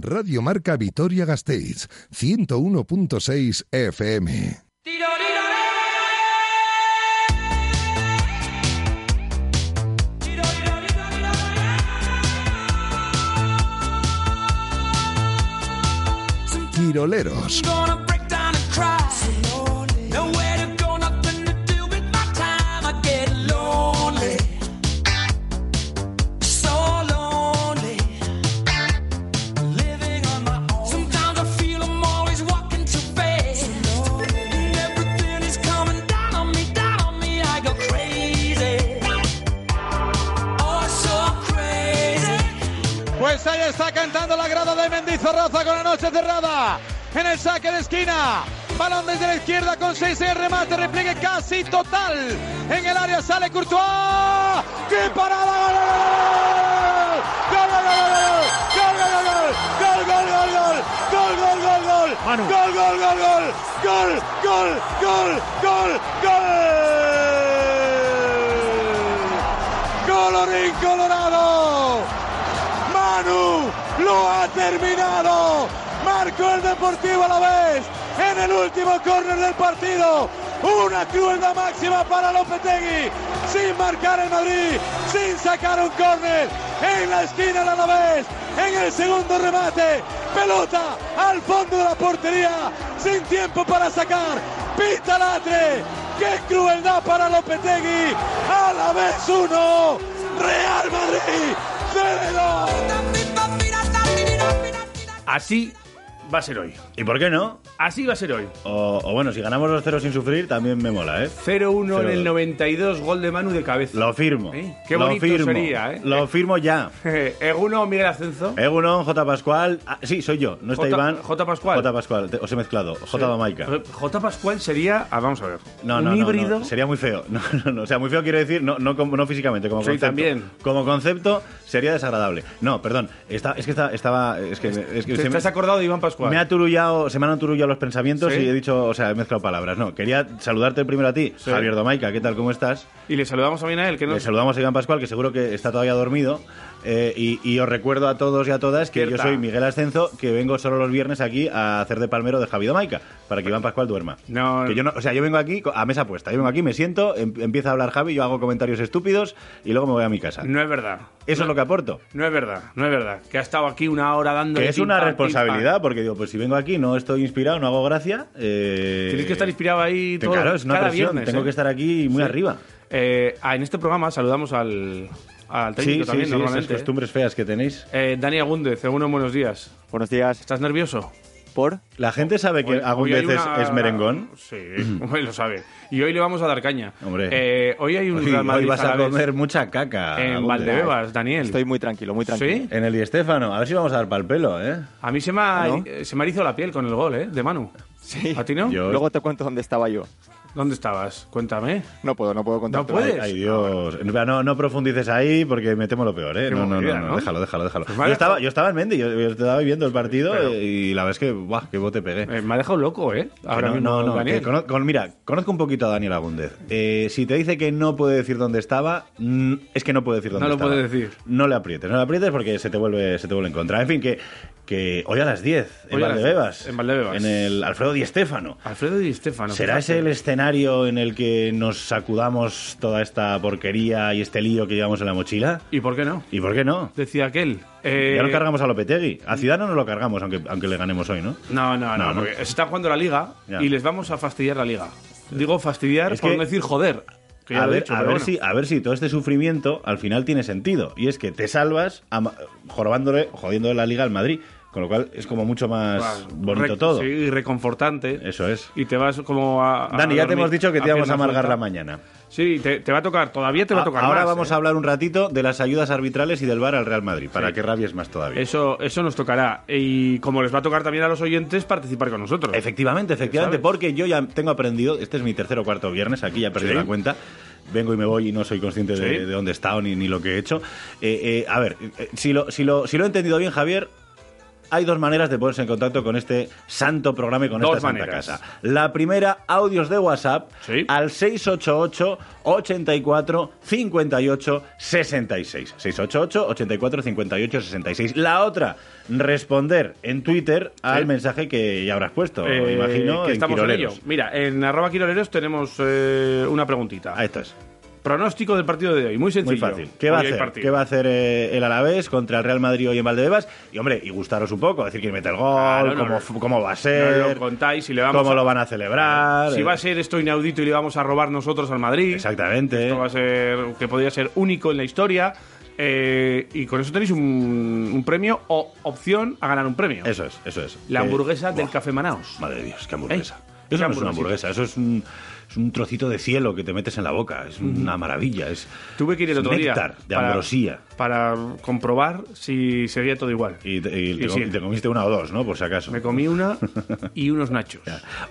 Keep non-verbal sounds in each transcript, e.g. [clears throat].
Radio Marca Vitoria Gasteiz, 101.6 FM. Tiroleros. La grada de Mendizorroza con la noche cerrada. En el saque de esquina. Balón desde la izquierda con 6 en remate. Repliegue casi total. En el área sale Courtois. ¡Qué parada! ¡Gol! ¡Gol, gol, gol, gol! ¡Gol, gol, gol, gol! ¡Gol, gol, gol, gol! ¡Gol, gol, gol, gol! ¡Gol, gol, gol, gol, gol! ¡Colorín colorado! Manu lo ha terminado. Marcó el Deportivo a la vez en el último córner del partido. Una crueldad máxima para Lopetegui. Sin marcar en Madrid, sin sacar un córner. En la esquina del Alavés, en el segundo remate. Pelota al fondo de la portería. Sin tiempo para sacar. Pita Latre. ¡Qué crueldad para Lopetegui! Alavés 1, Real Madrid 0. Así va a ser hoy. ¿Y por qué no? Así va a ser hoy. O, o bueno, si ganamos los ceros sin sufrir, también me mola, ¿eh? 0-1 en el 92, gol de Manu de cabeza. Lo firmo. ¿Eh? Qué lo bonito firmo. sería, ¿eh? Lo firmo ya. [laughs] Eguno, Miguel Ascenso. Egunon, J. Pascual. Ah, sí, soy yo. No está J- Iván. J. Pascual. J. Pascual. te- os he mezclado. J. Domaica. J. Pascual sería. Ah, vamos a ver. No, un no, no, híbrido. no, Sería muy feo. [laughs] No, no, no. O sea, muy feo quiero decir, no, no, como- no físicamente, como Sí, concepto. también. Como concepto sería desagradable. No, perdón. Está, es que está- estaba. Es que, es que ¿Te se me- estás acordado de Iván Pascual? Me ha turullado, se me han aturullado los pensamientos ¿Sí? y he dicho, o sea, he mezclado palabras. No, quería saludarte primero a ti, Sí. Javier Domaica, ¿qué tal? ¿Cómo estás? Y le saludamos también a él, que no Le saludamos a Iván Pascual, que seguro que está todavía dormido. Eh, y, y os recuerdo a todos y a todas que Cierta. yo soy Miguel Ascenso, que vengo solo los viernes aquí a hacer de palmero de Javi Domaica, para que Iván Pascual duerma. No. Que yo no, o sea, yo vengo aquí a mesa puesta. Yo vengo aquí, me siento, em- empieza a hablar Javi, yo hago comentarios estúpidos y luego me voy a mi casa. No es verdad. Eso es lo que aporto. No es verdad, no es verdad. Que ha estado aquí una hora dando. Que es una responsabilidad, porque digo, pues si vengo aquí no estoy inspirado, no hago gracia. eh, Tienes que estar inspirado ahí todo, Claro, es una cada presión. viernes. Tengo ¿eh? que estar aquí muy Sí. arriba. Eh, ah, en este programa saludamos al, al Sí, técnico sí, también, sí, esas normalmente. ¿eh? costumbres feas que tenéis. Eh, Dani Agúndez, uno buenos días. Buenos días. ¿Estás nervioso? ¿Por? La gente sabe que Hoy- hoy Agúndez una- es merengón. Sí, hombre, lo sabe. Y hoy le vamos a dar caña. Hombre. Eh, hoy hay un Hoy, Real hoy Madrid vas a comer mucha caca. en Agúndez. Valdebebas, Daniel. Estoy muy tranquilo, muy tranquilo. ¿Sí? En el Di Stéfano. A ver si vamos a dar pal pelo, ¿eh? A mí se me ha, ¿Ah, no? eh, se me ha erizado la piel con el gol, ¿eh? De Manu. Sí. ¿A ti no? Yo- Luego te cuento dónde estaba yo. ¿Dónde estabas? Cuéntame. No puedo, no puedo contar. No puedes. Ay, Dios. No, no profundices ahí porque me temo lo peor, ¿eh? No, no, no. Déjalo, déjalo, déjalo. Pues yo, estaba, yo estaba en Mendy, yo, yo estaba viendo el partido Pero- y la verdad es que, ¡buah! ¡Qué bote pegué! Eh, me ha dejado loco, ¿eh? Ahora no, mismo, no, no, Daniel. que cono- con- mira, conozco un poquito a Daniel Agúndez. Eh, si te dice que no puede decir dónde estaba, mm, es que no puede decir dónde No lo estaba. puede decir. No le aprietes, no le aprietes porque se te vuelve, se te vuelve en contra. En fin, que, que hoy a las 10, en Valdebebas. 10, en Valdebebas. En el Alfredo Di Stéfano. Alfredo Di Stefano. ¿Será ese el escenario en el que nos sacudamos toda esta porquería y este lío que llevamos en la mochila? ¿Y por qué no? ¿Y por qué no? Decía aquel. Eh, Ya no cargamos a Lopetegui. A Ciudad no nos lo cargamos, aunque, aunque le ganemos hoy, ¿no? No, no, no, No, no. porque se está jugando la liga Ya. y les vamos a fastidiar la liga. Digo fastidiar Es por que- no decir joder. A ver, dicho, a, ver bueno. si, a ver si todo este sufrimiento al final tiene sentido. Y es que te salvas ama- jorobándole, jodiendo la liga al Madrid. Con lo cual es como mucho más bonito re- todo. Sí, y reconfortante. Eso es. Y te vas como a. a Dani, ya te hemos dicho que te íbamos a amargar la mañana. Sí, te, te va a tocar. Todavía te va a tocar Ahora más, vamos ¿eh? a hablar un ratito de las ayudas arbitrales y del VAR al Real Madrid, para que rabies más todavía. Eso, eso nos tocará. Y como les va a tocar también a los oyentes participar con nosotros. Efectivamente, efectivamente, porque yo ya tengo aprendido, este es mi tercer o cuarto viernes, aquí ya he perdido Sí. la cuenta, vengo y me voy y no soy consciente de, Sí. de dónde he estado ni, ni lo que he hecho. Eh, eh, a ver, si, lo, si, lo, si lo he entendido bien, Javier, hay dos maneras de ponerse en contacto con este santo programa y con Dos esta santa maneras. casa. La primera, audios de WhatsApp Sí. al 688 84 58 66. 688 84 58 66. La otra, responder en Twitter al mensaje que ya habrás puesto, Eh, imagino, que en estamos en ello. Mira, en arroba quiroleros tenemos eh, una preguntita. Ahí estás. Pronóstico del partido de hoy, muy sencillo. Muy fácil. ¿Qué va, a Hoy hacer? ¿Qué va a hacer eh, el Alavés contra el Real Madrid hoy en Valdebebas? Y hombre, y gustaros un poco, decir quién mete el gol, Claro, no, cómo, no. cómo va a ser, lo contáis y le vamos cómo a- lo van a celebrar. Si eh, va a ser esto inaudito y le vamos a robar nosotros al Madrid. Exactamente. Esto va a ser que podría ser único en la historia. eh, y con eso tenéis un, un premio o opción a ganar un premio. Eso es, eso es. La hamburguesa del Café Manaos. Madre de Dios, qué hamburguesa. ¿Eh? Eso Qué no es una hamburguesa, eso es un, es un trocito de cielo que te metes en la boca. Es una maravilla. Es, Tuve que ir el otro día. néctar de para- ambrosía. Para comprobar si seguía todo igual. Y, te, y te- Y sí. y te comiste una o dos, ¿no? Por si acaso. Me comí una [laughs] y unos nachos.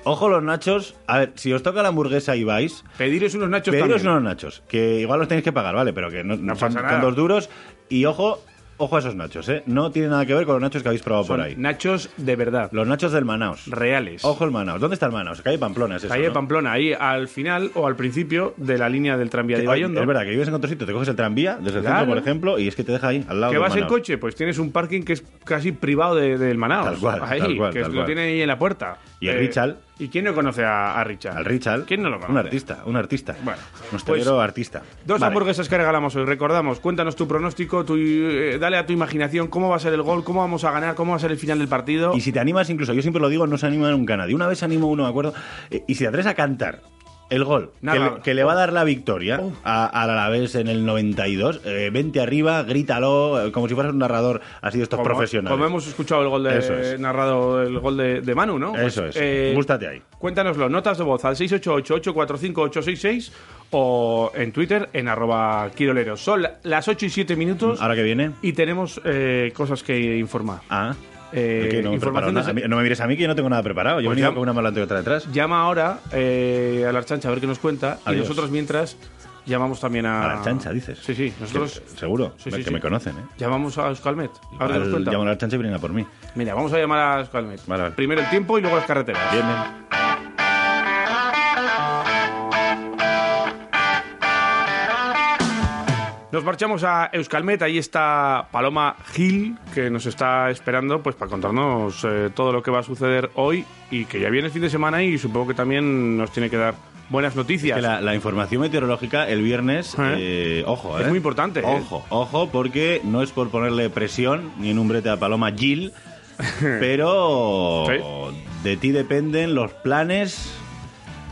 Ojo los nachos. A ver, si os toca la hamburguesa y vais, Pediros unos nachos Pediros también. unos nachos, que igual los tenéis que pagar, ¿vale? Pero que no, No son, pasa nada. dos duros. Y ojo, ojo a esos nachos, ¿eh? No tiene nada que ver con los nachos que habéis probado Son por ahí. nachos de verdad. Los nachos del Manaos. reales. Ojo el Manaos. ¿Dónde está el Manaos? Calle Pamplona, es eso, Calle ¿no? Pamplona, ahí al final o al principio de la línea del tranvía de Ibaiondo. es verdad que vives en otro sitio, te coges el tranvía desde el Claro. centro, por ejemplo, y es que te deja ahí, al lado ¿Que vas en coche? Pues tienes un parking que es casi privado de- del Manaos. Tal cual, ahí, tal cual, que tal lo cual. tiene ahí en la puerta. Y el Richard. ¿Y quién no conoce a, a Richard? Al Richard. ¿Quién no lo conoce? Un artista, un artista. Bueno, un pues, artista. Dos Vale. hamburguesas que regalamos hoy. Recordamos, cuéntanos tu pronóstico, tu, eh, dale a tu imaginación cómo va a ser el gol, cómo vamos a ganar, cómo va a ser el final del partido. Y si te animas, incluso, yo siempre lo digo, no se anima nunca nadie. Una vez se animó uno, me acuerdo. eh, Y si te atreves a cantar el gol que le, que le va a dar la victoria a- al Alavés en el 92, eh, vente arriba, grítalo, eh, como si fueras un narrador así de estos como, profesionales. como hemos escuchado el gol de es. narrado el gol de, de Manu, ¿no? Eso Pues, es. eh, Gústate ahí. Cuéntanoslo, notas de voz al 688-845-866 o en Twitter en arroba quiroleros. Son la- las 8 y 7 minutos Ahora que viene. y tenemos eh, cosas que informar. Ah. Eh, no, me información de- no mires a mí que yo no tengo nada preparado. Yo he Pues venido con una mala otra detrás. Llama ahora eh, a la Archancha a ver qué nos cuenta y nosotros mientras llamamos también a... A la chancha, dices. Sí, sí, nosotros Que- seguro, Sí, que sí, sí. me conocen, ¿eh? llamamos a Euskalmet. A ver qué nos cuenta. a la chancha y vienen a por mí. Mira, vamos a llamar a Euskalmet. Vale, vale. Primero el tiempo y luego las carreteras. Bien, bien. Nos marchamos a Euskalmet, ahí está Paloma Gil, que nos está esperando pues para contarnos eh, todo lo que va a suceder hoy y que ya viene el fin de semana y supongo que también nos tiene que dar buenas noticias. Que la, la información meteorológica el viernes, ¿Eh? eh, ojo, ¿eh? Es muy importante, ¿eh? Ojo, ojo, porque no es por ponerle presión ni en un brete a Paloma Gil, [laughs] pero Sí. de ti dependen los planes,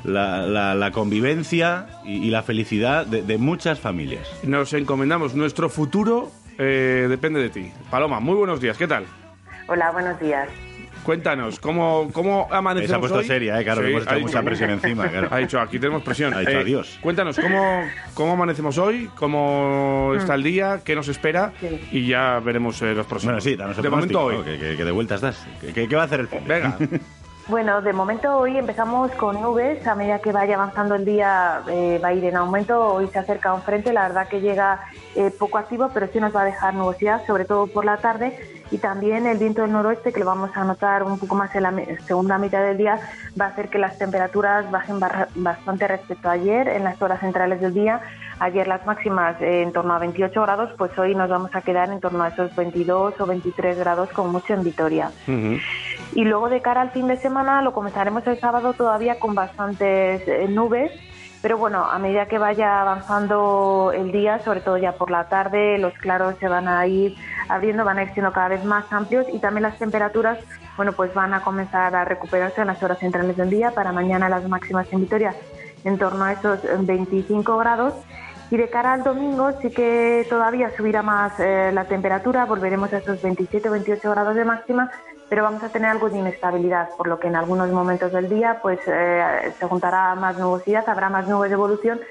la, la- la convivencia y, y la felicidad de, de muchas familias. Nos encomendamos, nuestro futuro eh, depende de ti. Paloma, muy buenos días, ¿qué tal? Hola, buenos días. Cuéntanos, ¿cómo, cómo amanecemos Se ha puesto hoy? seria, ¿eh? Claro, Sí, hemos dicho- mucha presión encima, claro. [laughs] Ha dicho, aquí tenemos presión. Eh, Ha dicho adiós. Cuéntanos, ¿cómo, ¿cómo amanecemos hoy? ¿Cómo está el día? ¿Qué nos espera? Sí. Y ya veremos eh, los próximos. Bueno, sí, danos el De momento hoy. que, que- que de vueltas das. ¿Qué, qué- qué va a hacer el fin? Venga. [laughs] Bueno, de momento hoy empezamos con nubes. A medida que vaya avanzando el día eh, va a ir en aumento. Hoy se acerca un frente, la verdad que llega eh, poco activo, pero sí nos va a dejar nubosidad, sobre todo por la tarde. Y también el viento del noroeste, que lo vamos a notar un poco más en la segunda mitad del día, va a hacer que las temperaturas bajen bastante respecto a ayer en las horas centrales del día. Ayer las máximas eh, en torno a 28 grados, pues hoy nos vamos a quedar en torno a esos 22 o 23 grados como mucho en Vitoria. Ujú. Y luego de cara al fin de semana lo comenzaremos el sábado todavía con bastantes eh, nubes, pero bueno, a medida que vaya avanzando el día, sobre todo ya por la tarde, los claros se van a ir abriendo, van a ir siendo cada vez más amplios y también las temperaturas, bueno, pues van a comenzar a recuperarse en las horas centrales del día. Para mañana las máximas en Vitoria en torno a esos 25 grados. Y de cara al domingo sí que todavía subirá más eh, la temperatura, volveremos a esos 27 o 28 grados de máxima, pero vamos a tener algo de inestabilidad, por lo que en algunos momentos del día pues eh, se juntará más nubosidad, habrá más nubes de evolución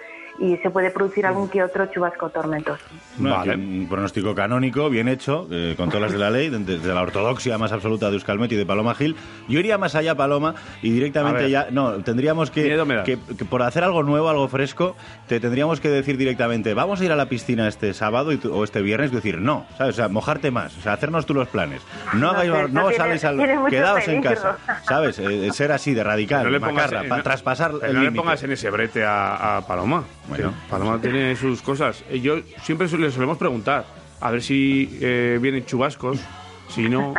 y se puede producir algún que otro chubasco tormentoso. No, Vale. Un pronóstico canónico, bien hecho, eh, con todas las de la ley, desde la ortodoxia más absoluta de Euskalmet y de Paloma Gil. Yo iría más allá, Paloma, y directamente ya. No, tendríamos que, Miedo me das. que, que por hacer algo nuevo, algo fresco, te tendríamos que decir directamente, vamos a ir a la piscina este sábado y tú- o este viernes, y decir, no, ¿sabes? O sea, mojarte más, o sea, hacernos tú los planes. No, No hagáis, sé, no tiene- saléis al. Quedaos en peligro. casa, ¿sabes? Eh, ser así de radical, No le pongas, macarra, eh, pa- no- traspasar el no le pongas en ese brete a, a Paloma. Bueno. Paloma tiene sus cosas. Eh, Yo siempre le solemos preguntar a ver si eh, vienen chubascos, si no,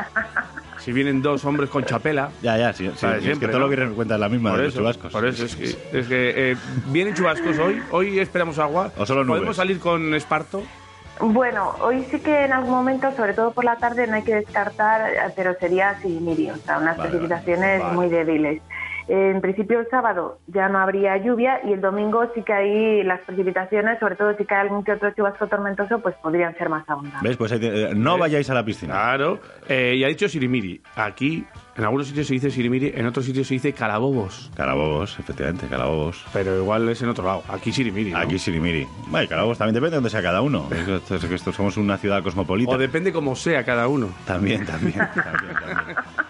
si vienen dos hombres con chapela. Ya, ya, sí, sí, Sabe es siempre, que todo ¿no? lo que cuenta es la misma Por de eso, los chubascos. por eso es que, es que eh, vienen chubascos hoy. Hoy esperamos agua. O solo nubes. Podemos salir con esparto. Bueno, hoy sí que en algún momento, sobre todo por la tarde, no hay que descartar, eh, pero sería Sirimiri, o sea, unas Vale, precipitaciones vale. muy débiles. En principio el sábado ya no habría lluvia y el domingo sí que hay las precipitaciones, sobre todo si cae algún que otro chubasco tormentoso, pues podrían ser más abundantes. ¿Ves? Pues eh, no vayáis a la piscina. Claro. Eh, y ha dicho Sirimiri. Aquí, en algunos sitios se dice Sirimiri, en otros sitios se dice calabobos. Calabobos, efectivamente, calabobos. Pero igual es en otro lado. Aquí Sirimiri. ¿no? Aquí Sirimiri. Bueno, Calabobos también depende de dónde sea cada uno. Esto- somos una ciudad cosmopolita. O depende como sea cada uno. También, también, también, también. [laughs]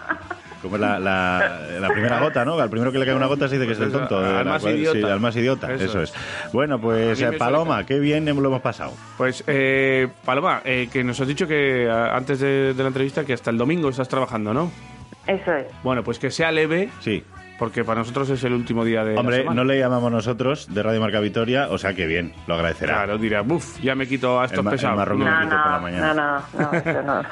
Como es la, la, la primera gota, ¿no? Al primero que le cae una gota se dice que es el tonto. Al más cual- idiota. Sí, al más idiota, Eso eso, es. es. Bueno, pues eh, Paloma, qué bien lo hemos pasado. Pues, eh, Paloma, eh, que nos has dicho que antes de, de la entrevista que hasta el domingo estás trabajando, ¿no? Eso es. Bueno, pues que sea leve, Sí. porque para nosotros es el último día de la Hombre, semana. no le llamamos nosotros de Radio Marca Victoria, o sea que bien, lo agradecerá. Claro, dirá, buf, ya me quito a estos El pesados. marrón No. me No, quito por la no, mañana. no, no, no, eso no.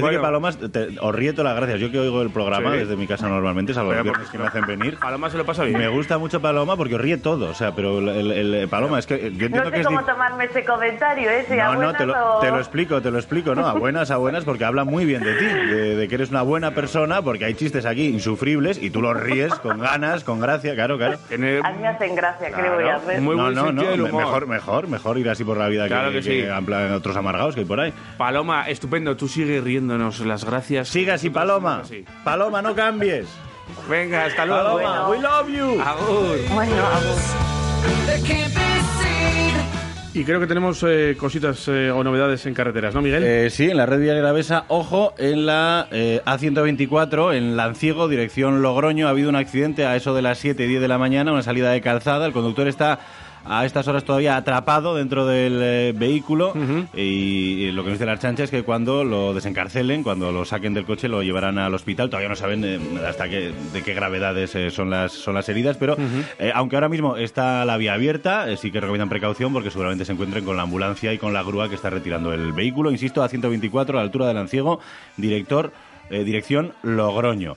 Bueno. que Palomas, te- os ríe todas las gracias. Yo que oigo el programa Sí. desde mi casa normalmente, salvo los viernes que me hacen venir. Paloma se lo pasa bien. Me gusta mucho Paloma porque os ríe todo, o sea, pero el, el- el- Paloma es que yo entiendo No que sé es cómo tomarme ese comentario, ¿eh? Si No, no, te lo, o- te lo explico, te lo explico, ¿no? A buenas, a buenas, porque habla muy bien de ti, de, de que eres una buena persona, porque hay chistes aquí insufribles y tú los ríes con ganas, con gracia, claro, claro. Tiene- A mí me hacen gracia, ¿qué le voy a Claro, muy no, humor. mejor, mejor, mejor ir así por la vida Claro que sí. en plan otros amargados que hay por ahí. Paloma, estupendo, tú sigue riéndonos las gracias. Siga así, Paloma. Sí. Paloma, no cambies. Venga, hasta luego. Paloma, Bueno. we love you. Agur. Bueno. Y creo que tenemos eh, cositas eh, o novedades en carreteras, ¿no, Miguel? Eh, sí, en la red vial Besa, ojo, en la eh, A124, en Lanciego, dirección Logroño, ha habido un accidente a eso de las 7 y 10 de la mañana, una salida de calzada. El conductor está a estas horas todavía atrapado dentro del eh, vehículo y, y lo que nos dice la chancha es que cuando lo desencarcelen, cuando lo saquen del coche, lo llevarán al hospital. Todavía no saben eh, hasta qué, de qué gravedades eh, son, las, son las heridas, pero aunque ahora mismo está la vía abierta, sí que recomiendan precaución porque seguramente se encuentren con la ambulancia y con la grúa que está retirando el vehículo. Insisto, a 124 a la altura del Anciego, director. Eh, dirección Logroño.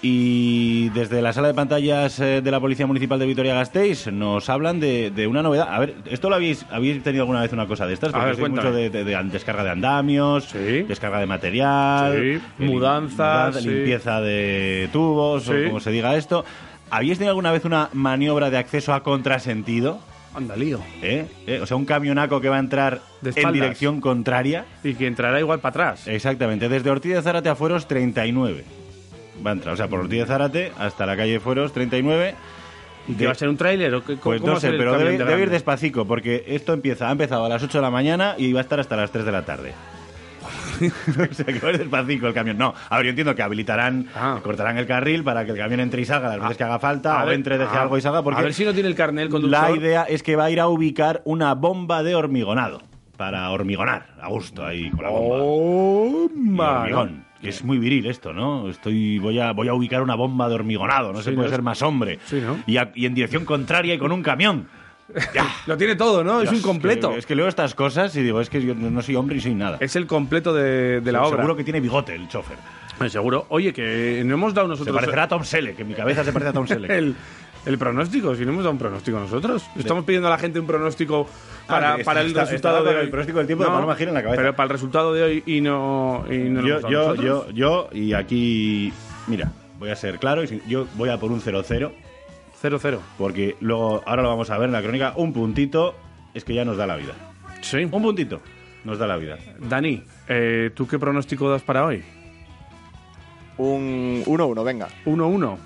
Y desde la sala de pantallas eh, de la Policía Municipal de Vitoria-Gasteiz nos hablan de, de una novedad. A ver, ¿esto lo habéis, habéis tenido alguna vez una cosa de estas? A Porque ver, sé cuéntame. mucho de, de- de descarga de andamios, Sí. descarga de material, Sí, mudanza, sí. limpieza de tubos, o como se diga esto. ¿Habéis tenido alguna vez una maniobra de acceso a contrasentido? Anda, lío. ¿Eh? ¿Eh? O sea, un camionaco que va a entrar en dirección contraria. Y que entrará igual para atrás. Exactamente, desde Ortiz de Zárate a Fueros 39. Va a entrar, o sea, por Ortiz de Zárate hasta la calle Fueros 39. ¿Y De- que va a ser un tráiler o qué, cómo Pues no sé, pero debe, de debe ir despacito, porque esto empieza, ha empezado a las 8 de la mañana y va a estar hasta las 3 de la tarde. [laughs] o sea, que va a ir despacito el camión. No, a ver, yo entiendo que habilitarán, Ah. cortarán el carril para que el camión entre y salga las veces que haga falta, A o ver, entre, deje ah, algo y salga, porque A ver si no tiene el carnet el conductor. la idea es que va a ir a ubicar una bomba de hormigonado. Para hormigonar, a gusto, ahí con la bomba. Oh. Que es muy viril esto, ¿no? Estoy, voy a, voy a ubicar una bomba de hormigonado, no Sí, se puede ¿no? ser más hombre. Sí, ¿no? y, a- y en dirección contraria y con un camión. Ya. Lo tiene todo, ¿no? Es un completo. que- es que leo estas cosas y digo, es que yo no soy hombre y soy nada. Es el completo de, de la obra. Seguro que tiene bigote el chofer. Seguro. Oye, que no hemos dado Se nosotros parecerá a Tom Selleck, que en mi cabeza se parece a Tom [laughs] Selleck. el, el pronóstico. Si no hemos dado un pronóstico nosotros. Estamos pidiendo a la gente un pronóstico para, Ah, está- para el está- resultado estaba de hoy. el pronóstico del tiempo de Paloma Gil en la cabeza. Pero para el resultado de hoy y no, y no yo, yo, yo, yo, y aquí, mira, voy a ser claro, yo voy a por un 0-0, 0-0. porque luego, ahora lo vamos a ver en la crónica, un puntito es que ya nos da la vida. Sí. Un puntito nos da la vida. Dani, eh, ¿tú qué pronóstico das para hoy? Un 1-1, venga. 1-1.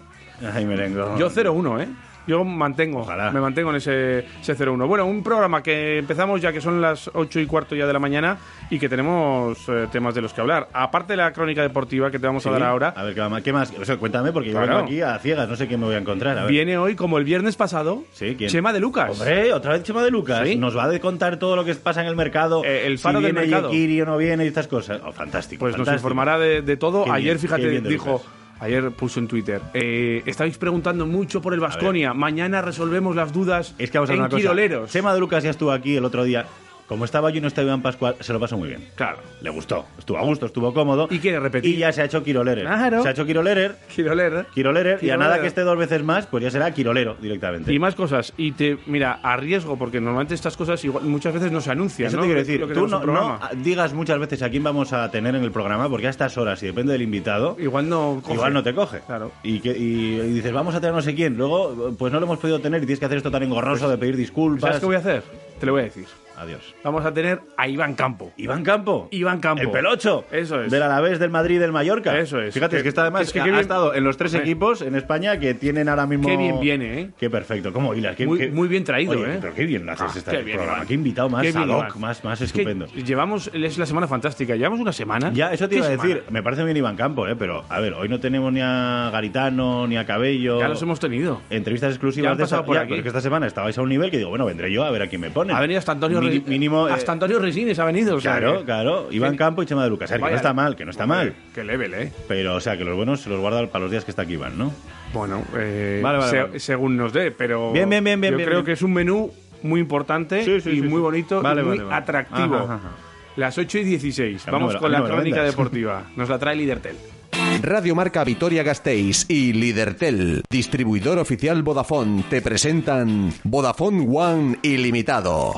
Ay, merengo. Yo 0-1, ¿eh? Yo mantengo, Ojalá. me mantengo en ese, ese 0-1. Bueno, un programa que empezamos ya que son las 8 y cuarto ya de la mañana y que tenemos eh, temas de los que hablar. Aparte de la crónica deportiva que te vamos a dar ahora, A ver, ¿qué más? O sea, cuéntame, porque yo Claro. vengo aquí a ciegas, no sé qué me voy a encontrar. A ver. viene hoy, como el viernes pasado, Sí. Chema de Lucas. Hombre, otra vez Chema de Lucas. Sí. Nos va a contar todo lo que pasa en el mercado. Eh, el faro si del viene mercado. Yekiri o no viene y estas cosas. Oh, fantástico. Pues nos informará de, de todo. Qué ayer, bien, fíjate, dijo, Lucas. Ayer puso en Twitter, eh, estáis preguntando mucho por el Vasconia. Mañana resolvemos las dudas Es que vamos a en una cosa. Chema de Lucas ya estuvo aquí el otro día. Como estaba yo y no estaba Iván Pascual, se lo pasó muy bien. Claro. Le gustó. Estuvo a gusto, estuvo cómodo. Y quiere repetir. Y ya se ha hecho Quirolerer. Claro. Se ha hecho Quirolerer. Quiroler. Quirolerer. Y a nada que esté dos veces más, pues ya será Quirolero directamente. Y más cosas. Y te, mira, a riesgo, porque normalmente estas cosas igual, muchas veces no se anuncian. Eso ¿no? te quiero decir, tú no, digas muchas veces a quién vamos a tener en el programa, porque a estas horas, y depende del invitado, Igual no coge. igual no te coge. Claro. Y, que, y, y dices, vamos a tener no sé quién. Luego, pues no lo hemos podido tener y tienes que hacer esto tan engorroso de pedir disculpas. ¿Sabes qué voy a hacer? Te lo voy a decir. Adiós. Vamos a tener a Iván Campo. Iván Campo. Iván Campo. El pelocho. Eso es. Del Alavés, del Madrid del Mallorca. Eso es. Fíjate, Que- es que está además, es que ha, estado en los tres equipos en España que tienen ahora mismo... Qué bien viene, ¿eh? Qué perfecto. ¿Cómo hilas? Qué, Muy- qué- muy bien traído, Oye, ¿eh? Pero qué bien lo haces Ah, este qué bien, programa. Iván. Qué invitado más Qué bien, hoc, más, más Es que estupendo. llevamos, es la semana fantástica. Llevamos una semana. Ya, eso te ¿Qué iba a semana? decir. Me parece bien Iván Campo, ¿eh? Pero, a ver, hoy no tenemos ni a Garitano, ni a Cabello. Ya los hemos tenido. Entrevistas exclusivas de esa, por ya, aquí. pero es que esta semana estabais a un nivel que digo, bueno, vendré yo a ver a quién me pone. Ha venido hasta Antonio, Re- mínimo, eh, hasta Antonio Resines ha venido. o sea Claro, que- claro. Iván que- Campo y Chema de Lucas. Que no está mal, que no está Hombre, mal. Qué level, ¿eh? Pero, o sea, que los buenos se los guarda para los días que está aquí Iván, ¿no? Bueno, eh, Vale, vale, se- vale. según nos dé, pero. Bien, bien, bien, bien, Yo bien, creo bien. que es un menú muy importante Sí, sí, y sí, muy bonito Vale, y muy atractivo. Ajá, ajá. Las 8 y 16. A mí no Vamos con la no crónica deportiva. Nos la trae Lidertel. Radio Marca Vitoria Gasteiz y Lidertel, distribuidor oficial Vodafone, te presentan Vodafone One Ilimitado.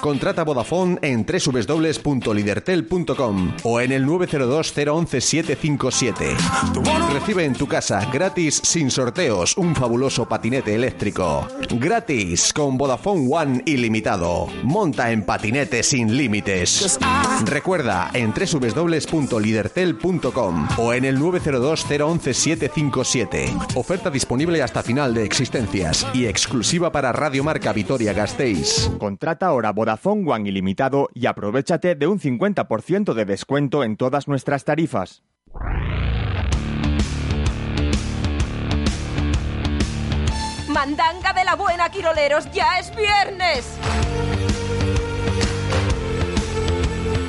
Contrata Vodafone en www.lidertel.com o en el 902 011 757. Recibe en tu casa gratis sin sorteos un fabuloso patinete eléctrico. Gratis con Vodafone One Ilimitado. Monta en patinete sin límites. Recuerda en www.lidertel.com o en el 902 011 757. Oferta disponible hasta final de existencias y exclusiva para Radio Marca Vitoria Gasteiz. Contrata ahora Vodafone One ilimitado y aprovechate de un 50% de descuento en todas nuestras tarifas. Mandanga de la buena, Quiroleros, ya es viernes.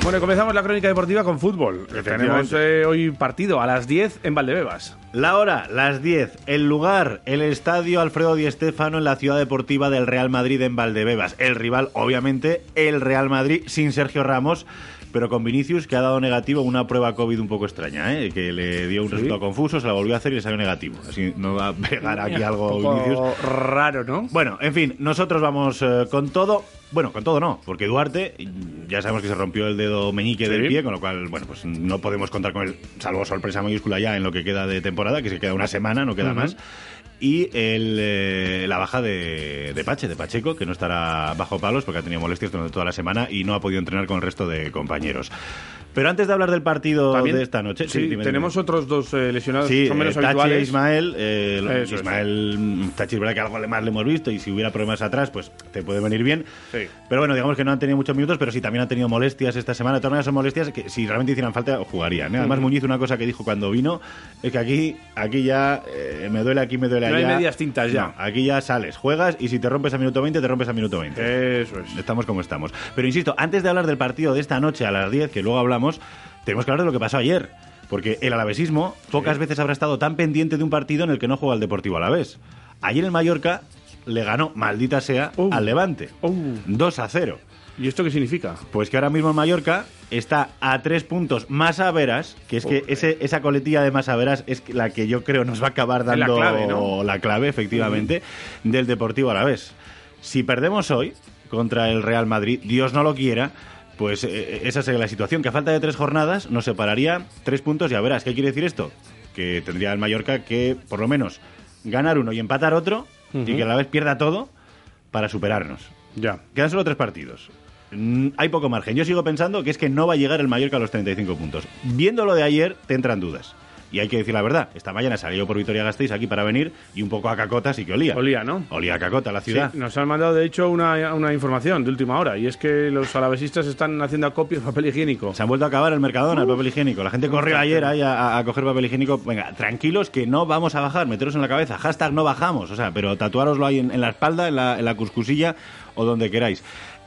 Bueno, comenzamos la crónica deportiva con fútbol. Tenemos eh, hoy partido a las 10 en Valdebebas. La hora, las 10. El lugar, el estadio Alfredo Di Stéfano en la ciudad deportiva del Real Madrid en Valdebebas. El rival, obviamente, el Real Madrid sin Sergio Ramos. Pero con Vinicius, que ha dado negativo una prueba COVID un poco extraña, ¿eh? que le dio un resultado confuso, se la volvió a hacer y le salió negativo. Así no va a pegar aquí [laughs] algo Un poco Vinicius. raro, ¿no? Bueno, en fin, nosotros vamos eh, con todo. Bueno, con todo no, porque Duarte ya sabemos que se rompió el dedo meñique Sí. del pie, con lo cual, bueno, pues no podemos contar con él, salvo sorpresa mayúscula ya en lo que queda de temporada, que se queda una semana, no queda más. Y el, eh, la baja de, de Pache, de Pacheco, que no estará bajo palos porque ha tenido molestias durante toda la semana y no ha podido entrenar con el resto de compañeros. Pero antes de hablar del partido También- de esta noche, sí, dime. tenemos otros dos eh, lesionados, Sí, son menos eh, Tachi e habituales. Ismael. eh, Eso. Ismael, mm, Tachi es verdad que algo más le hemos visto y si hubiera problemas atrás, pues te puede venir bien. Sí. Pero bueno, digamos que no han tenido muchos minutos, pero sí también han tenido molestias esta semana. De todas maneras, son molestias que si realmente hicieran falta, jugarían. ¿eh? Además, Muñiz, una cosa que dijo cuando vino es que aquí, aquí ya eh, me duele aquí, me duele No hay allá. medias tintas ya. No, aquí ya sales, juegas y si te rompes a minuto 20, te rompes a minuto 20. Eso es. Estamos como estamos. Pero insisto, antes de hablar del partido de esta noche a las 10, que luego hablamos, tenemos que hablar de lo que pasó ayer. Porque el alavesismo pocas veces habrá estado tan pendiente de un partido en el que no juega el Deportivo Alavés. Ayer el Mallorca le ganó, maldita sea, Uh. al Levante. Uh. 2 a 0. ¿Y esto qué significa? Pues que ahora mismo el Mallorca está a tres puntos más a veras, que es que ese, esa coletilla de más a veras es la que yo creo nos va a acabar la dando clave, ¿no? la clave, efectivamente, del Deportivo Alavés. Si perdemos hoy contra el Real Madrid, Dios no lo quiera, pues eh, esa sería la situación, que a falta de tres jornadas nos separaría tres puntos y a verás. ¿Qué quiere decir esto? Que tendría el Mallorca que, por lo menos, ganar uno y empatar otro, y que a la vez pierda todo para superarnos. Ya. Quedan solo tres partidos. Mm, Hay poco margen. Yo sigo pensando que es que no va a llegar el Mallorca a los 35 puntos. Viendo lo de ayer, te entran dudas. Y hay que decir la verdad, esta mañana salí yo por Vitoria Gasteiz aquí para venir y un poco a cacota sí que olía. Olía, ¿no? Olía a cacota la ciudad. Sí, nos han mandado, de hecho, una, una información de última hora, y es que los alavesistas están haciendo acopio de papel higiénico. Se han vuelto a acabar el Mercadona, el papel higiénico. La gente corrió ayer ahí a, a coger papel higiénico. Venga, tranquilos que no vamos a bajar, meteros en la cabeza. Hashtag no bajamos. O sea, pero tatuároslo ahí en, en la espalda, en la, en la cuscusilla o donde queráis.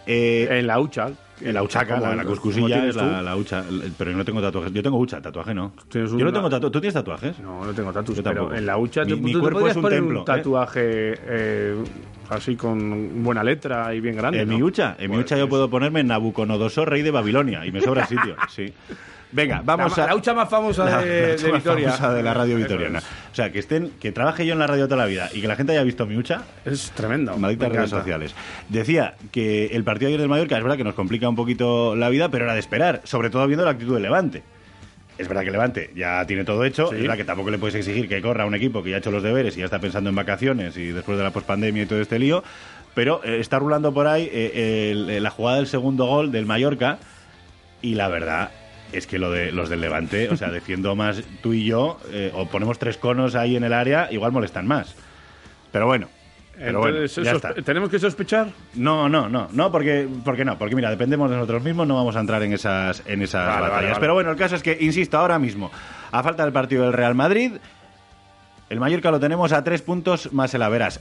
Eh, En la hucha. en la huchaca, la, la cuscusilla es la, la hucha. Pero yo no tengo tatuajes. Yo tengo hucha, tatuaje no. Yo no tengo tatuajes. ¿Tú tienes tatuajes? No, no tengo tatuajes, Yo pero tampoco. en la hucha Mi- tú, cuerpo es un poner templo, un tatuaje eh, así con buena letra y bien grande. En ¿no? mi hucha, en mi Pues, hucha yo puedo ponerme Nabucodonosor, rey de Babilonia, y me sobra sitio. [laughs] Sí. Venga, vamos la, a la hucha más famosa [laughs] la- de, la de Vitoria. famosa de la radio vitoriana. O sea, que estén, que trabaje yo en la radio toda la vida y que la gente haya visto mi hucha, Es, tremendo. malditas redes sociales. Decía que el partido ayer del Mallorca es verdad que nos complica un poquito la vida, pero era de esperar, sobre todo viendo la actitud del Levante. Es verdad que Levante ya tiene todo hecho, Sí. es verdad que tampoco le puedes exigir que corra a un equipo que ya ha hecho los deberes y ya está pensando en vacaciones y después de la pospandemia y todo este lío, pero eh, está rulando por ahí eh, el- eh, la jugada del segundo gol del Mallorca y la verdad es que lo de los del Levante, o sea, defiendo más tú y yo, eh, o ponemos tres conos ahí en el área, igual molestan más. Pero bueno, pero bueno, Entonces, ya está. ¿Tenemos que sospechar? No, no, no, no, porque, porque no, porque mira, dependemos de nosotros mismos, no vamos a entrar en esas, en esas Vale, batallas. vale, vale. Pero bueno, el caso es que, insisto, ahora mismo, a falta del partido del Real Madrid, el Mallorca lo tenemos a tres puntos más el Averas.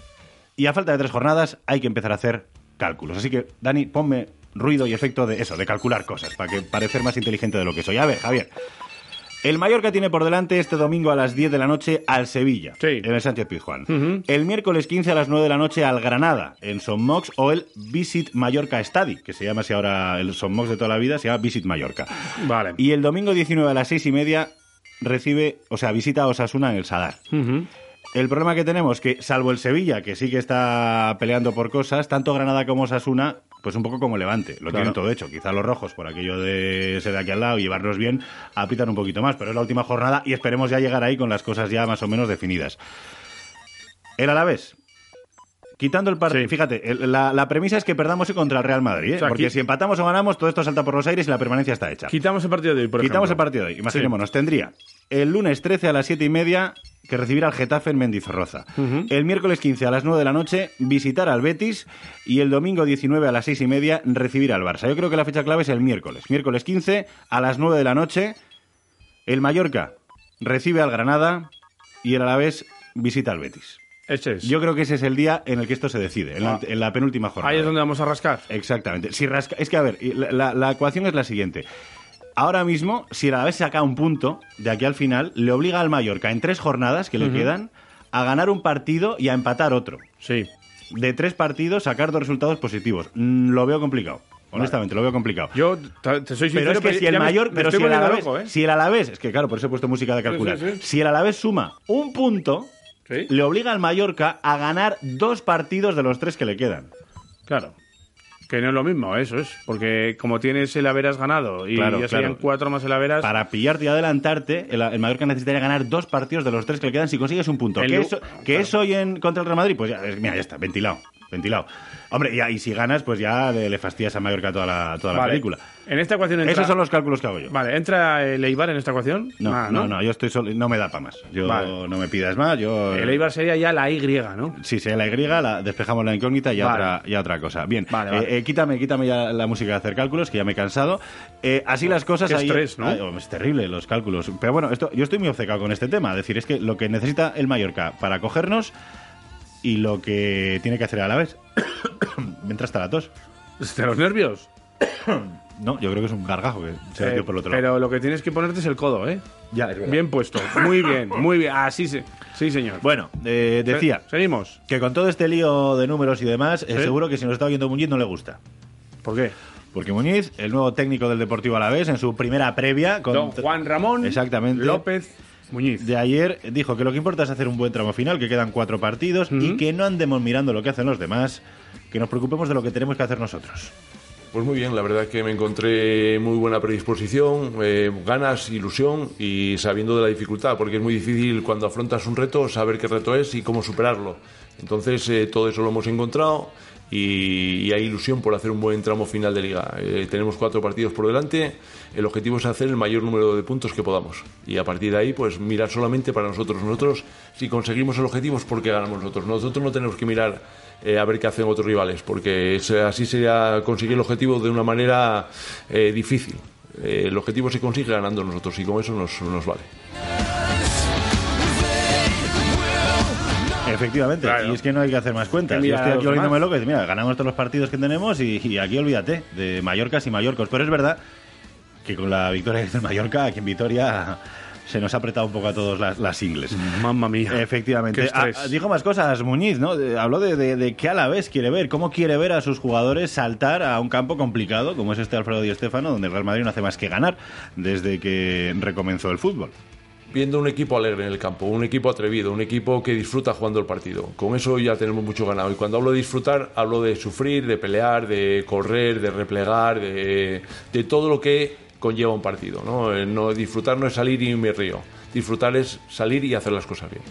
Y a falta de tres jornadas hay que empezar a hacer cálculos. Así que, Dani, ponme ruido y efecto de eso, de calcular cosas, para que parecer más inteligente de lo que soy. A ver, Javier. El Mallorca tiene por delante este domingo a las 10 de la noche al Sevilla, Sí. en el Sánchez Pizjuán. El miércoles 15 a las 9 de la noche al Granada, en Son Mox, o el Visit Mallorca Stadi, que se llama así ahora el Son Mox de toda la vida, se llama Visit Mallorca. Vale. Y el domingo 19 a las 6 y media recibe, o sea, visita a Osasuna en el Sadar. El problema que tenemos que, salvo el Sevilla, que sí que está peleando por cosas, tanto Granada como Osasuna, pues un poco como Levante. Lo tienen todo hecho. Quizá los rojos, por aquello de ser de aquí al lado y llevarnos bien, apitan un poquito más. Pero es la última jornada y esperemos ya llegar ahí con las cosas ya más o menos definidas. El Alavés. Quitando el partido, Sí. fíjate, el- la, la premisa es que perdamos hoy contra el Real Madrid, ¿eh? O sea, porque si empatamos o ganamos, todo esto salta por los aires y la permanencia está hecha. Quitamos el partido de hoy, por Quitamos el partido de hoy. Imaginémonos, tendría el lunes 13 a las 7 y media que recibir al Getafe en Mendizorroza. El miércoles 15 a las 9 de la noche visitar al Betis y el domingo 19 a las 6 y media recibir al Barça. Yo creo que la fecha clave es el miércoles. Miércoles 15 a las 9 de la noche el Mallorca recibe al Granada y el Alavés visita al Betis. Ese es. Yo creo que ese es el día en el que esto se decide, en la, Ah. en la penúltima jornada. Ahí es donde vamos a rascar. Exactamente. Si rasca- Es que, a ver, y la, la- la ecuación es la siguiente. Ahora mismo, si el Alavés saca un punto de aquí al final, le obliga al Mallorca en tres jornadas que le quedan a ganar un partido y a empatar otro. Sí. De tres partidos, sacar dos resultados positivos. Mm, lo veo complicado. Honestamente, lo veo complicado. Yo te, soy sincero, Pero es que si el mayor, me pero si el, Alavés, loco, ¿eh? si el Alavés, es que claro, por eso he puesto música de calcular. sí, sí. Si el Alavés suma un punto, le obliga al Mallorca a ganar dos partidos de los tres que le quedan. Claro. Que no es lo mismo, eso es. Porque como tienes el Averas ganado y Claro, ya serían claro. cuatro más el Averas. Para pillarte y adelantarte, el, el Mallorca necesitaría ganar dos partidos de los tres que le quedan si consigues un punto. El ¿Qué Lu- es, que es hoy en, contra el Real Madrid? Pues ya, mira, ya está, ventilado. Ventilado. Hombre, ya, y si ganas, pues ya le, le fastidias a Mallorca toda la, toda la Vale. película. En esta ecuación entra... Esos son los cálculos que hago yo. Vale, ¿entra el Eibar en esta ecuación? No, Ah, no, no, yo estoy solo, no me da para más. Yo Vale. no me pidas más, yo... El Eibar sería ya la Y, ¿no? Sí, sea la Y, la, despejamos la incógnita y Vale. otra, ya otra cosa. Bien, Vale, vale. eh, eh, quítame, quítame ya la música de hacer cálculos, que ya me he cansado. Eh, así las cosas... Qué ahí- estrés, ¿no? Ay, oh, es terrible los cálculos. Pero bueno, esto, yo estoy muy obcecado con este tema. Es decir, es que lo que necesita el Mallorca para cogernos y lo que tiene que hacer a la vez. [coughs] me entra hasta la tos. ¿De los nervios? [coughs] No, yo creo que es un gargajo que se ha Eh, metido por el otro lado. pero lo que tienes que ponerte es el codo, ¿eh? Ya, es verdad. Bien puesto. Muy bien, muy bien. Así sí, sí, señor. Bueno, eh, decía Se- Seguimos. que con todo este lío de números y demás, eh, Sí. seguro que si nos está oyendo Muñiz no le gusta. ¿Por qué? Porque Muñiz, el nuevo técnico del Deportivo Alavés, en su primera previa con Don Juan Ramón Exactamente. López Muñiz. de ayer, dijo que lo que importa es hacer un buen tramo final, que quedan cuatro partidos y que no andemos mirando lo que hacen los demás, que nos preocupemos de lo que tenemos que hacer nosotros. Pues muy bien, la verdad que me encontré muy buena predisposición, eh, ganas, ilusión y sabiendo de la dificultad, porque es muy difícil cuando afrontas un reto saber qué reto es y cómo superarlo. Entonces, eh, todo eso lo hemos encontrado y, y hay ilusión por hacer un buen tramo final de liga. Eh, tenemos cuatro partidos por delante, el objetivo es hacer el mayor número de puntos que podamos y a partir de ahí, pues mirar solamente para nosotros. Nosotros, si conseguimos el objetivo, es porque ganamos nosotros. Nosotros no tenemos que mirar eh, a ver qué hacen otros rivales, porque así sería conseguir el objetivo de una manera eh, difícil. Eh, el objetivo se consigue ganando nosotros y con eso nos, nos vale. [laughs] Efectivamente, Claro. y es que no hay que hacer más cuentas. Yo estoy aquí oliéndome loco y mira, ganamos todos los partidos que tenemos y, y aquí olvídate de Mallorcas y Mallorcos. Pero es verdad que con la victoria del Mallorca, aquí en Vitoria, se nos ha apretado un poco a todos las, las ingles. Mamma mía. Efectivamente. Ah, dijo más cosas Muñiz, ¿no? De- habló de, de, de qué a la vez quiere ver, cómo quiere ver a sus jugadores saltar a un campo complicado como es este Alfredo Di Stéfano, donde el Real Madrid no hace más que ganar desde que recomenzó el fútbol. Viendo un equipo alegre en el campo, un equipo atrevido, un equipo que disfruta jugando el partido. Con eso ya tenemos mucho ganado. Y cuando hablo de disfrutar, hablo de sufrir, de pelear, de correr, de replegar, de, de todo lo que conlleva un partido. ¿no? Eh, no disfrutar no es salir y me río. Disfrutar es salir y hacer las cosas bien.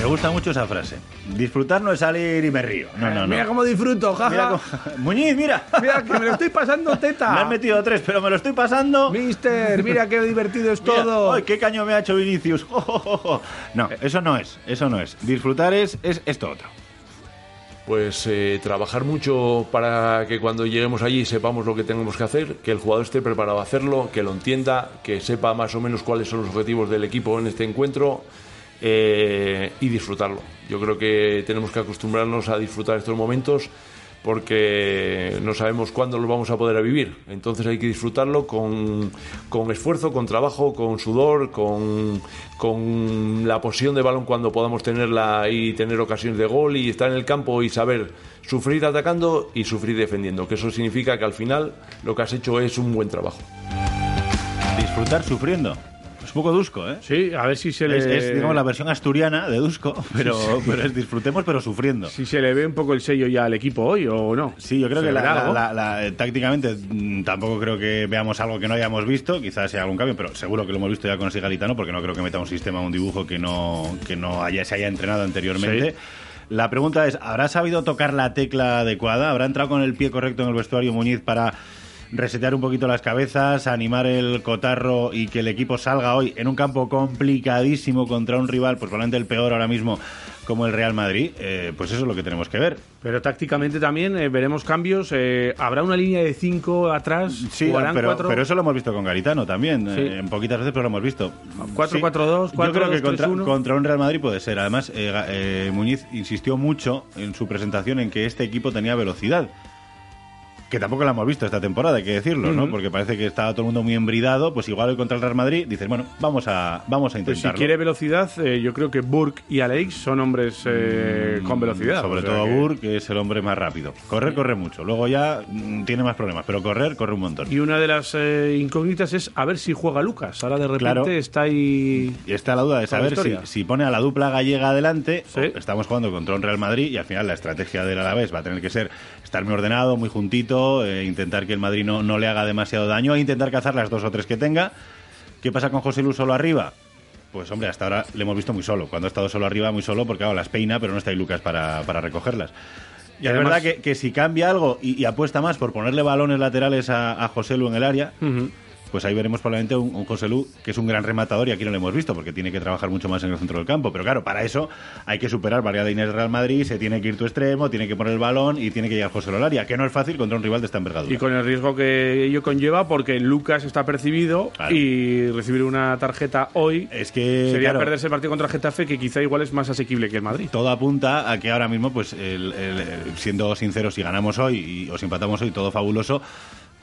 Me gusta mucho esa frase. Disfrutar no es salir y me río. No, no, no. Mira cómo disfruto, jaja. Mira cómo- [laughs] Muñiz, mira. Mira, que me lo estoy pasando teta. Me has metido tres, pero me lo estoy pasando. Mister, mira qué divertido es [laughs] Mira, todo. ¡Ay, qué caño me ha hecho Vinicius! [laughs] No, eso no es, eso no es. Disfrutar es, es esto otro. Pues eh, trabajar mucho para que cuando lleguemos allí sepamos lo que tenemos que hacer, que el jugador esté preparado a hacerlo, que lo entienda, que sepa más o menos cuáles son los objetivos del equipo en este encuentro eh, y disfrutarlo. Yo creo que tenemos que acostumbrarnos a disfrutar estos momentos porque no sabemos cuándo los vamos a poder vivir. Entonces hay que disfrutarlo con, con esfuerzo, con trabajo, con sudor, con, con la posición de balón cuando podamos tenerla y tener ocasiones de gol y estar en el campo y saber sufrir atacando y sufrir defendiendo, que eso significa que al final lo que has hecho es un buen trabajo. Disfrutar sufriendo. Es un poco Dusco, ¿eh? Sí, a ver si se le... Es, es, digamos, la versión asturiana de Dusco, [laughs] pero, pero es disfrutemos, pero sufriendo. Si se le ve un poco el sello ya al equipo hoy o no. Sí, yo creo ¿Se que la, eh, tácticamente mm, tampoco creo que veamos algo que no hayamos visto, quizás sea algún cambio, pero seguro que lo hemos visto ya con Sigaritano, porque no creo que meta un sistema, un dibujo que no, que no haya, se haya entrenado anteriormente. Sí. La pregunta es, ¿habrá sabido tocar la tecla adecuada? ¿Habrá entrado con el pie correcto en el vestuario Muñiz para resetear un poquito las cabezas, animar el cotarro y que el equipo salga hoy en un campo complicadísimo contra un rival, pues probablemente el peor ahora mismo como el Real Madrid? Eh, pues eso es lo que tenemos que ver. Pero tácticamente también eh, veremos cambios. eh, ¿Habrá una línea de 5 atrás? Sí, ¿Jugarán pero, cuatro? pero eso lo hemos visto con Garitano también. Sí. eh, en poquitas veces, pero lo hemos visto. 4-4-2, Sí. Yo creo que 4-2-3-1. contra, contra un Real Madrid puede ser. Además, eh, Muñiz insistió mucho en su presentación en que este equipo tenía velocidad. Que tampoco la hemos visto esta temporada, hay que decirlo, ¿no? Porque parece que estaba todo el mundo muy embridado. Pues igual hoy contra el Real Madrid dices, bueno, vamos a, vamos a Pues si intentarlo. quiere velocidad, eh, yo creo que Burke y Alex son hombres eh, con velocidad. Mm, Sobre o sea todo que- Burke, que es el hombre más rápido. Correr, corre mucho. Luego ya mm, tiene más problemas, pero correr, corre un montón. Y una de las eh, incógnitas es a ver si juega Lucas. Ahora de repente Claro. está ahí. Y está la duda de saber si, si pone a la dupla gallega adelante, Sí. estamos jugando contra un Real Madrid y al final la estrategia del Alavés va a tener que ser estar muy ordenado, muy juntito, eh, intentar que el Madrid no, no le haga demasiado daño e intentar cazar las dos o tres que tenga. ¿Qué pasa con José Lu solo arriba? Pues hombre, hasta ahora le hemos visto muy solo. Cuando ha estado solo arriba, muy solo, porque claro, las peina, pero no está ahí Lucas para, para recogerlas. Y es verdad que, que si cambia algo y, y apuesta más por ponerle balones laterales a, a José Lu en el área. Pues ahí veremos probablemente un, un José Lu que es un gran rematador y aquí no lo hemos visto porque tiene que trabajar mucho más en el centro del campo. Pero claro, para eso hay que superar varias líneas Real Madrid, se tiene que ir tu extremo, tiene que poner el balón y tiene que llegar José al área, que no es fácil contra un rival de esta envergadura. Y con el riesgo que ello conlleva, porque Lucas está percibido Claro. y recibir una tarjeta hoy Es que sería claro, perderse el partido contra Getafe, que quizá igual es más asequible que el Madrid. todo apunta a que ahora mismo, pues el- el- el- siendo sinceros, si ganamos hoy y, o si empatamos hoy, todo fabuloso.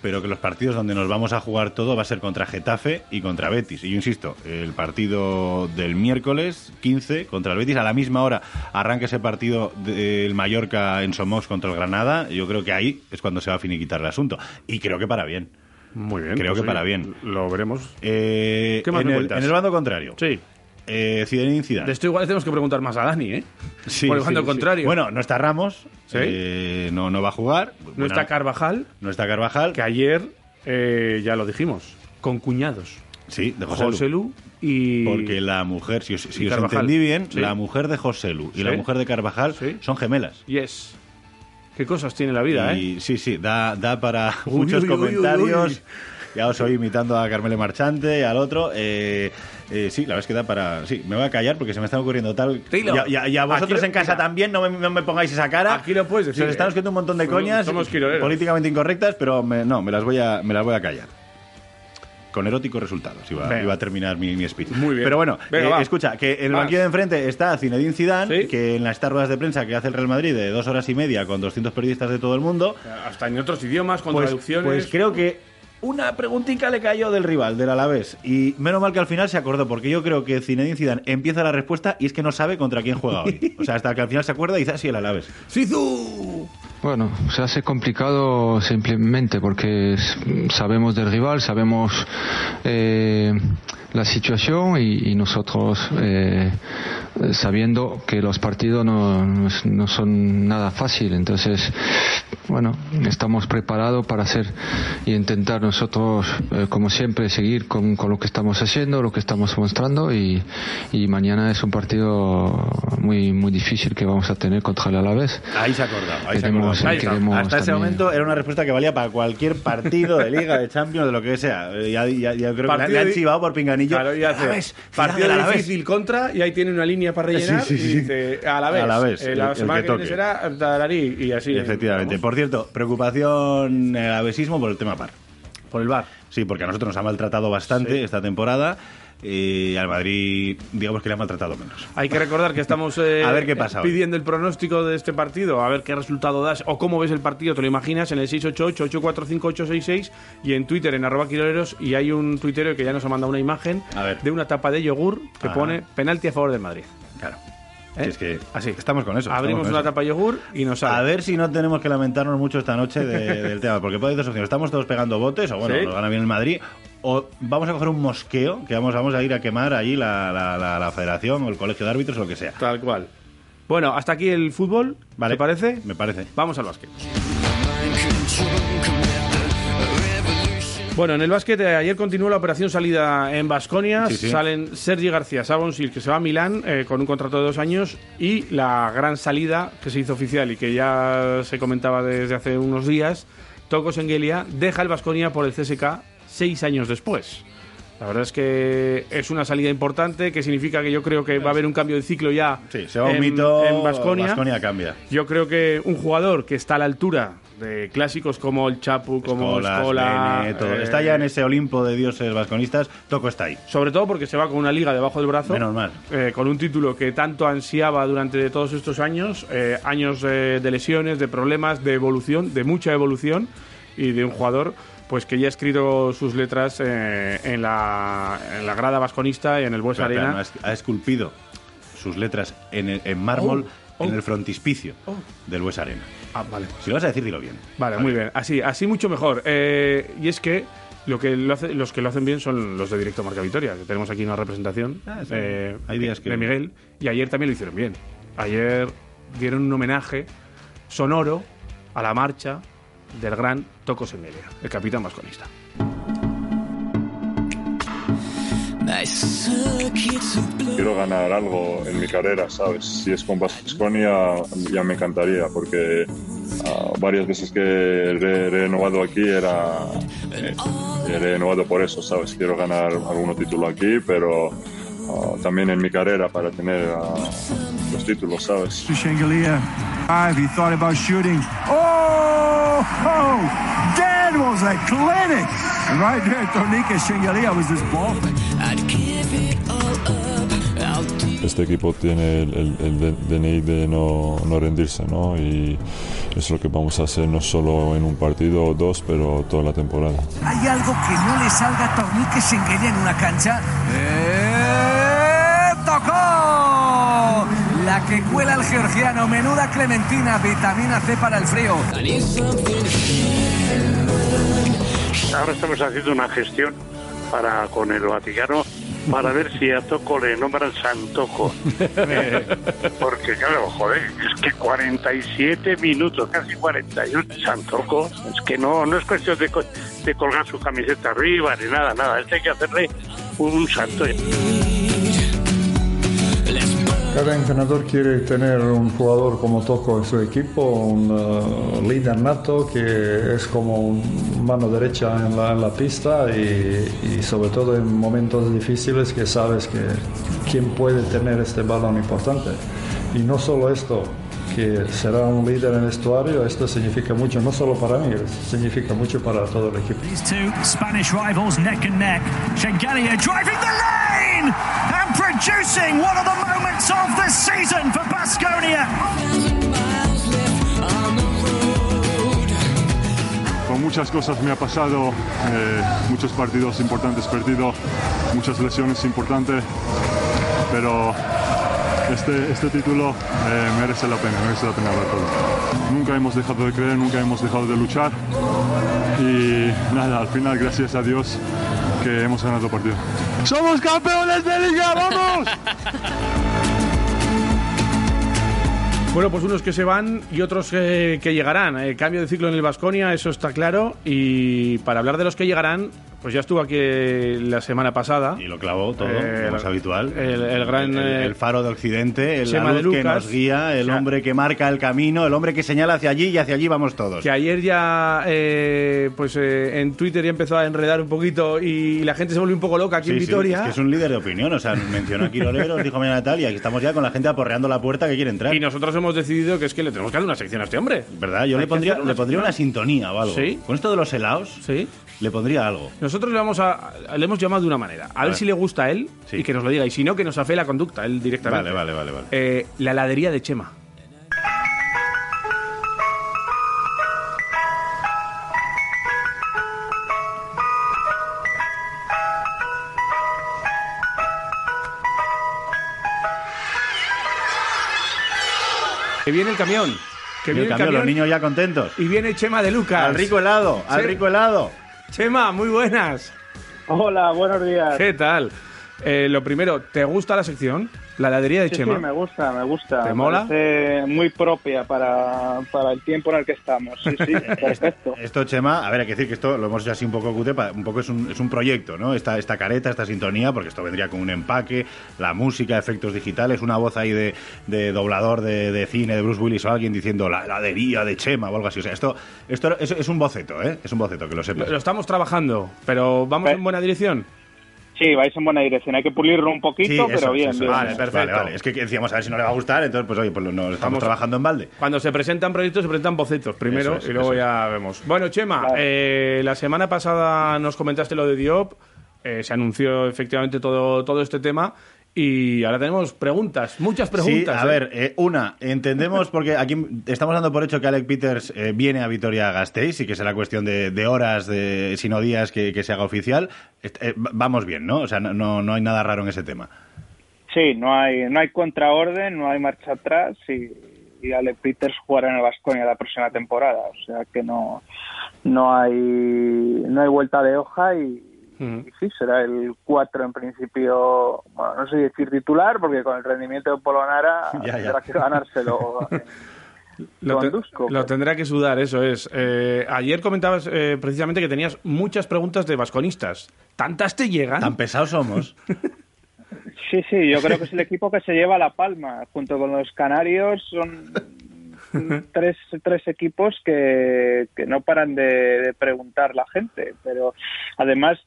Pero que los partidos donde nos vamos a jugar todo va a ser contra Getafe y contra Betis. Y yo insisto, el partido del miércoles 15 contra el Betis, a la misma hora arranca ese partido del Mallorca en Somos contra el Granada. Yo creo que ahí es cuando se va a finiquitar el asunto. Y creo que para bien. Muy bien. Creo pues que para bien. Lo veremos. Eh, ¿Qué más en, el, en el bando contrario, Sí. Eh, Zinedine Zidane. De esto igual tenemos que preguntar más a Dani, ¿eh? [laughs] Sí, Por el sí, bando sí. contrario. Bueno, no está Ramos, Sí. eh, no, no va a jugar. no está Carvajal, no está Carvajal. que ayer eh, ya lo dijimos, con cuñados. Sí, de José. José Lu y... Porque la mujer, si os, si os entendí bien, la mujer de José Lu y la mujer de Carvajal son gemelas. Yes. Qué cosas tiene la vida, ¿eh? Y sí, sí, da, da para [laughs] Uy, muchos uy, comentarios. uy. Ya os oí imitando a Carmele Marchante y al otro. Eh, eh, sí, la verdad es que da para. Sí, me voy a callar porque se me está ocurriendo tal. Y a- vosotros en casa mira. también, no me, no me pongáis esa cara. Aquí lo puedes decir, Se os están ¿eh? escribiendo un montón de coñas somos políticamente incorrectas, pero me- no, me las voy a, me las voy a callar. Con eróticos resultados iba, iba a terminar mi, mi speech. Muy bien. Pero bueno, Venga, eh, escucha, que en el banquillo de enfrente está Zinedine Zidane, Sí. que en las ruedas de prensa que hace el Real Madrid de dos horas y media con 200 periodistas de todo el mundo, Hasta en otros idiomas, con pues, traducciones. pues creo que una preguntita le cayó del rival, del Alavés. Y menos mal que al final se acordó, porque yo creo que Zinedine Zidane empieza la respuesta y es que no sabe contra quién juega hoy. O sea, hasta que al final se acuerda y dice, "Ah, sí, el Alavés. ¡Sizu! Bueno, se hace complicado simplemente porque sabemos del rival, sabemos eh, la situación y, y nosotros eh, sabiendo que los partidos no, no son nada fácil. Entonces, bueno, estamos preparados para hacer y intentar nosotros, eh, como siempre, seguir con, con lo que estamos haciendo, lo que estamos mostrando y, y mañana es un partido muy muy difícil que vamos a tener contra el Alavés. Ahí se ha acordado, ahí se ha Queremos- acordado. Ahí está. queremos Hasta ese también- momento era una respuesta que valía para cualquier partido de Liga, de Champions, de lo que sea. Eh, Ya, ya- ya creo que Partido le han di- chivado por pinganillo. Claro, y hace Alavés, partido difícil contra y ahí tiene una línea para rellenar Sí, sí, sí. y dice a la vez. A la vez, Eh, la el- el semana que que, viene será Tararí y así. Efectivamente. Vamos. Por cierto, preocupación el avesismo por el tema par. Por el bar. Sí, porque a nosotros nos ha maltratado bastante esta temporada y al Madrid, digamos que le ha maltratado menos. Hay que recordar que estamos eh, [laughs] A ver qué pasa hoy. pidiendo el pronóstico de este partido, a ver qué resultado das o cómo ves el partido, te lo imaginas en el 688-845-866 y en Twitter en arroba quiroleros y hay un tuitero que ya nos ha mandado una imagen de una tapa de yogur que Ajá. pone penalti a favor del Madrid. Claro. ¿Eh? Si es que Así. estamos con eso. Abrimos con una eso. tapa de yogur y nos sale. A ver si no tenemos que lamentarnos mucho esta noche de- [laughs] del tema, porque puede haber dos opciones. Estamos todos pegando botes, o bueno, Sí. nos gana bien el Madrid, o vamos a coger un mosqueo, que vamos, vamos a ir a quemar allí la, la- la- la federación o el colegio de árbitros o lo que sea. Tal cual. Bueno, hasta aquí el fútbol. Vale. ¿Te parece? Me parece. Vamos al básquet. Bueno, en el básquet eh, ayer continuó la operación salida en Basconia. Sí, sí. Salen Sergi García, Sabon Sil, que se va a Milán eh, con un contrato de dos años, y la gran salida que se hizo oficial y que ya se comentaba desde hace unos días, Toko Sengelia deja el Basconia por el CSK seis años después. La verdad es que es una salida importante, que significa que yo creo que va a haber un cambio de ciclo ya Sí, se va un mito. en. Baskonia cambia. Yo creo que un jugador que está a la altura de clásicos como el Chapu, como Escolas, Escola, todo. eh, Está ya en ese Olimpo de dioses vasconistas, Toco está ahí. sobre todo porque se va con una liga debajo del brazo, Menos mal. eh, con un título que tanto ansiaba durante todos estos años, eh, años de lesiones, de problemas, de evolución, de mucha evolución y de un jugador pues que ya ha escrito sus letras eh, en, la, en la grada vasconista y en el Bues Arena. pero, ha esculpido sus letras en, el- en mármol Oh, en oh. el frontispicio Oh. del Bues Arena. Ah, vale. Si lo vas a decir, dilo bien. Vale, muy bien. Así, así mucho mejor. Eh, y es que lo que lo hace- los que lo hacen bien son los de Directo Marca Victoria, que tenemos aquí una representación Ah, sí. eh, Hay días que- de Miguel. Y ayer también lo hicieron bien. Ayer dieron un homenaje sonoro a la marcha del gran Toco Semelia, el capitán vasconista. Quiero ganar algo en mi carrera, ¿sabes? Si es con Baskonia ya me encantaría, porque ah, varias veces que he renovado aquí era eh, he renovado por eso, ¿sabes? Quiero ganar algún título aquí, pero ah, también en mi carrera para tener ah, los títulos, ¿sabes? He thought about shooting. Oh, oh, that was a clinic. And right there, Tornike Shengelia was this ball. Este equipo tiene el, el- el de- DNI de no, no rendirse, ¿no? Y es lo que vamos a hacer no solo en un partido o dos, pero toda la temporada. ¿Hay algo que no le salga a Tornike Shengelia en una cancha? ¡Eh! ¡Tocó! La que cuela el georgiano. Menuda clementina, vitamina C para el frío. Ahora estamos haciendo una gestión para con el Vaticano para ver si a Toco le nombran Santoco. [laughs] Porque, claro, joder, es que 47 minutos, casi 41, Santoco, es que no, no es cuestión de, de colgar su camiseta arriba ni nada, nada, es que hay que hacerle un santo. Cada entrenador quiere tener un jugador como Toco en su equipo, un uh, líder nato que es como un mano derecha en la, pista y, y, sobre todo en momentos difíciles que sabes que quién puede tener este balón importante. Y no solo esto, que será un líder en el vestuario, esto significa mucho, no solo para mí, significa mucho para todo el equipo. These two Spanish rivals neck and neck. Shengelia driving the lane and producing one of the moments of the season for Basconia. Con muchas cosas me ha pasado, eh, muchos partidos importantes perdido, muchas lesiones importantes, pero este, este título eh, merece la pena, merece la pena para todo. Nunca hemos dejado de creer, nunca hemos dejado de luchar y nada, al final gracias a Dios que hemos ganado el partido. ¡Somos campeones de liga, vamos! [laughs] Bueno, pues unos que se van y otros que, que llegarán. El cambio de ciclo en el Vasconia, eso está claro. Y para hablar de los que llegarán, pues ya estuvo aquí la semana pasada. Y lo clavó todo, Eh, como es habitual. El, el gran. El, eh, el faro de Occidente, el la luz que nos guía, el O sea, hombre que marca el camino, el hombre que señala hacia allí y hacia allí vamos todos. que ayer ya eh, pues eh, en Twitter ya empezó a enredar un poquito y la gente se volvió un poco loca aquí en sí, Vitoria. es que es un líder de opinión, o sea, mencionó a Quiroleros, [laughs] dijo mañana tal, y aquí estamos ya con la gente aporreando la puerta que quiere entrar. Y nosotros hemos decidido que es que le tenemos que dar una sección a este hombre. ¿Verdad? Yo Hay le pondría, le pondría una sintonía o algo. ¿Sí? Con esto de los helados, Sí. Le pondría algo. Nosotros le vamos a le hemos llamado de una manera. A, ver, ver. si le gusta a él Sí. y que nos lo diga. Y si no, que nos afee la conducta, él directamente. Vale, vale, vale, vale. Eh, la heladería de Chema. Que viene el camión. Que viene el el cambio, camión. los niños ya contentos. Y viene Chema de Lucas. Al rico helado, al rico helado. Chema, muy buenas. Hola, buenos días. ¿Qué tal? Eh, lo primero, ¿te gusta la sección? La heladería de Sí, Chema. sí, me gusta, me gusta. ¿Te Me mola? parece muy propia para, para el tiempo en el que estamos. Sí, sí, [laughs] perfecto. Esto, Chema, a ver, hay que decir que esto lo hemos hecho así un poco cute, un poco es un, es un proyecto, ¿no? Esta, esta careta, esta sintonía, porque esto vendría con un empaque, la música, efectos digitales, una voz ahí de, de doblador de, de cine de Bruce Willis o alguien diciendo la heladería de Chema o algo así. O sea, esto, esto es, es un boceto, ¿eh? Es un boceto, que lo Lo, sepas. lo estamos trabajando, pero ¿vamos Eh. en buena dirección? Sí, vais en buena dirección. Hay que pulirlo un poquito, Sí, pero eso, bien. eso, bien. Vale, perfecto. Vale, vale. Es que decíamos a ver si no le va a gustar, entonces, pues oye, pues no estamos Vamos trabajando en balde. Cuando se presentan proyectos, se presentan bocetos primero es, y luego es. ya vemos. Bueno, Chema, Vale. eh, la semana pasada nos comentaste lo de Diop, eh, se anunció efectivamente todo, todo este tema y ahora tenemos preguntas, muchas preguntas. Sí, a ¿eh? ver, eh, una, entendemos, porque aquí estamos dando por hecho que Alec Peters eh, viene a Vitoria-Gasteiz y que será cuestión de, de horas, de, si no días, que, que se haga oficial. Eh, vamos bien, ¿no? O sea, no, no, no hay nada raro en ese tema. Sí, no hay, no hay contraorden, no hay marcha atrás y, y Alec Peters jugará en el Vasconia la próxima temporada. O sea que no, no hay, no hay vuelta de hoja y, Y sí, será el 4 en principio, bueno, no sé decir titular, porque con el rendimiento de Polonara [laughs] Ya, ya. tendrá que ganárselo. [laughs] Lo, te- lo pero- tendrá que sudar, eso es. Eh, ayer comentabas eh, precisamente que tenías muchas preguntas de vasconistas. ¿Tantas te llegan? Tan pesados somos. [laughs] Sí, sí, yo creo que es el equipo que se lleva la palma. Junto con los Canarios son [laughs] tres, tres equipos que, que no paran de, de preguntar la gente. Pero además,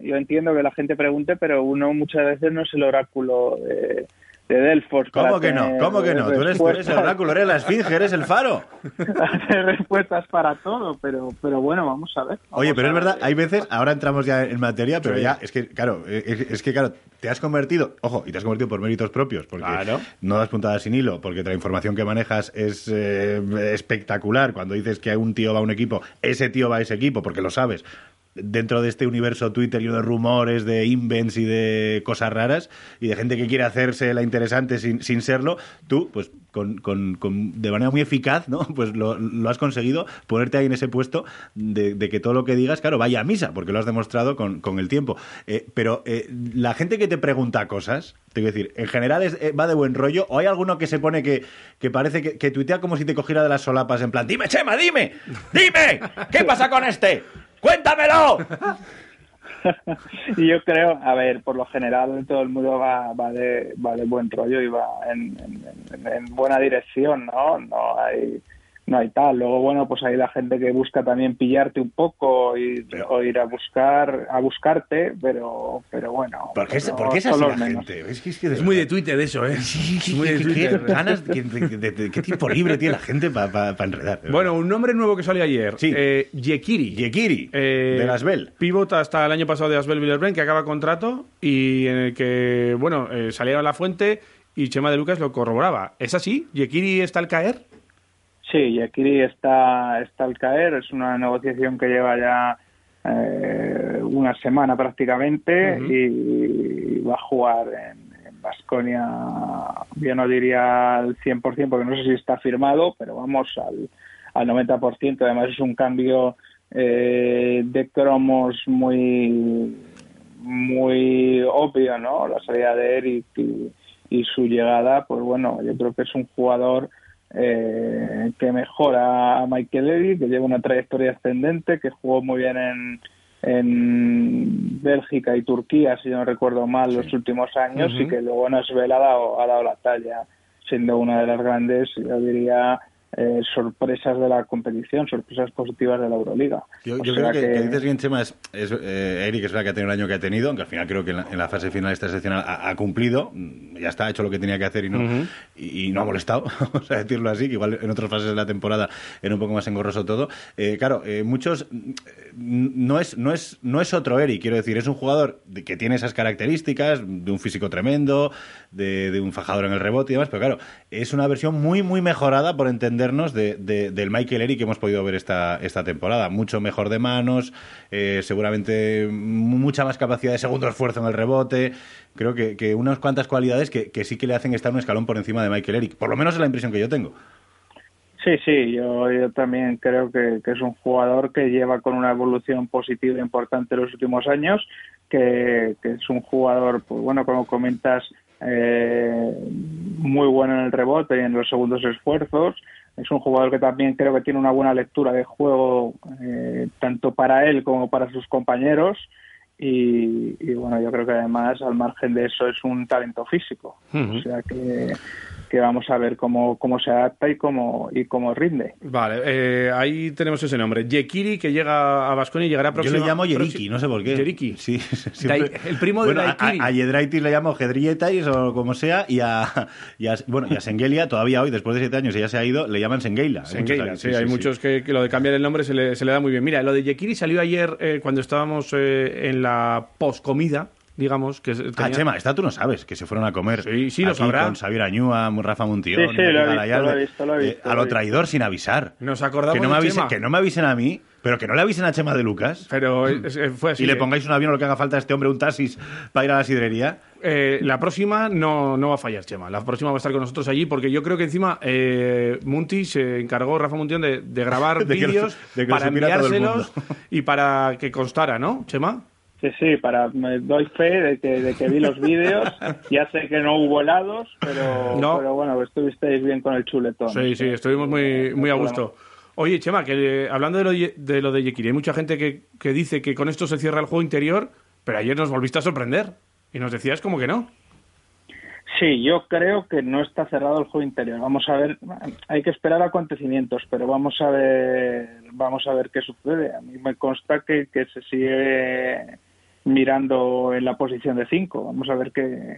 yo entiendo que la gente pregunte, pero uno muchas veces no es el oráculo de, de Delfos. para ¿Cómo que no? ¿Cómo que no? Tú eres, tú eres el oráculo, eres la esfinge, eres el faro. [laughs] hacer respuestas para todo, pero, pero bueno, vamos a ver. Oye, pero es verdad, ver. hay veces, ahora entramos ya en materia, pero Sí. ya, es que, claro, es, es que, claro, te has convertido, ojo, y te has convertido por méritos propios, porque Claro. no das puntadas sin hilo, porque la información que manejas es eh, espectacular. Cuando dices que un tío va a un equipo, ese tío va a ese equipo, porque lo sabes. Dentro de este universo Twitter lleno de rumores, de invents y de cosas raras y de gente que quiere hacerse la interesante sin, sin serlo, tú, pues con, con, con- de manera muy eficaz, ¿no? [laughs] Pues lo, lo has conseguido ponerte ahí en ese puesto de, que todo lo que digas, claro, vaya a misa, porque lo has demostrado con, con el tiempo. Eh, pero eh, la gente que te pregunta cosas, te quiero decir, en general es, eh, va de buen rollo, o hay alguno que se pone que, que parece que, que tuitea como si te cogiera de las solapas, en plan, dime, Chema, dime, dime, ¿qué pasa con este? ¡Cuéntamelo! [laughs] Y yo creo, a ver, por lo general todo el mundo va, va, de, va de buen rollo y va en, en- en buena dirección, ¿no? No hay no hay tal. Luego, bueno, pues hay la gente que busca también pillarte un poco y, o ir a buscar a buscarte, pero pero bueno. ¿Por qué, es- pero por qué es así la menos. gente? Es, que- es que de Es muy de. Twitter eso, ¿eh? Sí, muy de qué- qué Twitter. ganas, qué, de- de- de- qué tiempo libre tiene la gente para enredar. de Bueno, un nombre nuevo que salió ayer. Sí. Eh, Yekiri. Yekiri, Eh, de Asbel. Pivot hasta el año pasado de Asbel Villarreal, que acaba contrato y en el que, bueno, eh, salieron a la fuente y Chema de Lucas lo corroboraba. ¿Es así? ¿Yekiri está al caer? Sí, Yakiri está, está al caer, es una negociación que lleva ya eh, una semana prácticamente y va a jugar en Vasconia, yo no diría al 100% porque no sé si está firmado, pero vamos al, al 90%, además es un cambio eh, de cromos muy muy obvio, ¿no? La salida de Eric y, y su llegada, pues bueno, yo creo que es un jugador eh, que mejora a Michael Eric, que lleva una trayectoria ascendente, que jugó muy bien en, en Bélgica y Turquía, si no recuerdo mal, los últimos años, y que luego en Asbel ha dado, ha dado la talla, siendo una de las grandes, yo diría, eh, sorpresas de la competición, sorpresas positivas de la Euroliga. Yo, yo creo que, que dices bien, Chema, es, es, eh, Eric es verdad que ha tenido el año que ha tenido, aunque al final creo que en la, en la fase final esta excepcional ha, ha cumplido, mm, ya está, ha hecho lo que tenía que hacer y no, Ujú. y, y no ha molestado, [laughs] vamos a decirlo así, que igual en otras fases de la temporada era un poco más engorroso todo. Eh, claro, eh, muchos, mm, no es, no, es, no es otro Eric, quiero decir, es un jugador de- que tiene esas características, de un físico tremendo, de, de un fajador en el rebote y demás, pero claro, es una versión muy, muy mejorada, por de, de- del Michael Eric que hemos podido ver esta, esta temporada. Mucho mejor de manos, eh, seguramente mucha más capacidad de segundo esfuerzo en el rebote. Creo que, que unas cuantas cualidades que, que sí que le hacen estar un escalón por encima de Michael Eric. Por lo menos es la impresión que yo tengo. Sí, sí, yo, también creo que, es un jugador que lleva con una evolución positiva importante en los últimos años, que, que es un jugador, pues bueno, como comentas, eh, muy bueno en el rebote y en los segundos esfuerzos. Es un jugador que también creo que tiene una buena lectura de juego, eh, tanto para él como para sus compañeros. Y, y, bueno, yo creo que además, al margen de eso, es un talento físico. O sea que, que vamos a ver cómo, cómo se adapta y cómo, y cómo rinde. Vale, eh, ahí tenemos ese nombre. Yekiri, que llega a Vasconia y llegará Yo próximo. le llamo Yeriki, no sé por qué. Yeriki. Sí, [laughs] siempre- Dai- el primo de bueno, a, Daikiri. a, a Yedraitis le llamo Gedrietais o como sea, y a, y a- bueno, y a Sengelia todavía hoy, después de siete años, ella se ha ido, le llaman Sengeila. Hay Sengeila, muchos- sí, hay muchos que, que lo de cambiar el nombre se le, se le da muy bien. Mira, lo de Yekiri salió ayer eh, cuando estábamos eh, en la poscomida, digamos. que Ah, tenía- Chema, esta tú no sabes, que se fueron a comer. Sí, sí, lo aquí sabrá. Con Xavier Añúa, Rafa Montión, Sí, sí, lo he Enrique visto, Galayalde. lo he visto, lo he Eh, visto, a lo traidor sin avisar. Nos acordamos que no, me de avisen, Chema. que no me avisen a mí, pero que no le avisen a Chema de Lucas. Pero fue así. y le eh. pongáis un avión o lo que haga falta a este hombre, un taxis, para ir a la sidrería. Eh, la próxima no, no va a fallar, Chema. La próxima va a estar con nosotros allí porque yo creo que encima eh, Munti se encargó, Rafa Muntión, de, de grabar [laughs] De que lo- vídeos para enviárselos y para que constara, ¿no, Chema? Sí, sí, para, me doy fe de que, de que vi los vídeos. [laughs] ya sé que no hubo helados, pero, No. pero bueno, estuvisteis bien con el chuletón. Sí, sí, estuvimos muy, muy a gusto. Oye, Chema, que eh, hablando de lo, de- de lo de Yekiri, hay mucha gente que, que dice que con esto se cierra el juego interior, pero ayer nos volviste a sorprender y nos decías como que no. Sí, yo creo que no está cerrado el juego interior. Vamos a ver, hay que esperar acontecimientos, pero vamos a ver, vamos a ver qué sucede. A mí me consta que, que se sigue mirando en la posición de 5. Vamos a ver qué,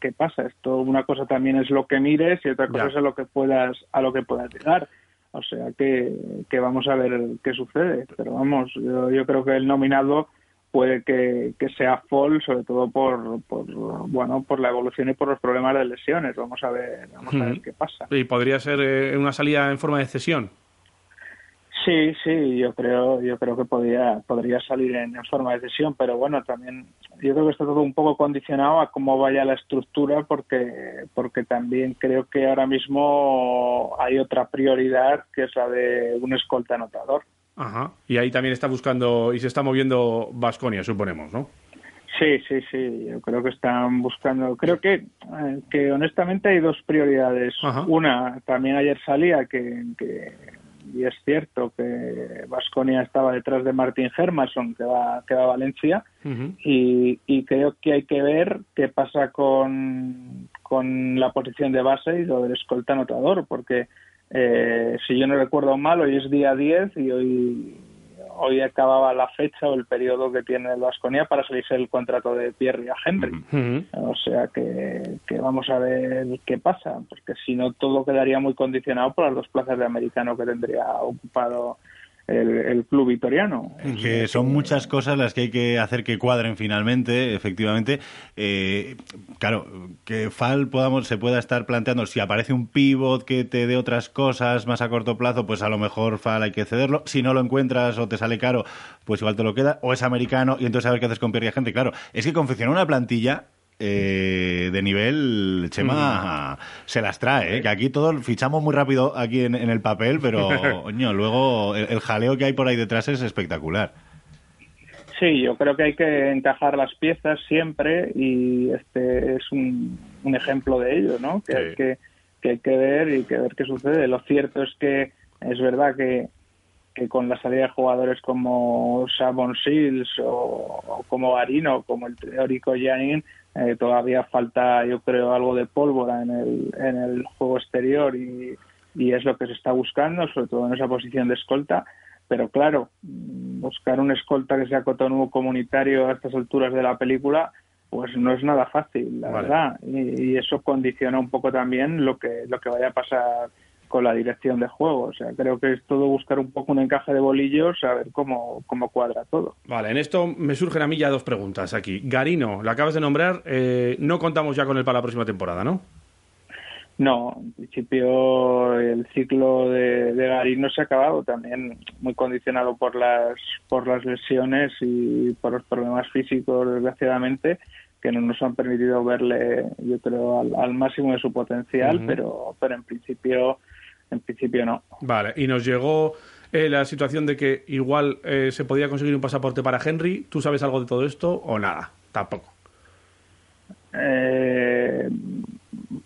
qué pasa. Esto una cosa también es lo que mires y otra cosa Ya. es a lo que puedas a lo que puedas llegar. O sea que, que vamos a ver qué sucede. Pero vamos, yo, yo creo que el nominado puede que, que sea fall, sobre todo por, por bueno por la evolución y por los problemas de lesiones. Vamos a ver, vamos a ver qué pasa. Y podría ser eh, una salida en forma de cesión. Sí, sí, yo creo, yo creo que podría, podría salir en, en, forma de decisión, pero bueno, también yo creo que está todo un poco condicionado a cómo vaya la estructura, porque, porque también creo que ahora mismo hay otra prioridad que es la de un escolta anotador. Ajá. Y ahí también está buscando y se está moviendo Vasconia, suponemos, ¿no? Sí, sí, sí. Yo creo que están buscando. Creo que, eh, que honestamente hay dos prioridades. Ajá. Una, también ayer salía que, que y es cierto que Vasconia estaba detrás de Martin Hermanson, que va, que va a Valencia, y, y creo que hay que ver qué pasa con, con la posición de base y lo del escolta anotador, porque eh, si yo no recuerdo mal, hoy es día 10 y hoy, hoy acababa la fecha o el periodo que tiene el Vasconia para salirse el contrato de Pierre y a Henry. O sea que, que vamos a ver qué pasa, porque si no todo quedaría muy condicionado por las dos plazas de americano que tendría ocupado el, club vitoriano. Que son muchas cosas las que hay que hacer que cuadren finalmente, efectivamente. Eh, claro, que Fal podamos, se pueda estar planteando, si aparece un pivot que te dé otras cosas más a corto plazo, pues a lo mejor Fal hay que cederlo. Si no lo encuentras o te sale caro, pues igual te lo queda. O es americano y entonces a ver qué haces con y gente. Claro, es que confeccionar una plantilla eh, de nivel, Chema se las trae, ¿eh? que aquí todos fichamos muy rápido aquí en, en el papel, pero [laughs] luego el, el jaleo que hay por ahí detrás es espectacular. Sí, yo creo que hay que encajar las piezas siempre y este es un, un ejemplo de ello, ¿no? Que, hay que, que hay que ver y que ver qué sucede. Lo cierto es que es verdad que, que con la salida de jugadores como Sabon Seals o, o como Garino, como el teórico Janin, eh, todavía falta, yo creo, algo de pólvora en el, en el juego exterior y, y es lo que se está buscando, sobre todo en esa posición de escolta. Pero claro, mm, buscar un escolta que sea cotonou comunitario a estas alturas de la película, pues no es nada fácil, la Vale. verdad. Y, y eso condiciona un poco también lo que, lo que vaya a pasar con la dirección de juego. O sea, creo que es todo buscar un poco un encaje de bolillos, a ver cómo, cómo cuadra todo. Vale, en esto me surgen a mí ya dos preguntas aquí. Garino, la acabas de nombrar, eh, no contamos ya con él para la próxima temporada, ¿no? No, en principio el ciclo de, de Garín no se ha acabado, también muy condicionado por las por las lesiones y por los problemas físicos, desgraciadamente, que no nos han permitido verle, yo creo, al, al máximo de su potencial, pero pero en principio en principio no. Vale, y nos llegó eh, la situación de que igual eh, se podía conseguir un pasaporte para Henry. ¿Tú sabes algo de todo esto o nada? Tampoco. Eh,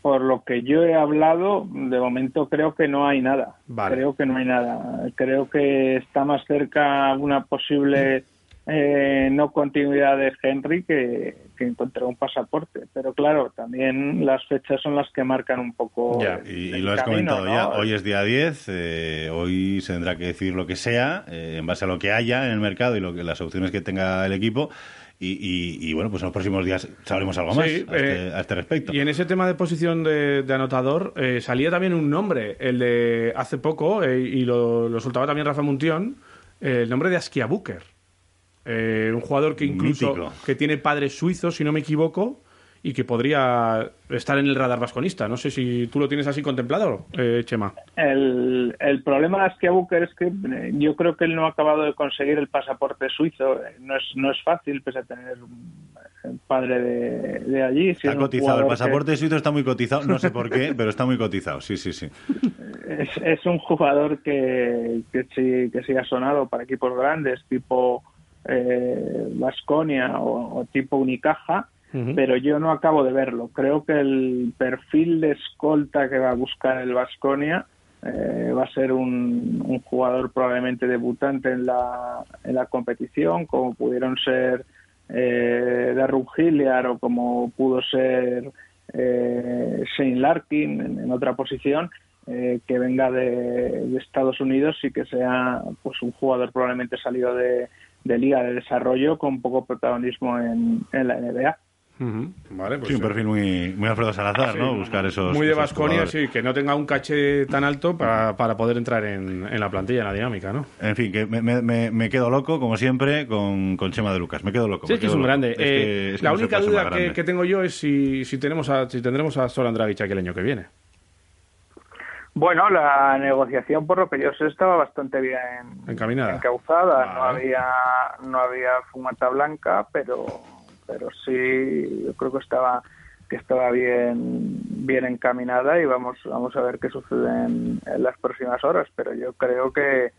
por lo que yo he hablado, de momento creo que no hay nada. Vale. Creo que no hay nada. Creo que está más cerca una posible eh, no continuidad de Henry que, que encontrar un pasaporte. Pero claro, también las fechas son las que marcan un poco. Ya, el- y, lo has camino, comentado ¿no? ya. Hoy es día 10, eh, hoy se tendrá que decidir lo que sea, eh, en base a lo que haya en el mercado y lo que, las opciones que tenga el equipo. Y, y- y, bueno, pues en los próximos días sabremos algo más Sí, a, este, eh, a este respecto. Y en ese tema de posición de, de anotador, eh, salía también un nombre, el de hace poco, eh, y lo, lo soltaba también Rafa Muntión, eh, el nombre de Askia Booker. Eh, un jugador que incluso Mítico. que tiene padres suizos, si no me equivoco, y que podría estar en el radar vasconista. No sé si tú lo tienes así contemplado, eh, Chema. El, el problema de Askia Booker es que eh, yo creo que él no ha acabado de conseguir el pasaporte suizo. Eh, No es, no es fácil, pese a tener un eh, padre de, de allí. Está cotizado, el que- pasaporte suizo está muy cotizado, no sé por qué, [laughs] pero está muy cotizado, sí, sí, sí. es, es un jugador que, que, sí, que sí ha sonado para equipos grandes, tipo Vasconia o, o tipo Unicaja, pero yo no acabo de verlo. Creo que el perfil de escolta que va a buscar el Vasconia va a ser un, un jugador probablemente debutante en la, en la competición, como pudieron ser eh, Darren Hilliard o como pudo ser eh, Shane Larkin en, en otra posición. Eh, que venga de, de, Estados Unidos y que sea pues un jugador probablemente salido de, de liga de desarrollo con poco protagonismo en, en la NBA. Uh -huh. Vale, pues sí, un perfil muy, muy Alfredo Salazar, sí, ¿no? Buscar esos. Muy de Vasconia, sí, que no tenga un caché tan alto para, para poder entrar en, en, la plantilla, en la dinámica, ¿no? En fin, que me, me, me quedo loco, como siempre, con, con, Chema de Lucas. Me quedo loco. Sí, es que es un loco. grande. Es que- Eh, es que la única duda que, que tengo yo es si, si, tenemos a, si tendremos a Soran Dragic aquí el año que viene. Bueno, la negociación, por lo que yo sé, estaba bastante bien Encaminada. encauzada. No había no había fumata blanca, pero pero sí, yo creo que estaba que estaba bien bien encaminada y vamos vamos a ver qué sucede en, en las próximas horas. Pero yo creo que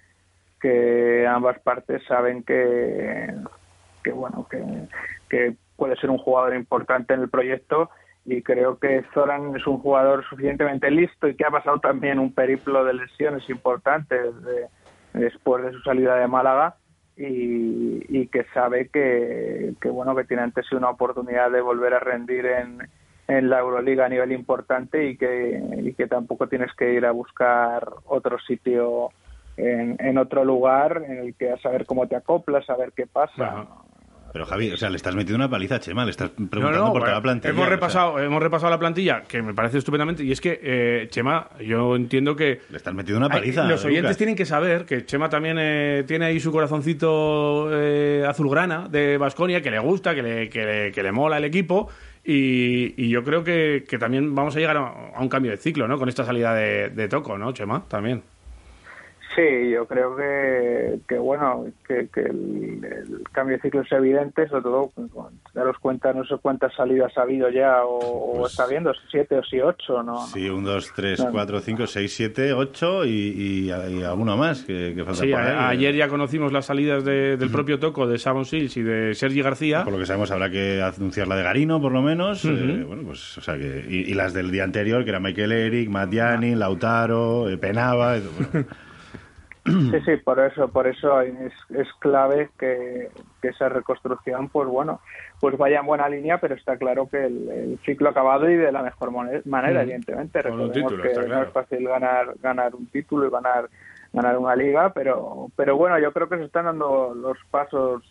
que ambas partes saben que que bueno que, que puede ser un jugador importante en el proyecto y creo que Zoran es un jugador suficientemente listo y que ha pasado también un periplo de lesiones importantes de- después de su salida de Málaga y, que sabe que, bueno que tiene ante sí una oportunidad de volver a rendir en, en la Euroliga a nivel importante y que, y que tampoco tienes que ir a buscar otro sitio en, en otro lugar en el que a saber cómo te acoplas, a ver qué pasa. Pero Javi, o sea, le estás metiendo una paliza a Chema, le estás preguntando no, por toda bueno, la plantilla. Hemos o sea, repasado, hemos repasado la plantilla, que me parece estupendamente, y es que, eh, Chema, yo entiendo que... Le estás metiendo una paliza. Hay- los oyentes Lucas. tienen que saber que Chema también eh, tiene ahí su corazoncito eh, azulgrana de Basconia, que le gusta, que le, que le, que le mola el equipo. Y, y yo creo que, que también vamos a llegar a, a un cambio de ciclo, ¿no? Con esta salida de, de Toco, ¿no, Chema? También. Sí, yo creo que, que bueno, que, que el, el cambio de ciclo es evidente, sobre todo, con- daros cuenta, no sé cuántas salidas ha habido ya o, o Pues está viendo, siete o si ocho, ¿no? Sí, un, dos, tres, cuatro, cinco, seis, siete, ocho y, y, y alguno más que, que falta Sí, por ahí. a- ayer ya conocimos las salidas de- del propio Toco, de Savon Sills y de Sergi García. Por lo que sabemos habrá que anunciar la de Garino, por lo menos. Eh, bueno, pues, o sea que, y, y las del día anterior, que era Michael Eric, Matt Yanin, Lautaro, eh, Penava. eh, bueno. [laughs] Sí, sí, por eso, por eso es, es clave que, que esa reconstrucción, pues bueno, pues vaya en buena línea, pero está claro que el, el ciclo ha acabado y de la mejor manera, Mm. evidentemente. Recordemos título, que no es fácil ganar ganar un título y ganar ganar una liga, pero pero bueno, yo creo que se están dando los pasos,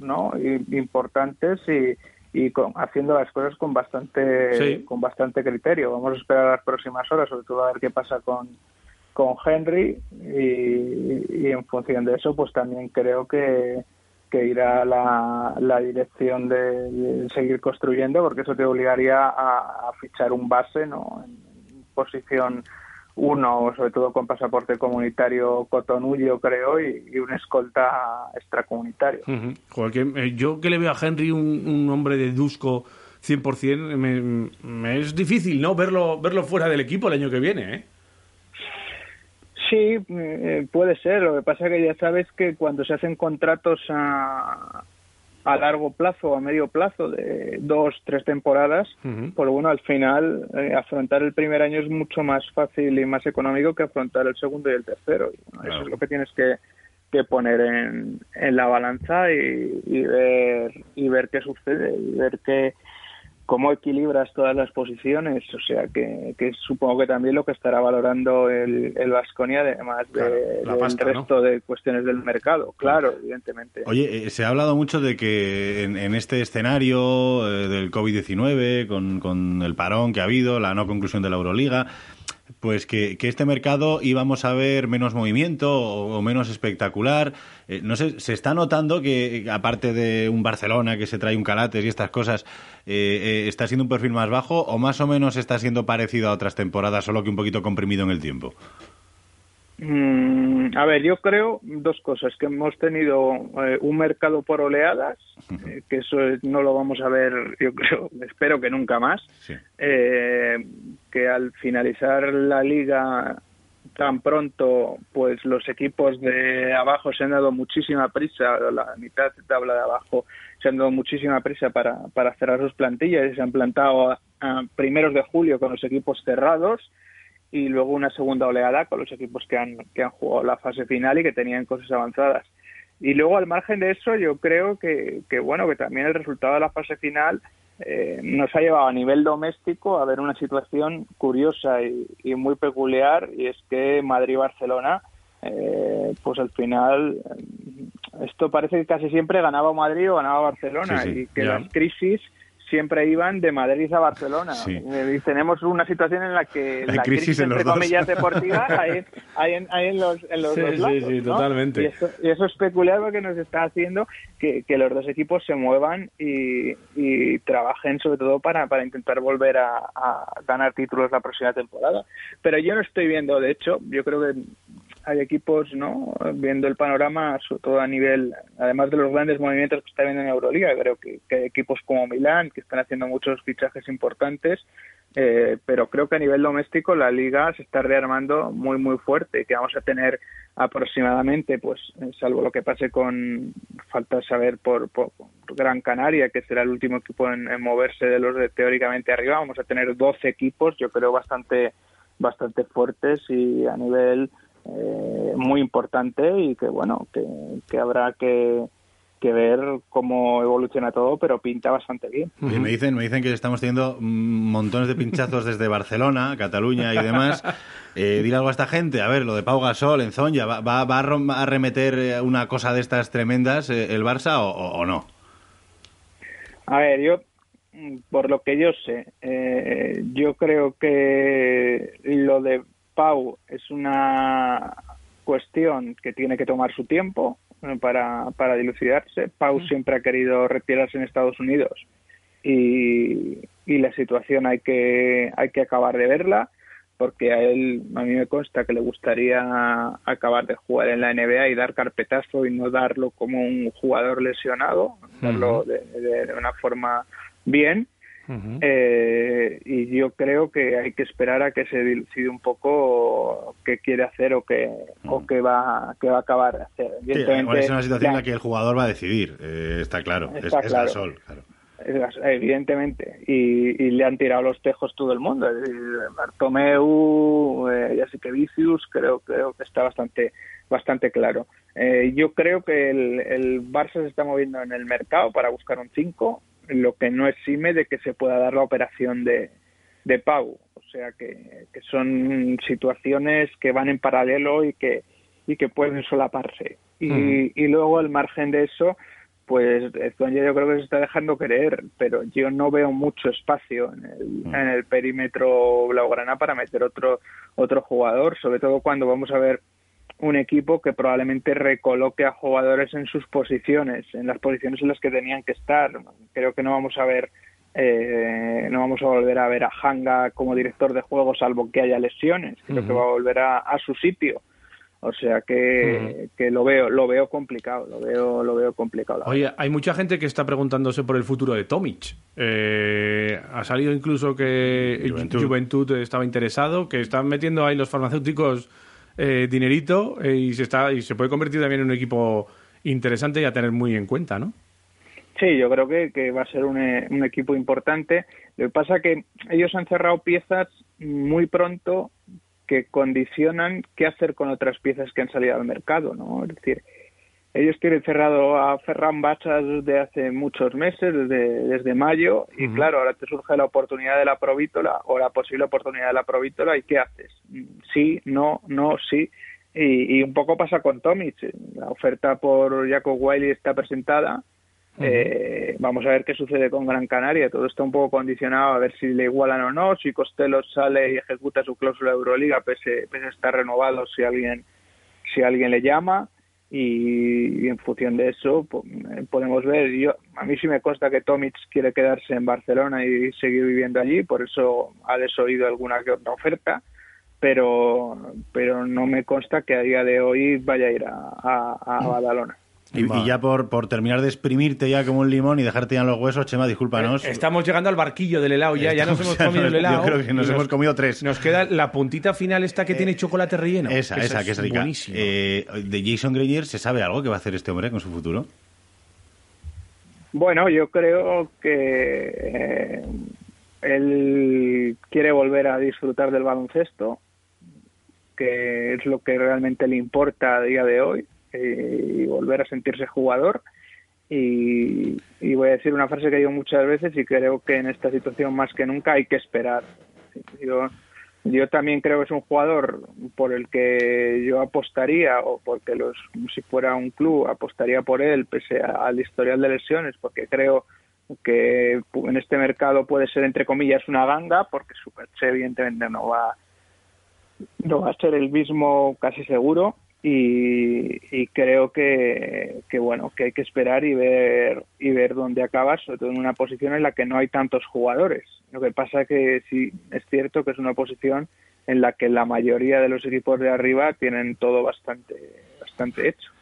¿no? Importantes y y con- haciendo las cosas con bastante Sí. con bastante criterio. Vamos a esperar las próximas horas, sobre todo a ver qué pasa con con Henry y, en función de eso pues también creo que, que irá la, la dirección de, seguir construyendo porque eso te obligaría a, fichar un base no en posición uno sobre todo con pasaporte comunitario cotonullo creo y, y un escolta extracomunitario Ujú. Joder, eh, yo que le veo a Henry un, un hombre de Dusko 100%, me, me es difícil no verlo verlo fuera del equipo el año que viene, ¿eh? Sí, eh, puede ser. Lo que pasa es que ya sabes que cuando se hacen contratos a, a largo plazo o a medio plazo de dos, tres temporadas, pues bueno, al final eh, afrontar el primer año es mucho más fácil y más económico que afrontar el segundo y el tercero. Y, bueno, Eso es lo que tienes que, que poner en, en la balanza y, y ver y ver qué sucede y ver qué cómo equilibras todas las posiciones, o sea que, que supongo que también lo que estará valorando el, el Vasconia, además de, del pasta, ¿no? resto de cuestiones del mercado, claro, evidentemente. Oye, eh, se ha hablado mucho de que en, en este escenario eh, del COVID-19, con, con el parón que ha habido, la no conclusión de la Euroliga, pues que, que este mercado íbamos a ver menos movimiento o, o menos espectacular. Eh, no sé, se está notando que, aparte de un Barcelona que se trae un Calates y estas cosas, eh, eh, está siendo un perfil más bajo o más o menos está siendo parecido a otras temporadas, solo que un poquito comprimido en el tiempo. Mm, a ver, yo creo dos cosas, que hemos tenido eh, un mercado por oleadas, eh, que eso es- no lo vamos a ver, [laughs] yo creo, espero que nunca más, eh, que al finalizar la liga tan pronto, pues los equipos de abajo se han dado muchísima prisa, la mitad de tabla de abajo se han dado muchísima prisa para, para cerrar sus plantillas y se han plantado a, a primeros de julio con los equipos cerrados y luego una segunda oleada con los equipos que han, que han jugado la fase final y que tenían cosas avanzadas. Y luego, al margen de eso, yo creo que, que bueno, que también el resultado de la fase final eh, nos ha llevado a nivel doméstico a ver una situación curiosa y, y muy peculiar, y es que Madrid-Barcelona, eh, pues al final, esto parece que casi siempre ganaba Madrid o ganaba Barcelona, Sí, sí, y que ya. las crisis siempre iban de Madrid a Barcelona. Sí. Eh, y tenemos una situación en la que Hay la crisis crisis, en los entre dos. comillas, deportiva [laughs] hay, hay en, hay en los, en los Sí, dos sí, lados. sí, ¿no? totalmente. Y eso, y eso es peculiar porque nos está haciendo que, que los dos equipos se muevan y, y trabajen sobre todo para, para intentar volver a, a ganar títulos la próxima temporada. Pero yo no estoy viendo, de hecho, yo creo que hay equipos, ¿no? Viendo el panorama, sobre todo a nivel, además de los grandes movimientos que está viendo en Euroliga, creo que, hay equipos como Milán que están haciendo muchos fichajes importantes, eh, pero creo que a nivel doméstico la liga se está rearmando muy muy fuerte y que vamos a tener aproximadamente, pues, eh, salvo lo que pase con falta saber por, por Gran Canaria, que será el último equipo en, en moverse de los de teóricamente arriba, vamos a tener 12 equipos, yo creo bastante bastante fuertes y a nivel eh, muy importante y que bueno que, que habrá que, que ver cómo evoluciona todo pero pinta bastante bien me dicen, me dicen que estamos teniendo montones de pinchazos desde Barcelona, Cataluña y demás. [laughs] Eh, dile algo a esta gente. A ver, lo de Pau Gasol en Zonja, ¿va, va, va a rom- a remeter eh, una cosa de estas tremendas eh, el Barça o, o- o no? A ver, yo, mm, por lo que yo sé, eh, yo creo que lo de Pau es una cuestión que tiene que tomar su tiempo para, para dilucidarse. Pau siempre ha querido retirarse en Estados Unidos y, y la situación hay que, hay que acabar de verla porque a él, a mí me consta que le gustaría acabar de jugar en la NBA y dar carpetazo y no darlo como un jugador lesionado, darlo de, de- de una forma bien. Eh, y yo creo que hay que esperar a que se dilucide un poco qué quiere hacer o qué, o qué va, qué va a acabar de hacer. Evidentemente, es una situación en la- que el jugador va a decidir, eh, está claro. Es- Está es, claro. Gasol, claro. Es gas- Evidentemente, y, y le han tirado los tejos todo el mundo. Bartomeu, eh, ya sé que Vicius, creo, creo que está bastante, bastante claro. Eh, yo creo que el, el Barça se está moviendo en el mercado para buscar un 5, lo que no exime de que se pueda dar la operación de, de Pau. O sea que, que son situaciones que van en paralelo y que, y que pueden solaparse. Y, y luego, al margen de eso, pues yo creo que se está dejando querer, pero yo no veo mucho espacio en el, en el perímetro blaugrana para meter otro otro jugador, sobre todo cuando vamos a ver un equipo que probablemente recoloque a jugadores en sus posiciones, en las posiciones en las que tenían que estar. Creo que no vamos a ver eh, no vamos a volver a ver a Hanga como director de juego salvo que haya lesiones. Creo que va a volver a, a su sitio. O sea que, que lo veo lo veo complicado, lo veo lo veo complicado. Oye, hay mucha gente que está preguntándose por el futuro de Tomic. Eh, ha salido incluso que el Juventud. Juventud. estaba interesado, que están metiendo ahí los farmacéuticos eh, dinerito eh, y se está y se puede convertir también en un equipo interesante y a tener muy en cuenta, ¿no? Sí, yo creo que, que va a ser un, eh, un equipo importante. Lo que pasa que ellos han cerrado piezas muy pronto que condicionan qué hacer con otras piezas que han salido al mercado, ¿no? Es decir, ellos tienen cerrado a Ferran Bacha desde hace muchos meses, desde, desde mayo, y claro, ahora te surge la oportunidad de la Provítola o la posible oportunidad de la Provítola, ¿y qué haces? Sí, no, no, sí. Y, y un poco pasa con Tomic. La oferta por Jacob Wiley está presentada. Eh, vamos a ver qué sucede con Gran Canaria. Todo está un poco condicionado a ver si le igualan o no. Si Costello sale y ejecuta su cláusula de Euroliga, pese, pese a estar renovado, si alguien, si alguien le llama. Y, y en función de eso po- eh, podemos ver. Yo, a mí sí me consta que Tomic quiere quedarse en Barcelona y seguir viviendo allí, por eso ha desoído alguna que otra oferta. Pero, pero no me consta que a día de hoy vaya a ir a, a, a Badalona. Y, y ya por, por terminar de exprimirte ya como un limón y dejarte ya en los huesos, Chema, discúlpanos. Estamos llegando al barquillo del helado ya, ya nos hemos comido el helado. Yo creo que nos hemos comido tres. Nos queda la puntita final esta que tiene chocolate relleno. Esa, esa, que es rica. Eh, de Jason Greyer, ¿se sabe algo que va a hacer este hombre con su futuro? Bueno, yo creo que eh, él quiere volver a disfrutar del baloncesto, que es lo que realmente le importa a día de hoy, eh, y volver a sentirse jugador. Y, voy a decir una frase que digo muchas veces y creo que en esta situación más que nunca hay que esperar. Yo, yo también creo que es un jugador por el que yo apostaría o porque los si fuera un club apostaría por él pese al historial de lesiones porque creo que en este mercado puede ser entre comillas una ganga, porque Superche evidentemente no va no va a ser el mismo casi seguro y, y creo que, que bueno que hay que esperar y ver y ver dónde acaba sobre todo en una posición en la que no hay tantos jugadores. Lo que pasa que sí es cierto que es una posición en la que la mayoría de los equipos de arriba tienen todo bastante bastante hecho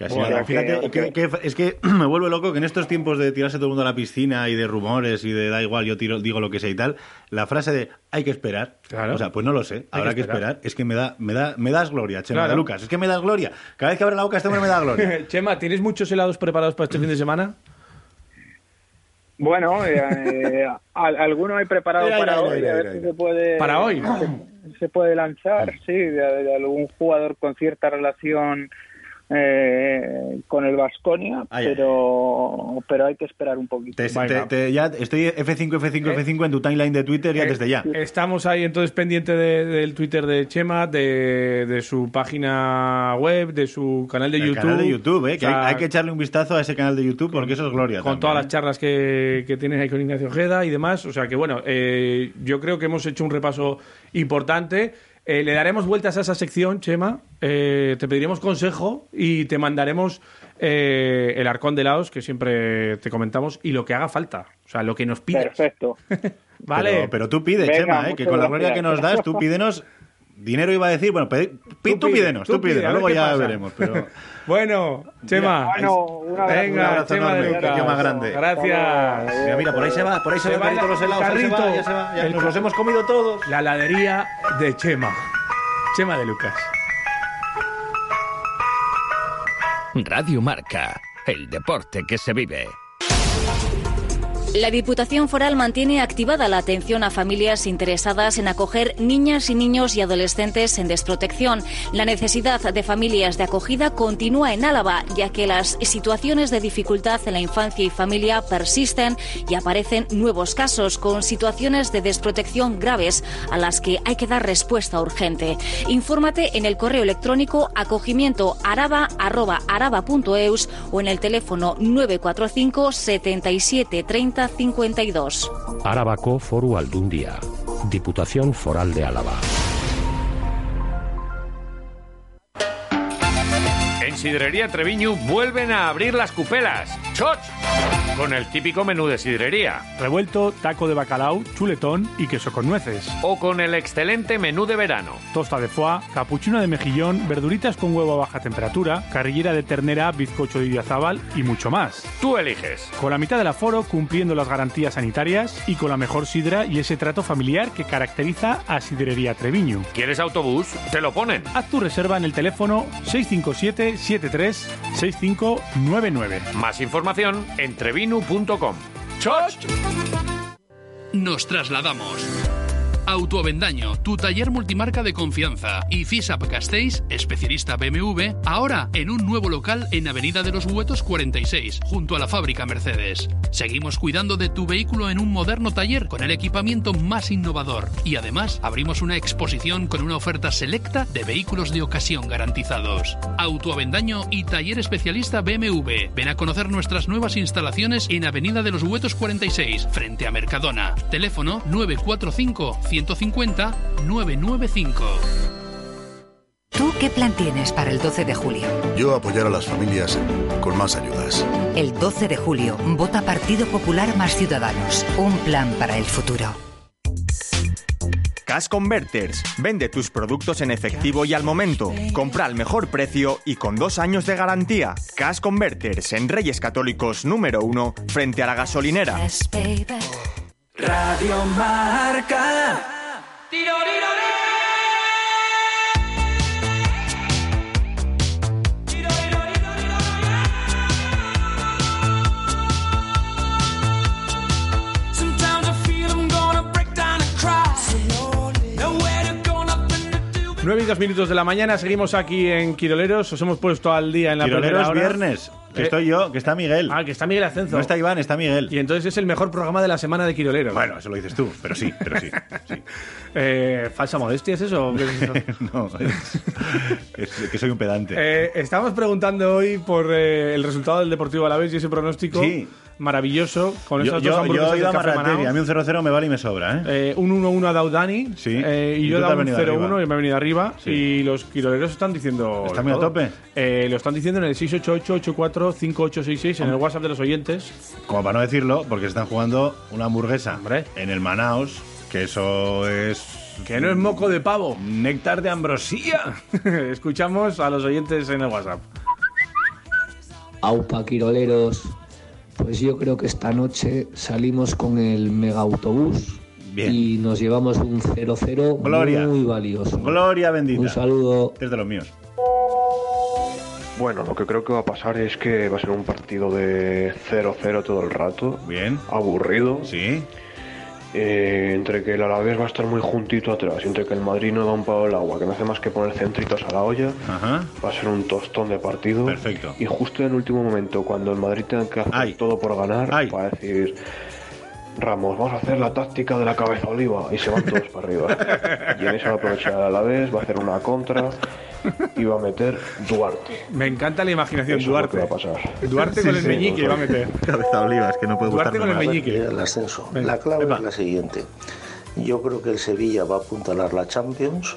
Casi O sea nada. que- Fíjate, que- que- es que [clears throat] me vuelve loco que en estos tiempos de tirarse todo el mundo a la piscina y de rumores y de da igual, yo tiro, digo lo que sea y tal, la frase de hay que esperar, Claro. o sea, pues no lo sé, Hay habrá que que esperar. es que me da, me da, me das gloria, Chema Claro. de Lucas, es que me das gloria. Cada vez que abre la boca este hombre me da gloria. [laughs] Chema, ¿tienes muchos helados preparados para este fin de semana? Bueno, eh, eh, al- alguno he preparado Mira, para mira, hoy, mira, a ver si se puede... ¿Para hoy? Se, se puede lanzar, sí, de, de algún jugador con cierta relación eh, con el Vasconia, pero, pero hay que esperar un poquito. Te- te- te- ya estoy F5, F5, F5 en tu timeline de Twitter ya Eh, desde ya. Estamos ahí entonces pendiente de- del Twitter de Chema, de, de su página web, de su canal de El YouTube. canal de YouTube, eh, que O sea, hay, hay que echarle un vistazo a ese canal de YouTube porque eso es gloria. con también, todas las charlas que, que tienes ahí con Ignacio Ojeda y demás. O sea que bueno, eh, yo creo que hemos hecho un repaso importante. Eh, le daremos vueltas a esa sección, Chema. Eh, te pediremos consejo y te mandaremos eh, el arcón de Laos, que siempre te comentamos, y lo que haga falta. O sea, lo que nos pidas. Perfecto. [laughs] Vale. Pero, pero tú pide, Venga, Chema, eh, que con la gloria que nos das, tú pídenos. Dinero iba a decir, bueno, tú, pide, pídenos, tú tú, pídenos, luego ya pasa. veremos. Pero [laughs] Bueno, Chema. Bueno, un abrazo. Venga, Un abrazo Chema enorme, más grande. Gracias. Mira, mira, por ahí se va, por ahí se, Se va va el carrito los helados, ahí se va, carrito. ya se va, ya El nos los hemos comido todos. La heladería de Chema. Chema de Lucas. Radio Marca, el deporte que se vive. La Diputación Foral mantiene activada la atención a familias interesadas en acoger niñas y niños y adolescentes en desprotección. La necesidad de familias de acogida continúa en Álava, ya que las situaciones de dificultad en la infancia y familia persisten y aparecen nuevos casos con situaciones de desprotección graves a las que hay que dar respuesta urgente. Infórmate en el correo electrónico acogimiento araba.araba.eus o en el teléfono 945 77 30 52. Arabako Foru Aldundia, Diputación Foral de Álava. En Sidrería Treviño vuelven a abrir las cupelas. ¡Choch! Con el típico menú de sidrería. Revuelto, taco de bacalao, chuletón y queso con nueces. O con el excelente menú de verano. Tosta de foie, capuchino de mejillón, verduritas con huevo a baja temperatura, carrillera de ternera, bizcocho de idiazábal y mucho más. Tú eliges. Con la mitad del aforo cumpliendo las garantías sanitarias y con la mejor sidra y ese trato familiar que caracteriza a Sidrería Treviño. ¿Quieres autobús? Te lo ponen. Haz tu reserva en el teléfono 657 73 6599. Más información en trevinu.com. ¡Choch! Nos trasladamos. Autoavendaño, tu taller multimarca de confianza. Y FISAP Castells, especialista BMW, ahora en un nuevo local en Avenida de los Huetos 46, junto a la fábrica Mercedes. Seguimos cuidando de tu vehículo en un moderno taller con el equipamiento más innovador. Y además abrimos una exposición con una oferta selecta de vehículos de ocasión garantizados. Autoavendaño y taller especialista BMW. Ven a conocer nuestras nuevas instalaciones en Avenida de los Huetos 46, frente a Mercadona. Teléfono 945 150 995. ¿Tú qué plan tienes para el 12 de julio? Yo apoyar a las familias con más ayudas. El 12 de julio, vota Partido Popular más Ciudadanos. Un plan para el futuro. Cash Converters. Vende tus productos en efectivo y al momento. Compra al mejor precio y con dos años de garantía. Cash Converters en Reyes Católicos número uno frente a la gasolinera. Radio Marca. 9 y 2 minutos de la mañana, seguimos aquí en Quiroleros. Os hemos puesto al día en la Quiroleros primera hora. viernes, que Eh, estoy yo, que está Miguel. Ah, que está Miguel Ascenso. No está Iván, está Miguel. Y entonces es el mejor programa de la semana de Quiroleros. Bueno, eso lo dices tú, pero sí, pero sí. [laughs] Eh, ¿Falsa modestia es eso? o qué es eso? [laughs] no, es, es que soy un pedante. Eh, estamos preguntando hoy por eh, el resultado del Deportivo Alavés y ese pronóstico. Sí. Maravilloso con Yo, esas dos yo, yo hamburguesas he ido a a mí un 0-0 me vale y me sobra, ¿eh? Eh, un 1-1 ha dado Dani Sí. eh, y Y yo he dado un venido 0-1 arriba. y me he venido arriba Sí. y los quiroleros están diciendo ¿Está muy a tope? Eh, lo están diciendo en el 688-84-5866 en el WhatsApp de los oyentes Como para no decirlo, porque se están jugando una hamburguesa en el Manaos, que eso es... que no es moco de pavo Néctar de ambrosía. [laughs] escuchamos a los oyentes en el WhatsApp Aupa Quiroleros, pues yo creo que esta noche salimos con el mega autobús y nos llevamos un 0-0 Gloria. muy valioso. Gloria bendita. Un saludo. Es de los míos. Bueno, lo que creo que va a pasar es que va a ser un partido de 0-0 todo el rato. Bien. Aburrido. Sí. Eh, entre que el Alavés va a estar muy juntito atrás y entre que el Madrid no da un pavo al agua, que no hace más que poner centritos a la olla, va a ser un tostón de partido. Perfecto. Y justo en el último momento, cuando el Madrid tenga que hacer todo por ganar, va a decir... Ramos, vamos a hacer la táctica de la cabeza oliva y se van todos para arriba. [laughs] Y en eso va a aprovechar el Alavés, va a hacer una contra y va a meter Duarte. me encanta la imaginación Eso Duarte va a pasar. Duarte con el meñique va a meter [laughs] Cabeza oliva, es que no puede Duarte con el meñique El ascenso. Venga, la clave epa. es la siguiente. Yo creo que el Sevilla va a apuntalar la Champions,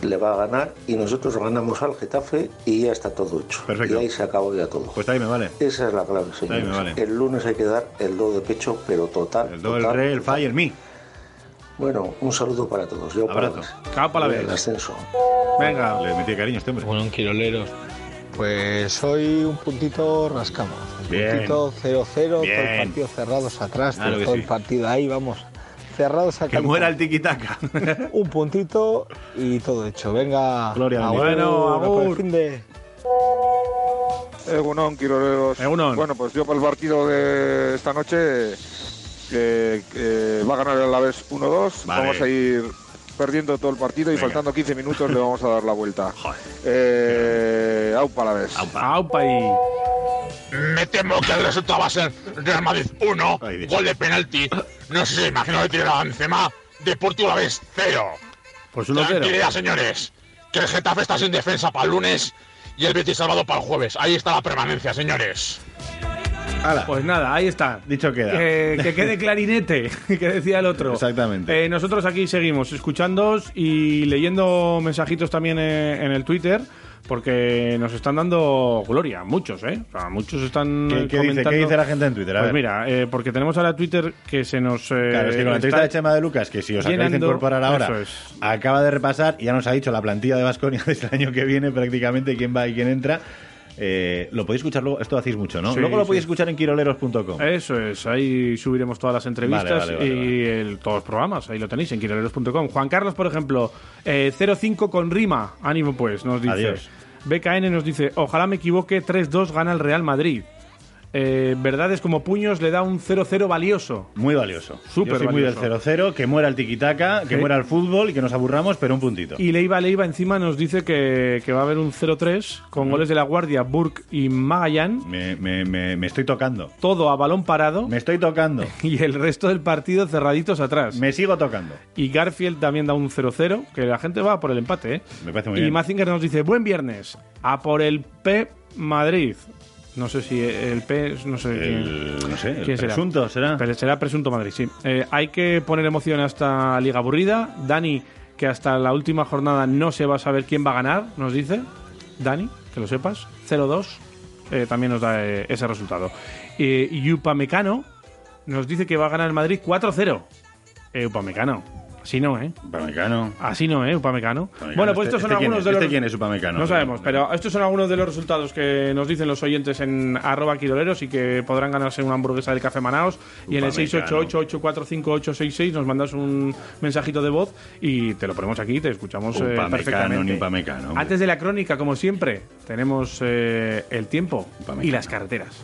le va a ganar y nosotros ganamos al Getafe y ya está todo hecho. Perfecto. Y ahí se acabó ya todo. Pues ahí me vale. Esa es la clave, vale. El lunes hay que dar el do de pecho, pero total. El do, el total, re, el fa y el mi. Bueno, un saludo para todos. Yo para Abrazo. Chao para la el vez. ascenso. Venga. Le metí cariño este hombre. Bueno, quiroleros. Pues hoy un puntito rascamos. Un Bien. puntito 0-0, todo Bien. el partido cerrados atrás, Claro todo que el sí. partido ahí, vamos. Cerrados a Que muera el tiquitaca. [laughs] Un puntito y todo hecho. Venga. Gloria. Bueno, a el agur. fin de... Egunon, Quiroleros. Bueno, pues yo para el partido de esta noche que, que va a ganar el Alavés 1-2. Vale. Vamos a ir perdiendo todo el partido y Venga. faltando 15 minutos le vamos a dar la vuelta. [laughs] Eh, Aupa Alavés. Aupa y... Me temo que el resultado va a ser Real Madrid 1, gol de penalti. No sé si imagino que tiene la Benzema, Deportivo la vez 0. Pues 1-0. Tranquilidad, señores. Que el Getafe está sin defensa para el lunes y el Betis salvado para el jueves. Ahí está la permanencia, señores. Pues nada, ahí está. Dicho queda. Que, que quede clarinete, [laughs] que decía el otro. Exactamente. Eh, nosotros aquí seguimos escuchándoos y leyendo mensajitos también eh, en el Twitter, porque nos están dando gloria, muchos, ¿eh? O sea, muchos están ¿Qué, eh, qué dice, comentando. ¿Qué dice la gente en Twitter? A Pues ver. mira, eh, porque tenemos ahora Twitter que se nos. eh, Claro, es que con la entrevista de Chema de Lucas, que si os acabáis de llenando- incorporar ahora, es. acaba de repasar y ya nos ha dicho la plantilla de Vasconia [laughs] desde el año que viene prácticamente quién va y quién entra. Eh, lo podéis escuchar luego, esto hacéis mucho, ¿no? Sí, luego lo sí. podéis escuchar en quiroleros.com. Eso es, ahí subiremos todas las entrevistas Vale, vale, vale, y el- todos los programas, ahí lo tenéis en quiroleros.com. Juan Carlos, por ejemplo, eh, 05 con rima, ánimo pues, nos dice. Adiós. BKN nos dice, ojalá me equivoque, 3-2 gana el Real Madrid. Eh, verdades como puños le da un 0-0 valioso. Muy valioso. Súper Yo soy muy del valioso. 0-0, que muera el tiquitaca, que Sí. muera el fútbol y que nos aburramos, pero un puntito. Y Leiva Leiva encima nos dice que, que va a haber un 0-3 con goles de la Guardia, Burke y Magallán. Me, me- me- me estoy tocando. Todo a balón parado. Me estoy tocando. [laughs] Y el resto del partido cerraditos atrás. Me sigo tocando. Y Garfield también da un 0-0, que la gente va por el empate, ¿eh? Me parece muy y bien. Mazinger nos dice, buen viernes, a por el P Madrid. No sé si el P, no sé El- quién, no sé, el quién será. presunto será. Pero será presunto Madrid, sí. Eh, hay que poner emoción a esta liga aburrida. Dani, que hasta la última jornada no se va a saber quién va a ganar, nos dice. Dani, que lo sepas. 0-2, eh, también nos da eh, ese resultado. Y Upamecano nos dice que va a ganar el Madrid 4-0. Eh, Upamecano. Así no, ¿eh? Upamecano. Así no, ¿eh? Upamecano. Bueno, pues Este- estos son este algunos es? de los... ¿Este quién es Upamecano? No sabemos, pero estos son algunos de los resultados que nos dicen los oyentes en arroba quiroleros y que podrán ganarse una hamburguesa del Café Manaos. Y en el Upamecano. 688-845-866 nos mandas un mensajito de voz y te lo ponemos aquí te escuchamos eh, Upamecano, perfectamente. Upamecano. Antes de la crónica, como siempre, tenemos eh, el tiempo y las carreteras.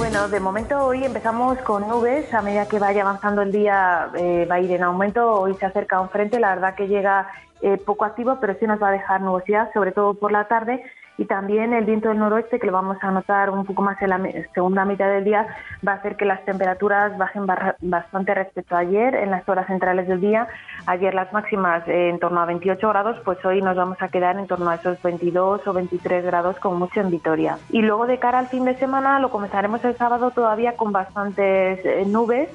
Bueno, de momento hoy empezamos con nubes. A medida que vaya avanzando el día eh, va a ir en aumento. Hoy se acerca un frente, la verdad que llega eh, poco activo, pero sí nos va a dejar nubosidad, sobre todo por la tarde. Y también el viento del noroeste, que lo vamos a notar un poco más en la segunda mitad del día, va a hacer que las temperaturas bajen bastante respecto a ayer en las horas centrales del día. Ayer las máximas en torno a 28 grados, pues hoy nos vamos a quedar en torno a esos 22 o 23 grados con mucho en Vitoria. Y luego de cara al fin de semana lo comenzaremos el sábado todavía con bastantes eh, nubes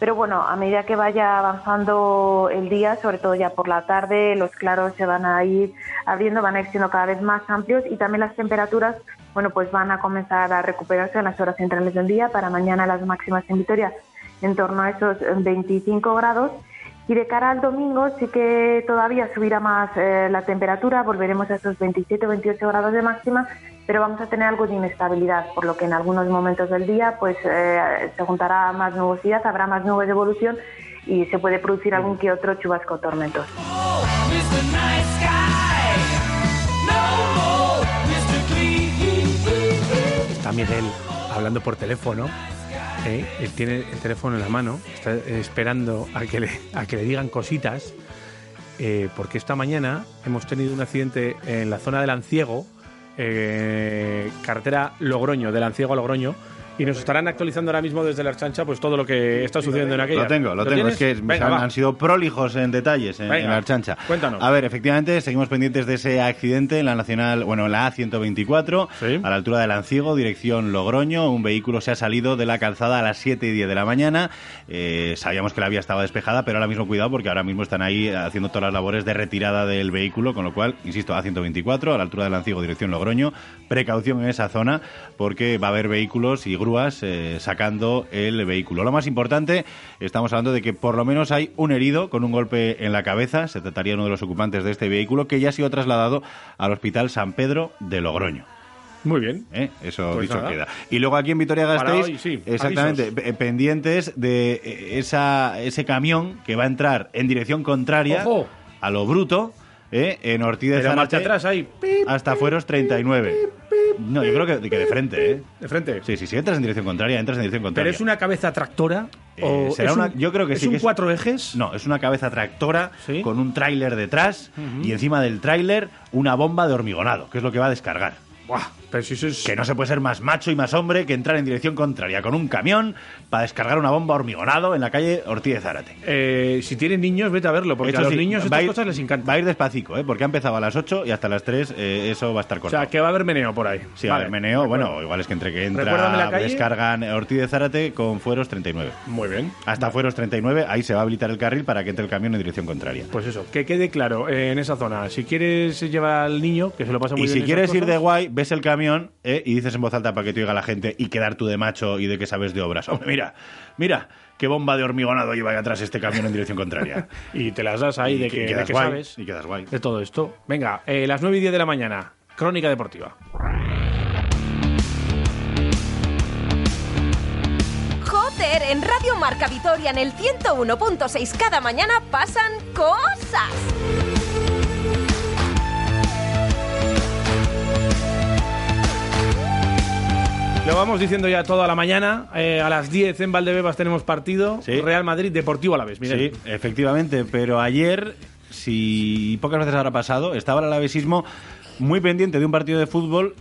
pero bueno, a medida que vaya avanzando el día, sobre todo ya por la tarde, los claros se van a ir abriendo, van a ir siendo cada vez más amplios y también las temperaturas, bueno, pues van a comenzar a recuperarse en las horas centrales del día. Para mañana las máximas en Vitoria en torno a esos 25 grados. Y de cara al domingo sí que todavía subirá más eh, la temperatura, volveremos a esos 27 o 28 grados de máxima pero vamos a tener algo de inestabilidad, por lo que en algunos momentos del día pues eh, se juntará más nubosidad, habrá más nubes de evolución y se puede producir algún que otro chubasco o tormentos. Está Miguel hablando por teléfono. ¿eh? Él tiene el teléfono en la mano, está esperando a que le, a que le digan cositas, eh, porque esta mañana hemos tenido un accidente en la zona del Anciego, eh, carretera Logroño, del Anciego a Logroño, y nos estarán actualizando ahora mismo desde la Archancha pues todo lo que está sucediendo en aquella. Lo tengo, lo, tengo. Es que han, sido prolijos en detalles en, la Archancha. Cuéntanos. A ver, efectivamente, seguimos pendientes de ese accidente en la Nacional, bueno, en la A124, a la altura del Anciego, dirección Logroño. Un vehículo se ha salido de la calzada a las 7 y 10 de la mañana. Eh, sabíamos que la vía estaba despejada, pero ahora mismo cuidado porque ahora mismo están ahí haciendo todas las labores de retirada del vehículo, con lo cual, insisto, A124, a la altura del Anciego, dirección Logroño. Precaución en esa zona porque va a haber vehículos y grúas eh, sacando el vehículo. Lo más importante, estamos hablando de que por lo menos hay un herido con un golpe en la cabeza, se trataría de uno de los ocupantes de este vehículo, que ya ha sido trasladado al Hospital San Pedro de Logroño. Muy bien. ¿Eh? Eso pues dicho queda. Y luego aquí en Vitoria-Gasteiz, exactamente, pendientes de eh, esa, ese camión que va a entrar en dirección contraria a lo bruto ¿eh? en Ortiz de marcha atrás ahí. hasta Fueros 39. No, yo creo que, de frente, ¿eh? ¿De frente? Sí, sí, si entras en dirección contraria, entras en dirección contraria. ¿Pero es una cabeza tractora? Eh, o será una, yo creo que ¿es sí. Un cuatro ejes? No, es una cabeza tractora con un tráiler detrás y encima del tráiler una bomba de hormigonado, que es lo que va a descargar. Buah, pero si es... Que no se puede ser más macho y más hombre que entrar en dirección contraria con un camión para descargar una bomba hormigonado en la calle Ortiz de Zárate. Eh, si tienen niños, vete a verlo, porque a los niños estas cosas les encanta. Va a ir despacito, ¿eh? porque ha empezado a las 8 y hasta las 3 eh, eso va a estar cortado. O sea, que va a haber meneo por ahí. Sí, va a haber meneo. Bueno, igual es que entre que entra, descargan Ortiz de Zárate con Fueros 39. Muy bien. Hasta Fueros 39, ahí se va a habilitar el carril para que entre el camión en dirección contraria. Pues eso, que quede claro eh, en esa zona. Si quieres llevar al niño, que se lo pasa muy y bien. Y si quieres ir de guay, ves el camión ¿eh? y dices en voz alta para que te oiga la gente y quedar tú de macho y de que sabes de obras. Hombre, mira, mira, qué bomba de hormigonado lleva ahí atrás este camión en dirección contraria. [laughs] y te las das ahí de que, de que sabes. Y quedas guay. De todo esto. Venga, eh, las 9 y 10 de la mañana, Crónica Deportiva. Joder, en Radio Marca Vitoria en el 101.6 cada mañana pasan cosas. Lo vamos diciendo ya toda la mañana. Eh, a las 10 en Valdebebas tenemos partido. Real Madrid, Deportivo a la vez. Sí, efectivamente. Pero ayer, si pocas veces habrá pasado, estaba el alavesismo muy pendiente de un partido de fútbol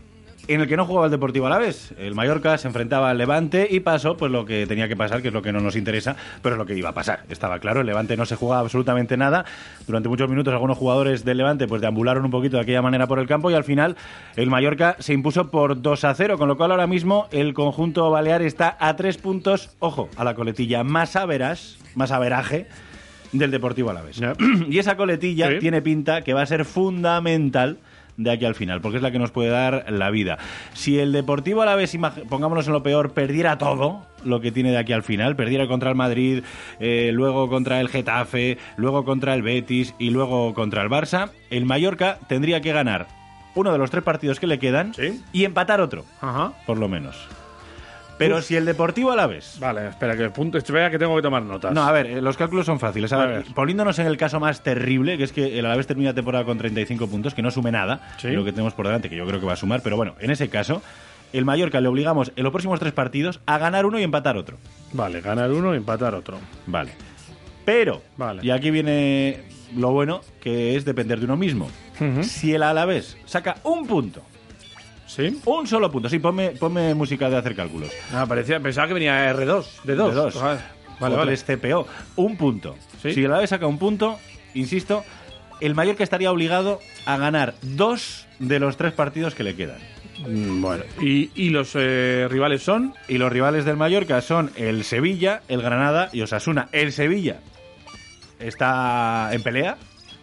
en el que no jugaba el Deportivo a la vez. El Mallorca se enfrentaba al Levante y pasó pues lo que tenía que pasar, que es lo que no nos interesa, pero es lo que iba a pasar. Estaba claro, el Levante no se jugaba absolutamente nada. Durante muchos minutos algunos jugadores del Levante pues deambularon un poquito de aquella manera por el campo y al final el Mallorca se impuso por 2 a 0, con lo cual ahora mismo el conjunto balear está a tres puntos, ojo, a la coletilla más averas, más averaje del Deportivo a la vez. y esa coletilla tiene pinta que va a ser fundamental de aquí al final, porque es la que nos puede dar la vida. Si el Deportivo a la vez, pongámonos en lo peor, perdiera todo lo que tiene de aquí al final, perdiera contra el Madrid, eh, luego contra el Getafe, luego contra el Betis y luego contra el Barça, el Mallorca tendría que ganar uno de los tres partidos que le quedan y empatar otro, por lo menos. Pero si el Deportivo a la vez. Vale, espera, que punto, espera que tengo que tomar notas. No, a ver, eh, los cálculos son fáciles. A, ver, poniéndonos en el caso más terrible, que es que el Alavés termina la temporada con 35 puntos, que no sume nada, lo que tenemos por delante, que yo creo que va a sumar, pero bueno, en ese caso, el Mallorca le obligamos en los próximos tres partidos a ganar uno y empatar otro. Vale, ganar uno y empatar otro. Vale. Pero, vale. y aquí viene lo bueno, que es depender de uno mismo. Si el Alavés saca un punto ¿Sí? Un solo punto. Sí, ponme, ponme música de hacer cálculos. Ah, parecía, pensaba que venía R2, de 2. De dos. Vale, vale. CPO. Un punto. Si el Alavés saca un punto, insisto, el Mallorca estaría obligado a ganar dos de los tres partidos que le quedan. Mm, Bueno, ¿y, y los eh, rivales son? Y los rivales del Mallorca son el Sevilla, el Granada y Osasuna. El Sevilla está en pelea.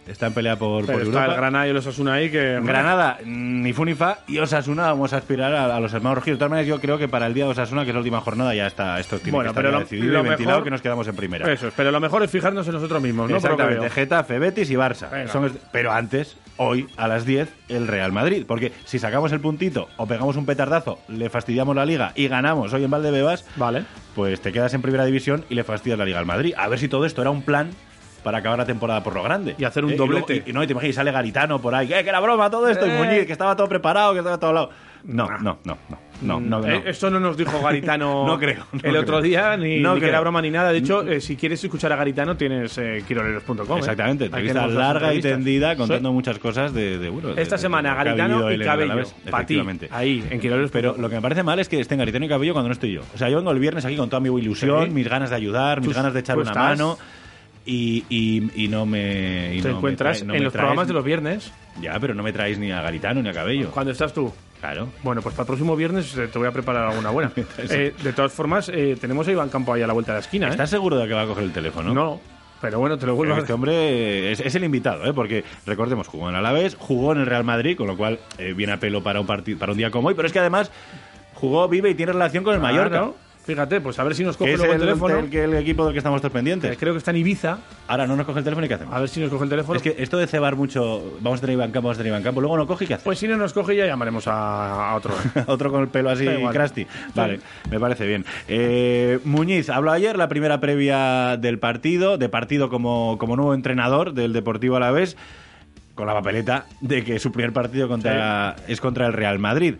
Está en pelea por, Pero por está Europa. el Granada y el Osasuna ahí que... Granada, ni fu ni fa, y Osasuna vamos a aspirar a, a los hermanos rojillos. De todas maneras, yo creo que para el día de Osasuna, que es la última jornada, ya está esto tiene Bueno, que estar pero lo- decidido lo y ventilado mejor- que nos quedamos en primera. Eso es, pero lo mejor es fijarnos en nosotros mismos, ¿no? Exactamente. Getafe, Betis y Barça. Venga. Son pero antes, hoy, a las 10, el Real Madrid. Porque si sacamos el puntito o pegamos un petardazo, le fastidiamos la liga y ganamos hoy en Valdebebas, vale. pues te quedas en primera división y le fastidias la liga al Madrid. A ver si todo esto era un plan para acabar la temporada por lo grande. Y hacer un Eh, luego- doblete. Y, no, y te imaginas, sale Garitano por ahí, "Eh, que era broma todo esto, y Eh. Muñiz, que estaba todo preparado, que estaba todo lado. No, no, no, no, no, no, no. Eh, Esto no nos dijo Garitano [laughs] No creo, no el otro día, ni, ni que era broma ni nada. De hecho, eh, si quieres escuchar a Garitano, tienes eh, quiroleros.com. Exactamente, entrevista larga y tendida contando muchas cosas de, de, bueno, Esta de- semana, de Garitano y Cabello. Alavés, Pa' ti, ahí, en quiroleros. Pero lo que me parece mal es que estén Garitano y Cabello cuando no estoy yo. O sea, yo vengo el viernes aquí con toda mi ilusión, Sí. mis ganas de ayudar, mis ganas de echar una estás- mano. Y, y, y no me. y Te no me encuentras trae- no en me los traes- programas de los viernes. Ya, pero no me traéis ni a Garitano ni a Cabello. ¿Cuándo estás tú? Claro. Bueno, pues para el próximo viernes eh, te voy a preparar alguna buena. [laughs] Eh, de todas formas, eh, tenemos a Iván Campo ahí a la vuelta de la esquina. ¿eh? ¿Estás seguro de que va a coger el teléfono? No, pero bueno, te lo vuelvo a Este hombre es, es el invitado, ¿eh? porque recordemos, jugó en Alavés, jugó en el Real Madrid, con lo cual eh, viene a pelo para un, partido para un día como hoy, pero es que además jugó, vive y tiene relación con el Mallorca. Fíjate, pues a ver si nos coge luego el, el, teléfono. el- el equipo del que estamos todos pendientes. Eh, creo que está en Ibiza. Ahora no nos coge el teléfono y ¿qué hacemos? A ver si nos coge el teléfono. Es que esto de cebar mucho, vamos a tener Iván Campo, vamos a tener Iván Campo, luego no coge y ¿qué hace? Pues si no nos coge ya llamaremos a, a otro. [laughs] Otro con el pelo así crusty. Vale, me parece bien. Eh, Muñiz, habló ayer la primera previa del partido, de partido como, como nuevo entrenador del Deportivo Alavés, con la papeleta de que su primer partido contra, es contra el Real Madrid.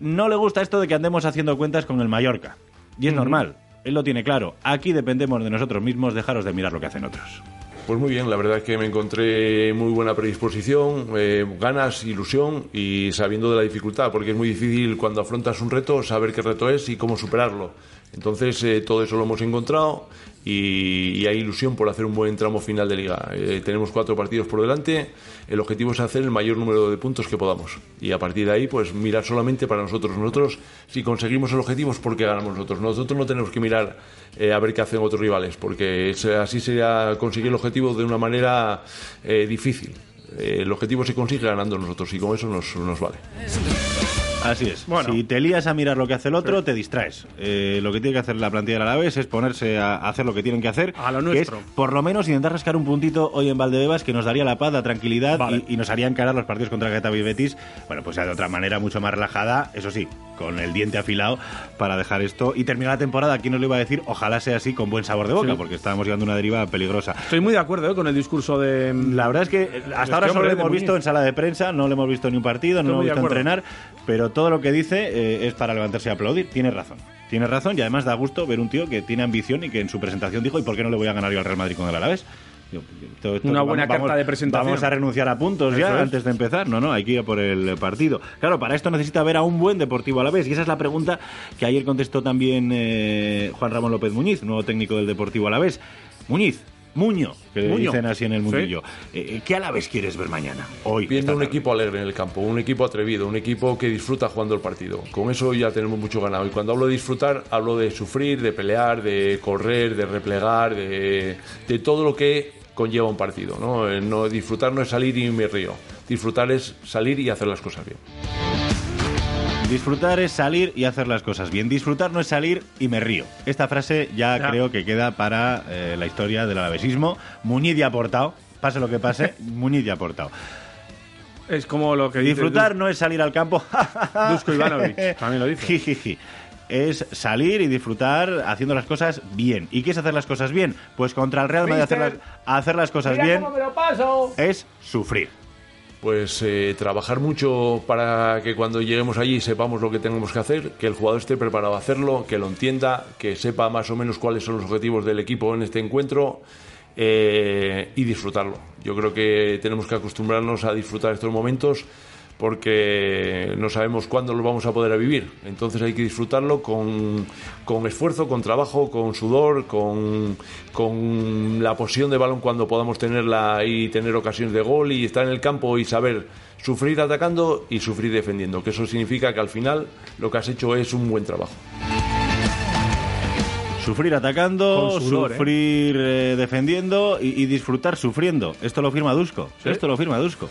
No le gusta esto de que andemos haciendo cuentas con el Mallorca. Y es normal, él lo tiene claro. Aquí dependemos de nosotros mismos, dejaros de mirar lo que hacen otros. Pues muy bien, la verdad es que me encontré muy buena predisposición, eh, ganas, ilusión y sabiendo de la dificultad, porque es muy difícil cuando afrontas un reto saber qué reto es y cómo superarlo. Entonces eh, todo eso lo hemos encontrado y, y hay ilusión por hacer un buen tramo final de liga. Eh, tenemos cuatro partidos por delante, el objetivo es hacer el mayor número de puntos que podamos y a partir de ahí pues mirar solamente para nosotros. Nosotros si conseguimos el objetivo es porque ganamos nosotros. Nosotros no tenemos que mirar eh, a ver qué hacen otros rivales porque así sería conseguir el objetivo de una manera eh, difícil. Eh, el objetivo se consigue ganando nosotros y con eso nos, nos vale. Así es. Si te lías a mirar lo que hace el otro, te distraes. Eh, lo que tiene que hacer la plantilla del Alavés es ponerse a hacer lo que tienen que hacer. A lo que nuestro. es, por lo menos, intentar rascar un puntito hoy en Valdebebas que nos daría la paz, la tranquilidad Vale. y, y nos haría encarar los partidos contra Getafe y Betis. Bueno, pues de otra manera mucho más relajada, eso sí, con el diente afilado para dejar esto y terminar la temporada. Aquí nos lo iba a decir, ojalá sea así con buen sabor de boca, Sí. porque estábamos llevando a una deriva peligrosa. Estoy muy de acuerdo eh, con el discurso de. La verdad es que eh, hasta este ahora solo hombre, lo hemos visto en sala de prensa, no le hemos visto ni un partido, Estoy no lo hemos visto entrenar, pero todo lo que dice eh, es para levantarse y aplaudir. Tiene razón. Tiene razón y además da gusto ver un tío que tiene ambición y que en su presentación dijo, ¿y por qué no le voy a ganar yo al Real Madrid con el Alavés? Yo, todo esto- Una buena vamos- carta de presentación. Vamos a renunciar a puntos Eso ya es. antes de empezar. No, no, hay que ir a por el partido. Claro, para esto necesita ver a un buen Deportivo Alavés y esa es la pregunta que ayer contestó también eh, Juan Ramón López Muñiz, nuevo técnico del Deportivo Alavés. Muñiz, Muño, que le Muño. dicen así en el Sí. mundillo. Eh, ¿Qué Alavés quieres ver mañana? Hoy. Viendo un equipo alegre en el campo, un equipo atrevido, un equipo que disfruta jugando el partido. Con eso ya tenemos mucho ganado. Y cuando hablo de disfrutar, hablo de sufrir, de pelear, de correr, de replegar, de, de todo lo que conlleva un partido. ¿no? Eh, no disfrutar no es salir y me río. Disfrutar es salir y hacer las cosas bien. Disfrutar es salir y hacer las cosas bien. Disfrutar no es salir y me río. Esta frase ya, creo que queda para eh, la historia del alavesismo. Muñiz ha aportado. Pase lo que pase, [laughs] Muñiz ha aportado. Es como lo que dice Disfrutar no es salir al campo. [laughs] Dusko Ivanovic, también lo dice. Jijiji. Es salir y disfrutar haciendo las cosas bien. ¿Y qué es hacer las cosas bien? Pues contra el Real Madrid hacer las, hacer las cosas bien es sufrir. Pues eh, trabajar mucho para que cuando lleguemos allí sepamos lo que tenemos que hacer, que el jugador esté preparado a hacerlo, que lo entienda, que sepa más o menos cuáles son los objetivos del equipo en este encuentro eh, y disfrutarlo. Yo creo que tenemos que acostumbrarnos a disfrutar estos momentos porque no sabemos cuándo lo vamos a poder vivir. Entonces hay que disfrutarlo con, con esfuerzo, con trabajo, con sudor, con, con la posición de balón cuando podamos tenerla y tener ocasiones de gol y estar en el campo y saber sufrir atacando y sufrir defendiendo, que eso significa que al final lo que has hecho es un buen trabajo. Sufrir atacando, ¿eh? sufrir eh, defendiendo y, disfrutar sufriendo. Esto lo firma Dusko. Esto lo firma Dusko.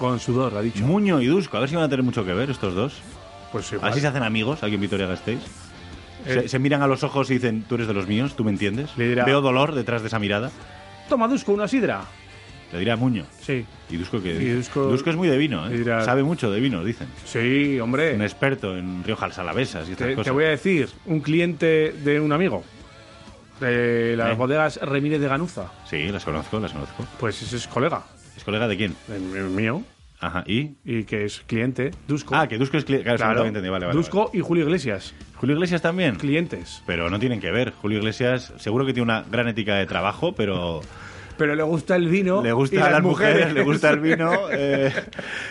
Con sudor, ha dicho. Muño y Dusko. A ver si van a tener mucho que ver estos dos. Pues Así se hacen amigos aquí en Vitoria-Gasteiz. Eh. Se, miran a los ojos y dicen, tú eres de los míos, tú me entiendes. Veo dolor detrás de esa mirada. Toma, Dusko, una sidra. Le dirá Muño. Sí. ¿Y Dusko que Dusko, es muy de vino, ¿eh? Sabe mucho de vino, dicen. Sí, hombre. Un experto en Rioja Salavesas y estas cosas. Te voy a decir, un cliente de un amigo de las ¿Eh? bodegas Remírez de Ganuza. Sí, las conozco, las conozco. Pues ese es colega. ¿Es colega de quién? El, mío. Ajá, ¿y? Y que es cliente, Dusko. Ah, que Dusko es cliente. Claro, Vale, vale, Dusko y Julio Iglesias. ¿Julio Iglesias también? Clientes. Pero no tienen que ver. Julio Iglesias seguro que tiene una gran ética de trabajo, pero [laughs] pero le gusta el vino. Le gusta a las, mujeres, le gusta el vino. [laughs] Eh,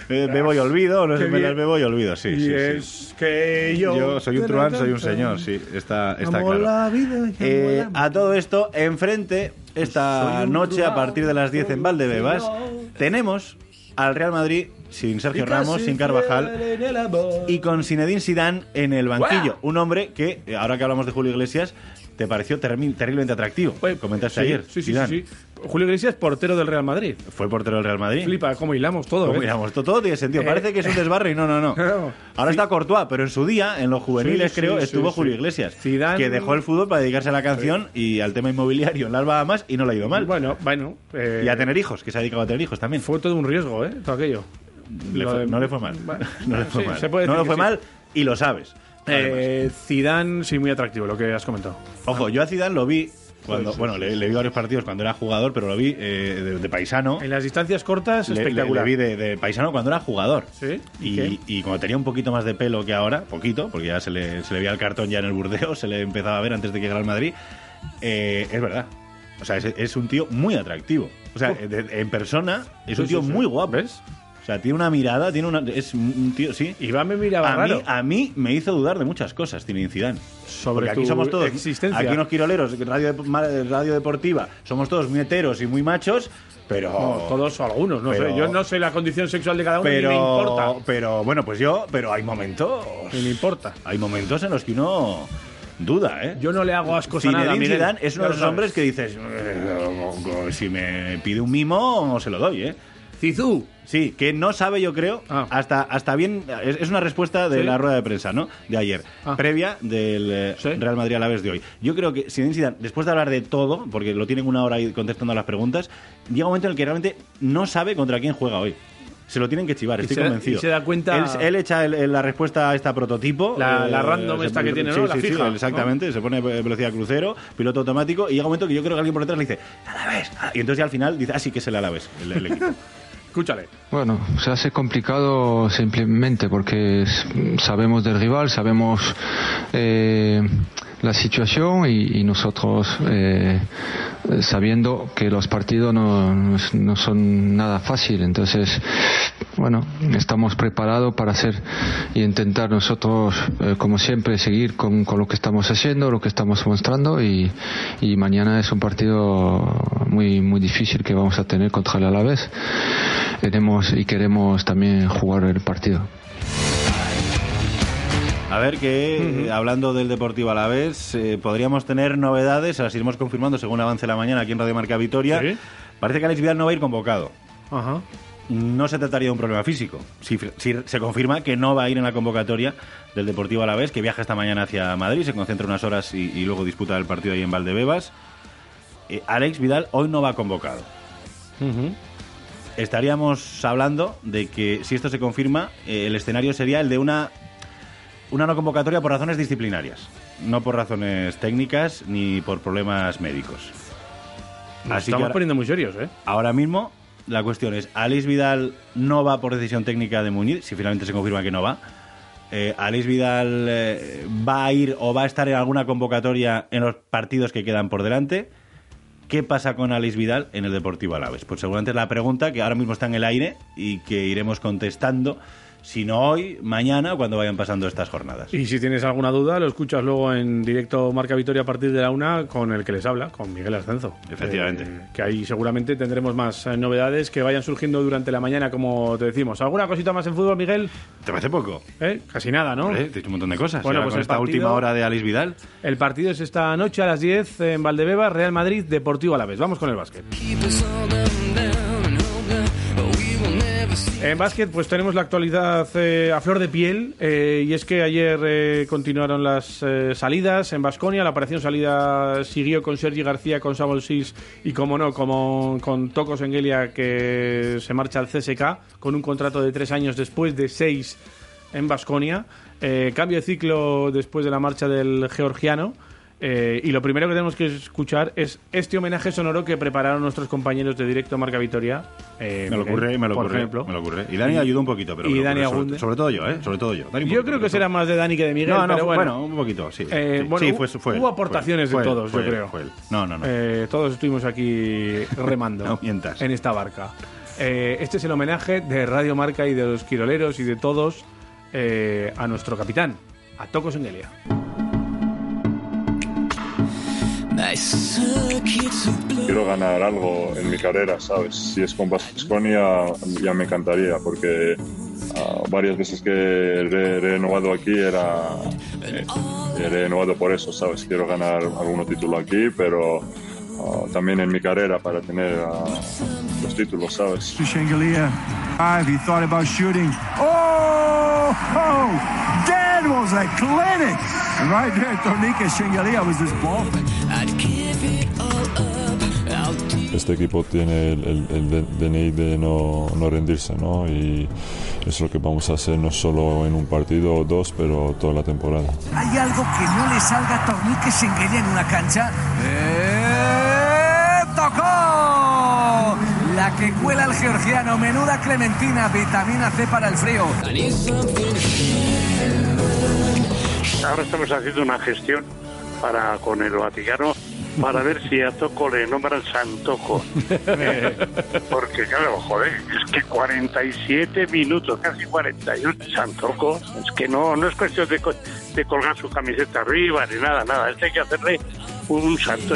eh, bebo y olvido, no sé, me las bebo y olvido, sí. Y es que yo. Yo soy un truán, soy un señor, sí, está, está claro. Eh, a todo esto, enfrente, esta noche, a partir de las 10 en Valdebebas, tenemos al Real Madrid sin Sergio Ramos, sin Carvajal y con Zinedine Zidane en el banquillo. Un hombre que, ahora que hablamos de Julio Iglesias, te pareció terriblemente atractivo. Comentaste ayer. Sí, sí, sí, Julio Iglesias, portero del Real Madrid. Fue portero del Real Madrid. Flipa, cómo hilamos todo. ¿Cómo ¿eh? hilamos todo? Todo tiene sentido. Parece que es un desbarre y no, no, no. [laughs] Ahora está Courtois, pero en su día, en los juveniles, creo, estuvo Julio Iglesias. Que dejó el fútbol para dedicarse a la canción y al tema inmobiliario en las Bahamas y no le ha ido mal. Bueno, bueno. y a tener hijos, que se ha dedicado a tener hijos también. Fue todo un riesgo, ¿eh? Todo aquello. No le fue mal. [laughs] no le fue mal. no le fue mal y lo sabes. Eh, Zidane, sí, muy atractivo, lo que has comentado. Ojo, yo a Zidane lo vi cuando, bueno, le, vi varios partidos cuando era jugador, pero lo vi eh, de, paisano. En las distancias cortas, espectacular. Le, vi de, paisano cuando era jugador. ¿Sí? Y, cuando tenía un poquito más de pelo que ahora, poquito, porque ya se le, se le veía el cartón ya en el burdeo, se le empezaba a ver antes de que llegara al Madrid. Eh, es verdad. O sea, es, un tío muy atractivo. O sea, en persona es un tío muy guapo. ¿Ves? Sea, tiene una mirada, tiene una. Es un tío, sí. Iván me miraba a raro. Mí, a mí me hizo dudar de muchas cosas, tiene Zidane. Sobre aquí somos todos. Existencia. Aquí unos quiroleros, radio, radio deportiva, somos todos muy heteros y muy machos. Pero. todos o algunos, no sé. Yo no sé la condición sexual de cada uno pero, ni me importa. Pero bueno, pues yo. Pero hay momentos. Ni me importa. Hay momentos en los que uno duda, ¿eh? Yo no le hago ascos a nada. Zidane es uno de esos hombres que dices, eh, si me pide un mimo, se lo doy, ¿eh? Cizú. Sí, que no sabe, yo creo, ah. hasta, hasta bien. Es, una respuesta de la rueda de prensa, ¿no? De ayer, ah. previa del eh, Real Madrid a la vez de hoy. Yo creo que si Zidane, después de hablar de todo, porque lo tienen una hora ahí contestando a las preguntas, llega un momento en el que realmente no sabe contra quién juega hoy se lo tienen que chivar, estoy convencido. Se da cuenta. Él, echa la respuesta a esta prototipo. La, eh, random esta que tiene, ¿no? la fija. exactamente, se pone velocidad crucero, piloto automático, y llega un momento que yo creo que alguien por detrás le dice, Alaves. Y entonces ya al final dice, ah, sí que es el Alaves, el, el equipo. [laughs] Escúchale. Bueno, se hace complicado simplemente porque sabemos del rival, sabemos eh, la situación y, nosotros eh, sabiendo que los partidos no, no, son nada fácil. Entonces, bueno, estamos preparados para hacer y intentar nosotros, eh, como siempre, seguir con, con, lo que estamos haciendo, lo que estamos mostrando y, y, mañana es un partido muy, muy difícil que vamos a tener contra el Alavés. Tenemos y queremos también jugar el partido. A ver que, eh, hablando del Deportivo a la vez, eh, podríamos tener novedades, las iremos confirmando según avance la mañana aquí en Radio Marca Vitoria. Parece que Alex Vidal no va a ir convocado. Ajá. No se trataría de un problema físico. Si, se confirma que no va a ir en la convocatoria del Deportivo a la vez, que viaja esta mañana hacia Madrid, se concentra unas horas y, luego disputa el partido ahí en Valdebebas. Eh, Alex Vidal hoy no va convocado. Estaríamos hablando de que si esto se confirma, el escenario sería el de una una no convocatoria por razones disciplinarias, no por razones técnicas ni por problemas médicos. Así estamos poniendo muy serios, ¿eh? Ahora mismo la cuestión es, Alex Vidal no va por decisión técnica de Muñiz, si finalmente se confirma que no va. Eh, Alex Vidal eh, va a ir o va a estar en alguna convocatoria en los partidos que quedan por delante. ¿Qué pasa con Alex Vidal en el Deportivo Alaves? Pues seguramente es la pregunta que ahora mismo está en el aire y que iremos contestando si no hoy, mañana, cuando vayan pasando estas jornadas. Y si tienes alguna duda, lo escuchas luego en directo Marca Vitoria a partir de la una con el que les habla, con Miguel Ascenso. Efectivamente. Eh, que ahí seguramente tendremos más eh, novedades que vayan surgiendo durante la mañana, como te decimos. ¿Alguna cosita más en fútbol, Miguel? ¿Te parece poco? ¿Eh? Casi nada, ¿no? te he dicho un montón de cosas. Bueno, pues con esta última hora de Alice Vidal. El partido es esta noche a las 10 en Valdebeba, Real Madrid, Deportivo a la vez. Vamos con el básquet. En básquet, pues tenemos la actualidad eh, a flor de piel. eh, y es que ayer eh, continuaron las salidas en Basconia. La operación salida siguió con Sergi García, con Samuel Sis y, como no, como con Tocos Engelia, que se marcha al CSK con un contrato de tres años después de seis en Basconia. cambio de ciclo después de la marcha del georgiano. Eh, y lo primero que tenemos que escuchar es este homenaje sonoro que prepararon nuestros compañeros de directo Marca Vitoria. eh, Me lo ocurre, me lo por ocurre, ejemplo. me lo ocurre. Y Dani ayuda un poquito, pero Y Dani ocurre, sobre- todo yo, ¿eh? Sobre todo yo. Dani Yo poquito, creo que será más de Dani que de Miguel, No, no, pero bueno. bueno, un poquito, sí. Eh, sí. bueno, Sí, fue- hubo aportaciones fue de todos, yo creo. No, no, no. Eh, todos estuvimos aquí [laughs] remando No mientas. en esta barca. Este es el homenaje de Radio Marca y de los quiroleros y de todos a nuestro capitán, a Tocos Engelia. Quiero ganar algo en mi carrera, ¿sabes? Si es con Vasconia ya me encantaría, porque ah, varias veces que he renovado aquí era eh, he renovado por eso, ¿sabes? Quiero ganar algún título aquí, pero ah, también en mi carrera para tener ah, los títulos, ¿sabes? Shengelia, five, he thought about shooting. Oh, oh, that was a clinic. Right there, Tornike Shengelia was this ball. Este equipo tiene el, el- el DNI de no, no rendirse, ¿no? Y es lo que vamos a hacer no solo en un partido o dos, pero toda la temporada. ¿Hay algo que no le salga a Tornike Shengelia en una cancha? ¡Eh! ¡Tocó! La que cuela el georgiano, menuda clementina, vitamina C para el frío. Ahora estamos haciendo una gestión para con el Vaticano para ver si a Toco le nombran Santoco. [laughs] Porque, claro, joder, es que 47 minutos, casi 41, Santoco, es que no, no es cuestión de, de colgar su camiseta arriba ni nada, nada, es que hay que hacerle un santo.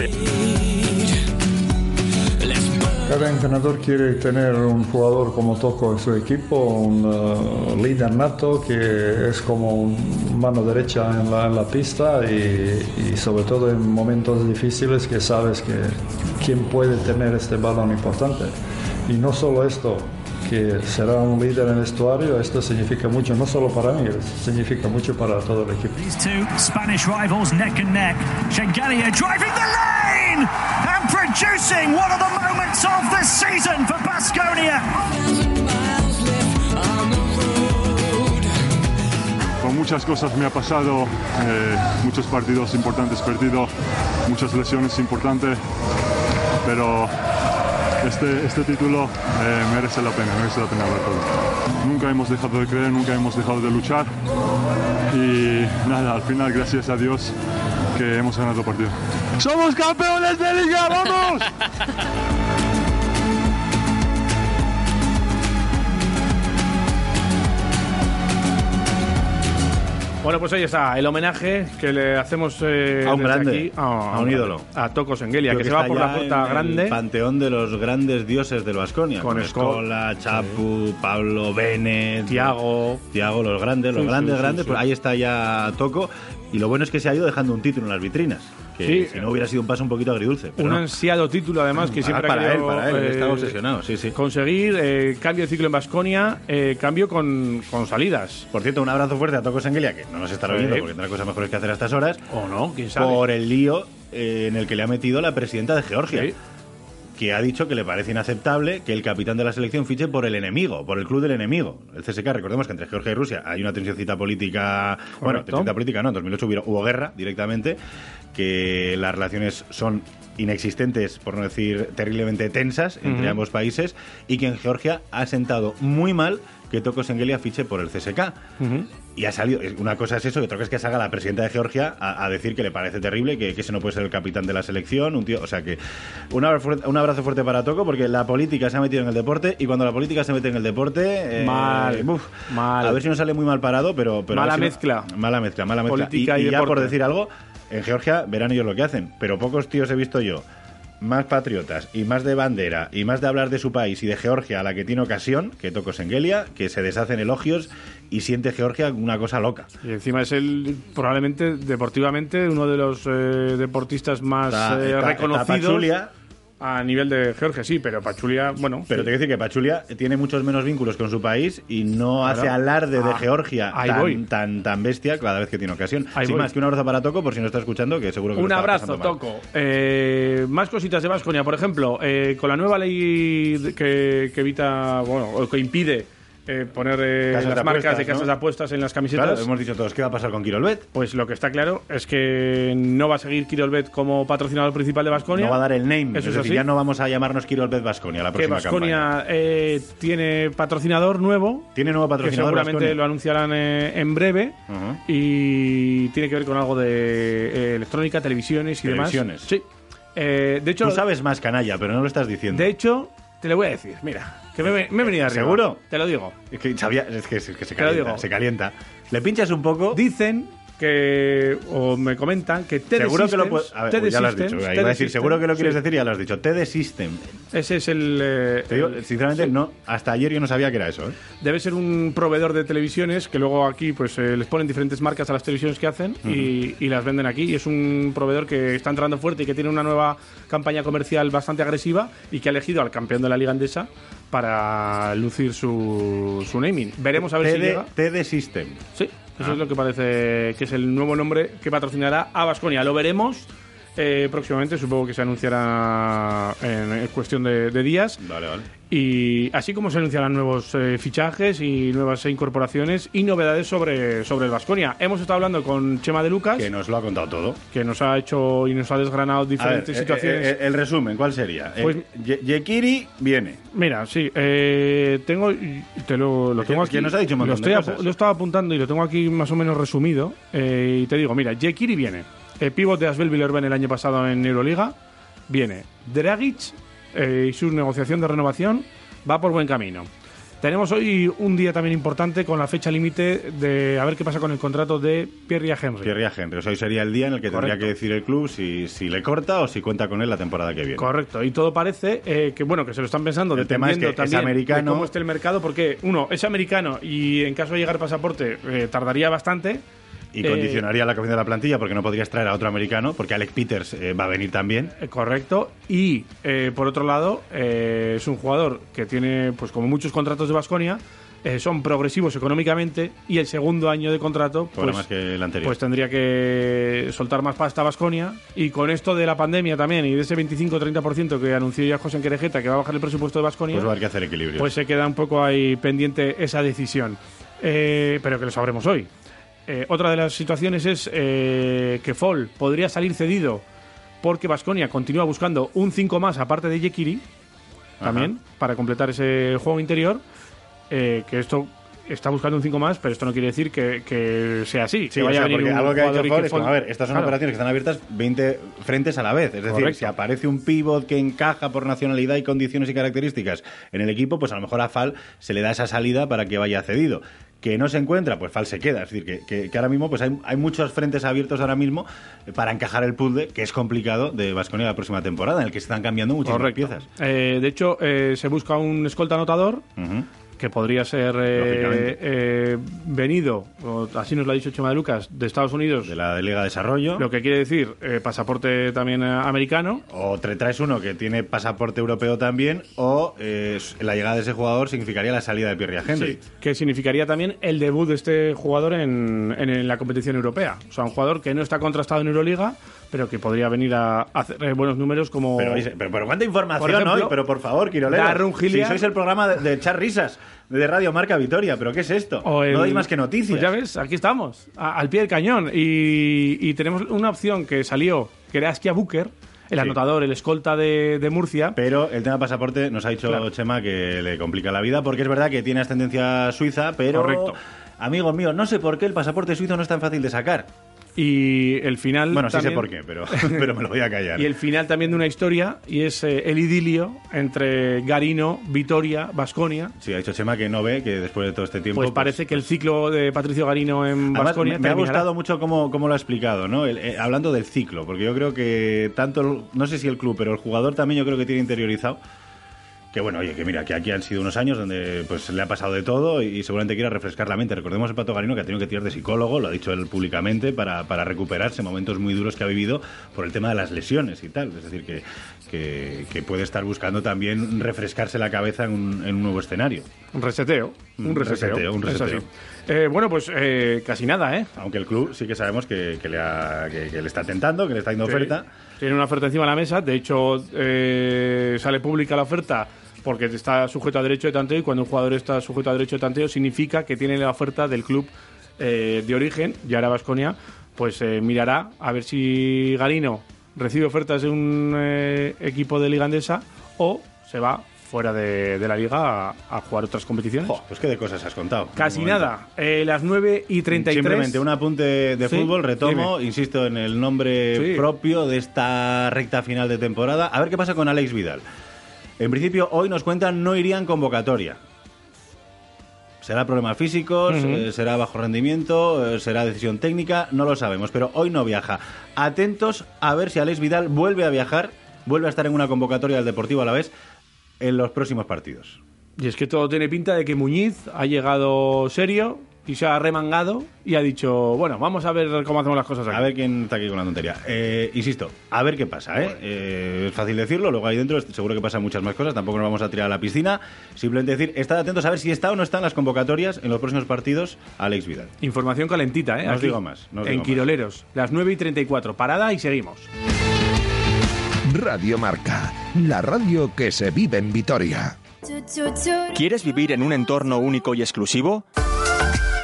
Cada entrenador quiere tener un jugador como Toco en su equipo, un uh, líder nato que es como un mano derecha en la, en la pista y, y sobre todo en momentos difíciles que sabes que quién puede tener este balón importante. Y no solo esto, que será un líder en el vestuario, esto significa mucho, no solo para mí, significa mucho para todo el equipo. These two Spanish rivals neck and neck. Shengelia driving the lane and producing one of the moments of the season for Basconia. Con muchas cosas me ha pasado, eh, muchos partidos importantes perdido, muchas lesiones importantes, pero este, este título eh, merece la pena, merece la pena todo. Nunca hemos dejado de creer, nunca hemos dejado de luchar y nada, al final gracias a Dios que hemos ganado el partido. ¡Somos campeones de liga! ¡Vamos! [laughs] Bueno, pues ahí está el homenaje que le hacemos eh, A un grande, aquí a un ídolo. A Tocos Engelia, que, que se va por la puerta en grande. El panteón de los grandes dioses del Vasconia. Con Con, Esco- Escola, Chapu, Pablo, Bennett. Tiago. Tiago, los grandes, los Sí, grandes, sí, sí, grandes. sí. Pues ahí está ya Toco. Y lo bueno es que se ha ido dejando un título en las vitrinas. Que Sí. si no hubiera sido un paso un poquito agridulce. pero Un no. ansiado título, además, que Ah, siempre para ha querido, él, para él, eh, está obsesionado, sí, sí. Conseguir eh, cambio de ciclo en Basconia, cambio con, con salidas. Por cierto, un abrazo fuerte a Toco Sengelia, que no nos estará viendo porque tendrá cosas mejores que hacer a estas horas. O no, quién sabe. Por el lío eh, en el que le ha metido la presidenta de Georgia. Que ha dicho que le parece inaceptable que el capitán de la selección fiche por el enemigo, por el club del enemigo. El CSK, recordemos que entre Georgia y Rusia hay una tensioncita política. Bueno, Correcto. tensioncita política no, en 2008 hubo, hubo guerra directamente, que las relaciones son inexistentes, por no decir terriblemente tensas, entre ambos países, y que en Georgia ha sentado muy mal que Toko Sengelia fiche por el CSK. Y ha salido. Una cosa es eso, y otra cosa es que salga la presidenta de Georgia a, decir que le parece terrible, que, que, ese no puede ser el capitán de la selección. Un tío, o sea que un abrazo, fuerte para Toco, porque la política se ha metido en el deporte y cuando la política se mete en el deporte. Eh, mal, mal. A ver si no sale muy mal parado, pero. pero mala mezcla. mala mezcla, mala mezcla. Política y, y ya por decir algo, en Georgia verán ellos lo que hacen, pero pocos tíos he visto yo más patriotas y más de bandera y más de hablar de su país y de Georgia a la que tiene ocasión, que Toco Sengelia, que se deshacen elogios y siente Georgia una cosa loca. Y encima es el probablemente deportivamente uno de los eh, deportistas más eh, reconocidos a nivel de Georgia, sí, pero Pachulia, bueno. Pero te quiero decir que Pachulia tiene muchos menos vínculos con su país y no hace alarde de ah, Georgia tan, tan, tan bestia cada vez que tiene ocasión. Sin más que un abrazo para Toco, por si no está escuchando, que seguro que Un abrazo, Toco. Eh, más cositas de Vasconia, por ejemplo, eh, con la nueva ley que, que evita, bueno, o que impide eh, poner eh, las marcas de casas de apuestas en las camisetas. Claro, hemos dicho todos, ¿qué va a pasar con Kirolbet? Pues lo que está claro es que no va a seguir Kirolbet como patrocinador principal de Vasconia. No va a dar el name, eso es, decir, ya no vamos a llamarnos Kirolbet Vasconia la próxima que Vasconia eh, tiene patrocinador nuevo. Tiene nuevo patrocinador. Que seguramente lo anunciarán en breve. Y tiene que ver con algo de electrónica, televisiones y televisiones. Sí. de hecho, Tú sabes más canalla, pero no lo estás diciendo. De hecho, te lo voy a decir, mira. Que me, me he venido arriba. ¿Seguro? Te lo digo. Es que, sabía, es que, se, calienta, se calienta. Le pinchas un poco. Dicen que o me comentan que TD seguro que lo puedes a ver, ya lo has dicho iba a decir seguro que lo quieres decir y ya lo has dicho. TD System ese es el, eh, sinceramente no hasta ayer yo no sabía que era eso ¿eh? debe ser un proveedor de televisiones que luego aquí pues eh, les ponen diferentes marcas a las televisiones que hacen y, y, las venden aquí. Y es un proveedor que está entrando fuerte y que tiene una nueva campaña comercial bastante agresiva y que ha elegido al campeón de la liga andesa para lucir su, su naming. Veremos a ver si llega. TD System sí eso es lo que parece que es el nuevo nombre que patrocinará a Vasconia. Lo veremos eh, próximamente, supongo que se anunciará en, cuestión de, días. Vale, vale. Y así como se anunciarán nuevos eh, fichajes y nuevas incorporaciones y novedades sobre, sobre el Vasconia. Hemos estado hablando con Chema de Lucas. Que nos lo ha contado todo. Que nos ha hecho y nos ha desgranado diferentes eh, situaciones. el resumen, ¿cuál sería? Pues, Yekiri viene. Mira, sí. tengo. Te lo, lo tengo aquí. nos ha dicho lo, estoy lo estaba apuntando y lo tengo aquí más o menos resumido. y te digo, mira, Yekiri viene. El pívot de Asbel Villerben el año pasado en Euroliga viene. Dragic eh, y su negociación de renovación va por buen camino. Tenemos hoy un día también importante con la fecha límite de a ver qué pasa con el contrato de Pierre Henry. Pierre Henry. hoy sería el día en el que tendría que decir el club si, si, le corta o si cuenta con él la temporada que viene. Correcto. Y todo parece eh, que bueno que se lo están pensando. El tema es que también es americano. De cómo esté el mercado, porque uno es americano y en caso de llegar pasaporte eh, tardaría bastante. Y condicionaría la comida de la plantilla porque no podrías traer a otro americano, porque Alec Peters eh, va a venir también. Eh, correcto. Y eh, por otro lado, es un jugador que tiene, pues como muchos contratos de Basconia, son progresivos económicamente y el segundo año de contrato pues, más que el anterior. pues tendría que soltar más pasta a Basconia y con esto de la pandemia también y de ese 25-30% que anunció ya José Querejeta que va a bajar el presupuesto de Basconia pues va a haber que hacer equilibrio pues se queda un poco ahí pendiente esa decisión pero que lo sabremos hoy eh, otra de las situaciones es eh, que Fall podría salir cedido porque Vasconia continúa buscando un 5 más aparte de Yekiri también para completar ese juego interior. Eh, que esto está buscando un 5 más, pero esto no quiere decir que, sea así. que vaya a venir un algo que ha hecho es como, a ver, estas son operaciones que están abiertas 20 frentes a la vez. Es decir, si aparece un pivot que encaja por nacionalidad y condiciones y características en el equipo, pues a lo mejor a Fal se le da esa salida para que vaya cedido que no se encuentra, pues Fal se queda. Es decir, que, ahora mismo pues hay, hay, muchos frentes abiertos ahora mismo para encajar el puzzle, que es complicado, de Vasconia la próxima temporada, en el que se están cambiando muchas piezas. Eh, de hecho, eh, se busca un escolta anotador que podría ser eh, eh, venido, así nos lo ha dicho Chema de Lucas, de Estados Unidos. De la Liga de Desarrollo. Lo que quiere decir eh, pasaporte también americano. O te traes uno que tiene pasaporte europeo también, o la llegada de ese jugador significaría la salida de Pierre Henry. que significaría también el debut de este jugador en, en, la competición europea. O sea, un jugador que no está contrastado en Euroliga, pero que podría venir a hacer buenos números como... Pero, pero, cuánta información hoy, pero por favor, Quirolero. Si sois el programa de echar risas de Radio Marca Vitoria, pero ¿qué es esto? no hay más que noticias. Pues ya ves, aquí estamos, al pie del cañón. Y, tenemos una opción que salió, que era Askia Booker, el anotador, el escolta de, Murcia. Pero el tema pasaporte nos ha dicho Chema que le complica la vida, porque es verdad que tiene ascendencia suiza, pero... Correcto Amigos míos, no sé por qué el pasaporte suizo no es tan fácil de sacar. Y el final. Bueno, sí sé por qué, pero, [laughs] pero me lo voy a callar. Y el final también de una historia, y es eh, el idilio entre Garino, Vitoria, Basconia. Sí, ha dicho Chema que no ve que después de todo este tiempo. Pues, pues parece que el ciclo de Patricio Garino en Basconia. Me, ha gustado mucho cómo, cómo, lo ha explicado, ¿no? Eh, hablando del ciclo, porque yo creo que tanto, no sé si el club, pero el jugador también yo creo que tiene interiorizado que bueno, oye, que mira, que aquí han sido unos años donde pues le ha pasado de todo y seguramente quiera refrescar la mente. Recordemos el Pato Garino que ha tenido que tirar de psicólogo, lo ha dicho él públicamente, para, para recuperarse momentos muy duros que ha vivido por el tema de las lesiones y tal. Es decir, que, que, puede estar buscando también refrescarse la cabeza en un, en un nuevo escenario. Un reseteo, un, reseteo. Un reseteo. Eh, bueno, pues eh, casi nada, ¿eh? Aunque el club sí que sabemos que, que le, ha, que, le está tentando, que le está dando oferta. Tiene una oferta encima de la mesa, de hecho eh, sale pública la oferta porque está sujeto a derecho de tanteo y cuando un jugador está sujeto a derecho de tanteo significa que tiene la oferta del club eh, de origen, y ahora Vasconia, pues eh, mirará a ver si Garino recibe ofertas de un eh, equipo de liga andesa o se va fuera de, la liga a, jugar otras competiciones. pues qué de cosas has contado. Casi nada. las 9 y 33. Simplemente un apunte de fútbol, retomo, insisto en el nombre propio de esta recta final de temporada. A ver qué pasa con Alex Vidal. En principio, hoy nos cuentan no irían convocatoria. Será problemas físicos, eh, será bajo rendimiento, eh, será decisión técnica, no lo sabemos, pero hoy no viaja. Atentos a ver si Alex Vidal vuelve a viajar, vuelve a estar en una convocatoria del Deportivo a la vez en los próximos partidos. Y es que todo tiene pinta de que Muñiz ha llegado serio, y se ha remangado y ha dicho, bueno, vamos a ver cómo hacemos las cosas aquí. A ver quién está aquí con la tontería. Eh, insisto, a ver qué pasa, ¿eh? ¿eh? Es fácil decirlo, luego ahí dentro seguro que pasan muchas más cosas, tampoco nos vamos a tirar a la piscina. Simplemente decir, estad atentos a ver si está o no está en las convocatorias en los próximos partidos Alex Vidal. Información calentita, ¿eh? No os digo más. en Quiroleros, las 9 y 34, parada y seguimos. Radio Marca, la radio que se vive en Vitoria. ¿Quieres vivir en un entorno único y exclusivo?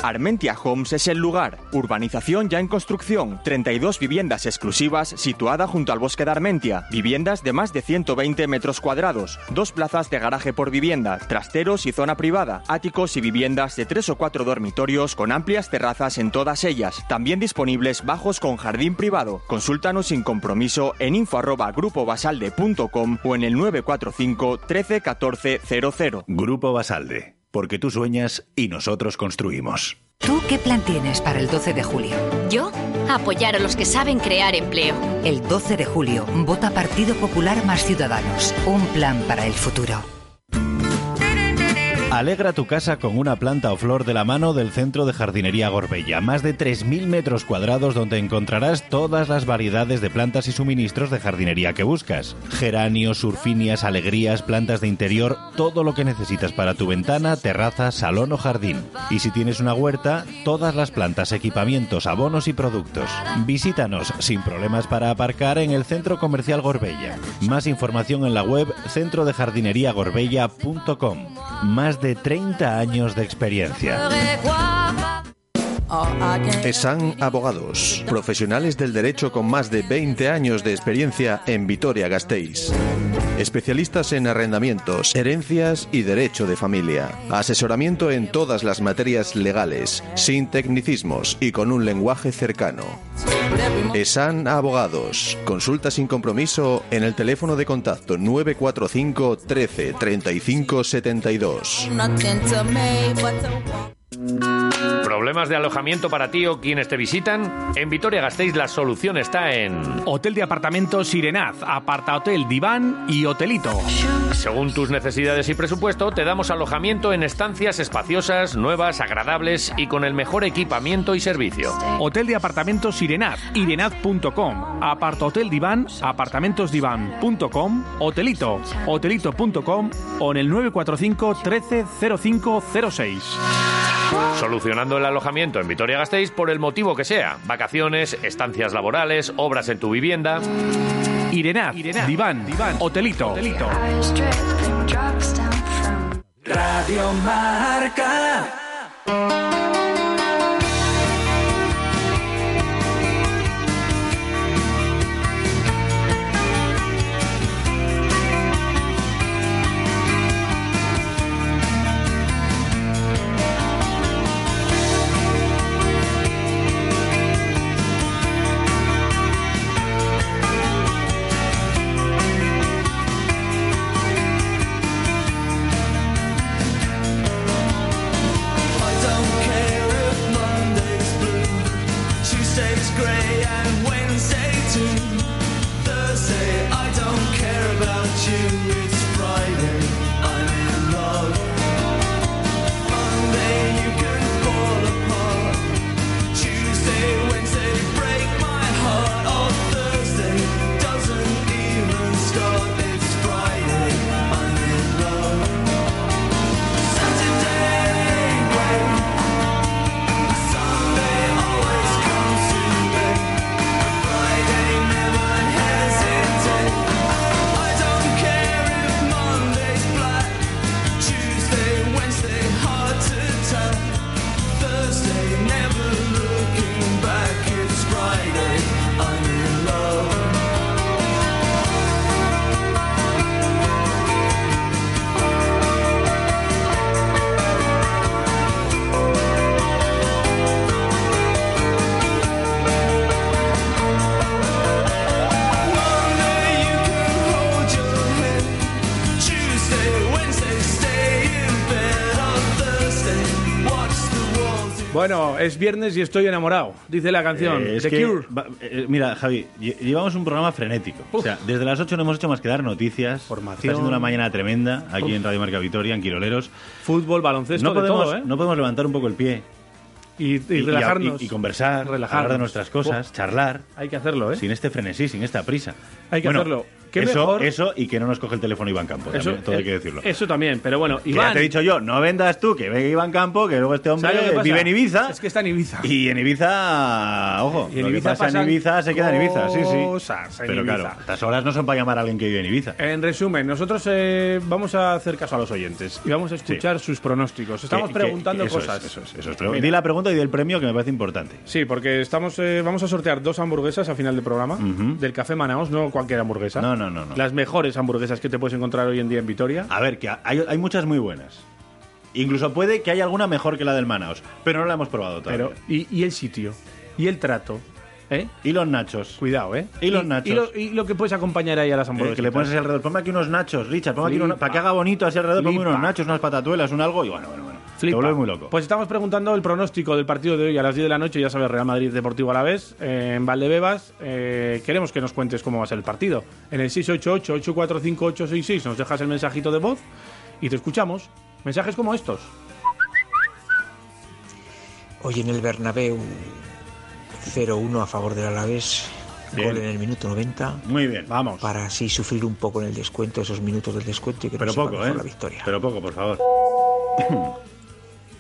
Armentia Homes es el lugar. Urbanización ya en construcción. 32 viviendas exclusivas situada junto al bosque de Armentia. Viviendas de más de 120 metros cuadrados. Dos plazas de garaje por vivienda. Trasteros y zona privada. Áticos y viviendas de tres o cuatro dormitorios con amplias terrazas en todas ellas. También disponibles bajos con jardín privado. Consúltanos sin compromiso en info o en el 945 13 14 00. Grupo Basalde porque tú sueñas y nosotros construimos. ¿Tú qué plan tienes para el 12 de julio? Yo, apoyar a los que saben crear empleo. El 12 de julio, vota Partido Popular más Ciudadanos. Un plan para el futuro. Alegra tu casa con una planta o flor de la mano del Centro de Jardinería Gorbella. Más de 3.000 metros cuadrados donde encontrarás todas las variedades de plantas y suministros de jardinería que buscas. Geranios, surfinias, alegrías, plantas de interior, todo lo que necesitas para tu ventana, terraza, salón o jardín. Y si tienes una huerta, todas las plantas, equipamientos, abonos y productos. Visítanos sin problemas para aparcar en el Centro Comercial Gorbella. Más información en la web centrodejardineriagorbella.com. Más de 30 años de experiencia. ESAN Abogados, profesionales del derecho con más de 20 años de experiencia en Vitoria-Gasteiz. Especialistas en arrendamientos, herencias y derecho de familia. Asesoramiento en todas las materias legales, sin tecnicismos y con un lenguaje cercano. ESAN Abogados. Consulta sin compromiso en el teléfono de contacto 945 13 35 72. ¿Problemas de alojamiento para ti o quienes te visitan? En Vitoria Gasteiz la solución está en... Hotel de apartamentos Sirenaz, aparta hotel, diván y hotelito. Según tus necesidades y presupuesto, te damos alojamiento en estancias espaciosas, nuevas, agradables y con el mejor equipamiento y servicio. Hotel de apartamentos Sirenaz, irenaz.com, aparta hotel diván, apartamentosdivan.com, hotelito, hotelito.com o en el 945 13 Solucionando el alojamiento en Vitoria-Gasteiz por el motivo que sea. Vacaciones, estancias laborales, obras en tu vivienda. Irenaz, Diván, Diván, Hotelito. Hotelito. Radio Marca. Bueno, es viernes y estoy enamorado, dice la canción. Eh, es The que, Cure. va- eh, mira, Javi, lle- llevamos un programa frenético. O sea, desde las 8 no hemos hecho más que dar noticias. Formación. Está siendo una mañana tremenda aquí Uf. en Radio Marca Vitoria, en Quiroleros. Fútbol, baloncesto, No de podemos, todo, ¿eh? no podemos levantar un poco el pie Y, y relajarnos. y, y conversar, Relajarnos. hablar de nuestras cosas, charlar. Hay que hacerlo, ¿eh? Sin este frenesí, sin esta prisa. Hay que Bueno, hacerlo. ¿Qué eso, mejor? eso y que no nos coge el teléfono Iván Campo. Eso, también, todo hay eh, que decirlo. Eso también, pero bueno, Que ya Iván. te he dicho yo, no vendas tú, que venga Iván Campo, que luego este hombre vive en Ibiza. Es que está en Ibiza. Y en Ibiza, ojo, Y en lo Ibiza que pasa en Ibiza se queda en Ibiza, sí, sí. cosas Pero Ibiza. claro, estas horas no son para llamar a alguien que vive en Ibiza. En resumen, nosotros eh, vamos a hacer caso a los oyentes y vamos a escuchar sus pronósticos. Estamos Que- que- preguntando eso es, cosas. eso es, eso es. Pero. Di la pregunta y di el premio que me parece importante. Sí, porque estamos, eh, vamos a sortear dos hamburguesas a final del programa del Café Manaos, no cualquier hamburguesa. No, no, no, no. Las mejores hamburguesas que te puedes encontrar hoy en día en Vitoria. A ver, que hay, hay muchas muy buenas. Incluso puede que haya alguna mejor que la del Manaos, pero no la hemos probado todavía. Pero, y, y el sitio, y el trato, ¿eh? Y los nachos. Cuidado, ¿eh? Y los nachos. Y lo, y lo que puedes acompañar ahí a las Eh, hamburguesas. que le pones así alrededor. Ponme aquí unos nachos, Richard. Ponme aquí unos, para que haga bonito así alrededor. Ponme unos nachos, unas patatuelas, un algo. Y bueno, bueno, bueno. Flipa. Te vuelves muy loco. Pues estamos preguntando el pronóstico del partido de hoy a las 10 de la noche, ya sabes, Real Madrid Deportivo Alavés, eh, en Valdebebas. Eh, queremos que nos cuentes cómo va a ser el partido. En el 688-845-866 nos dejas el mensajito de voz y te escuchamos. Mensajes como estos. Hoy en el Bernabéu 0-1 a favor del Alavés. Bien. Gol en el minuto 90. Muy bien. Vamos. Para así sufrir un poco en el descuento, esos minutos del descuento y que Pero nos poco, ¿eh? la victoria. Pero poco, por favor. [laughs]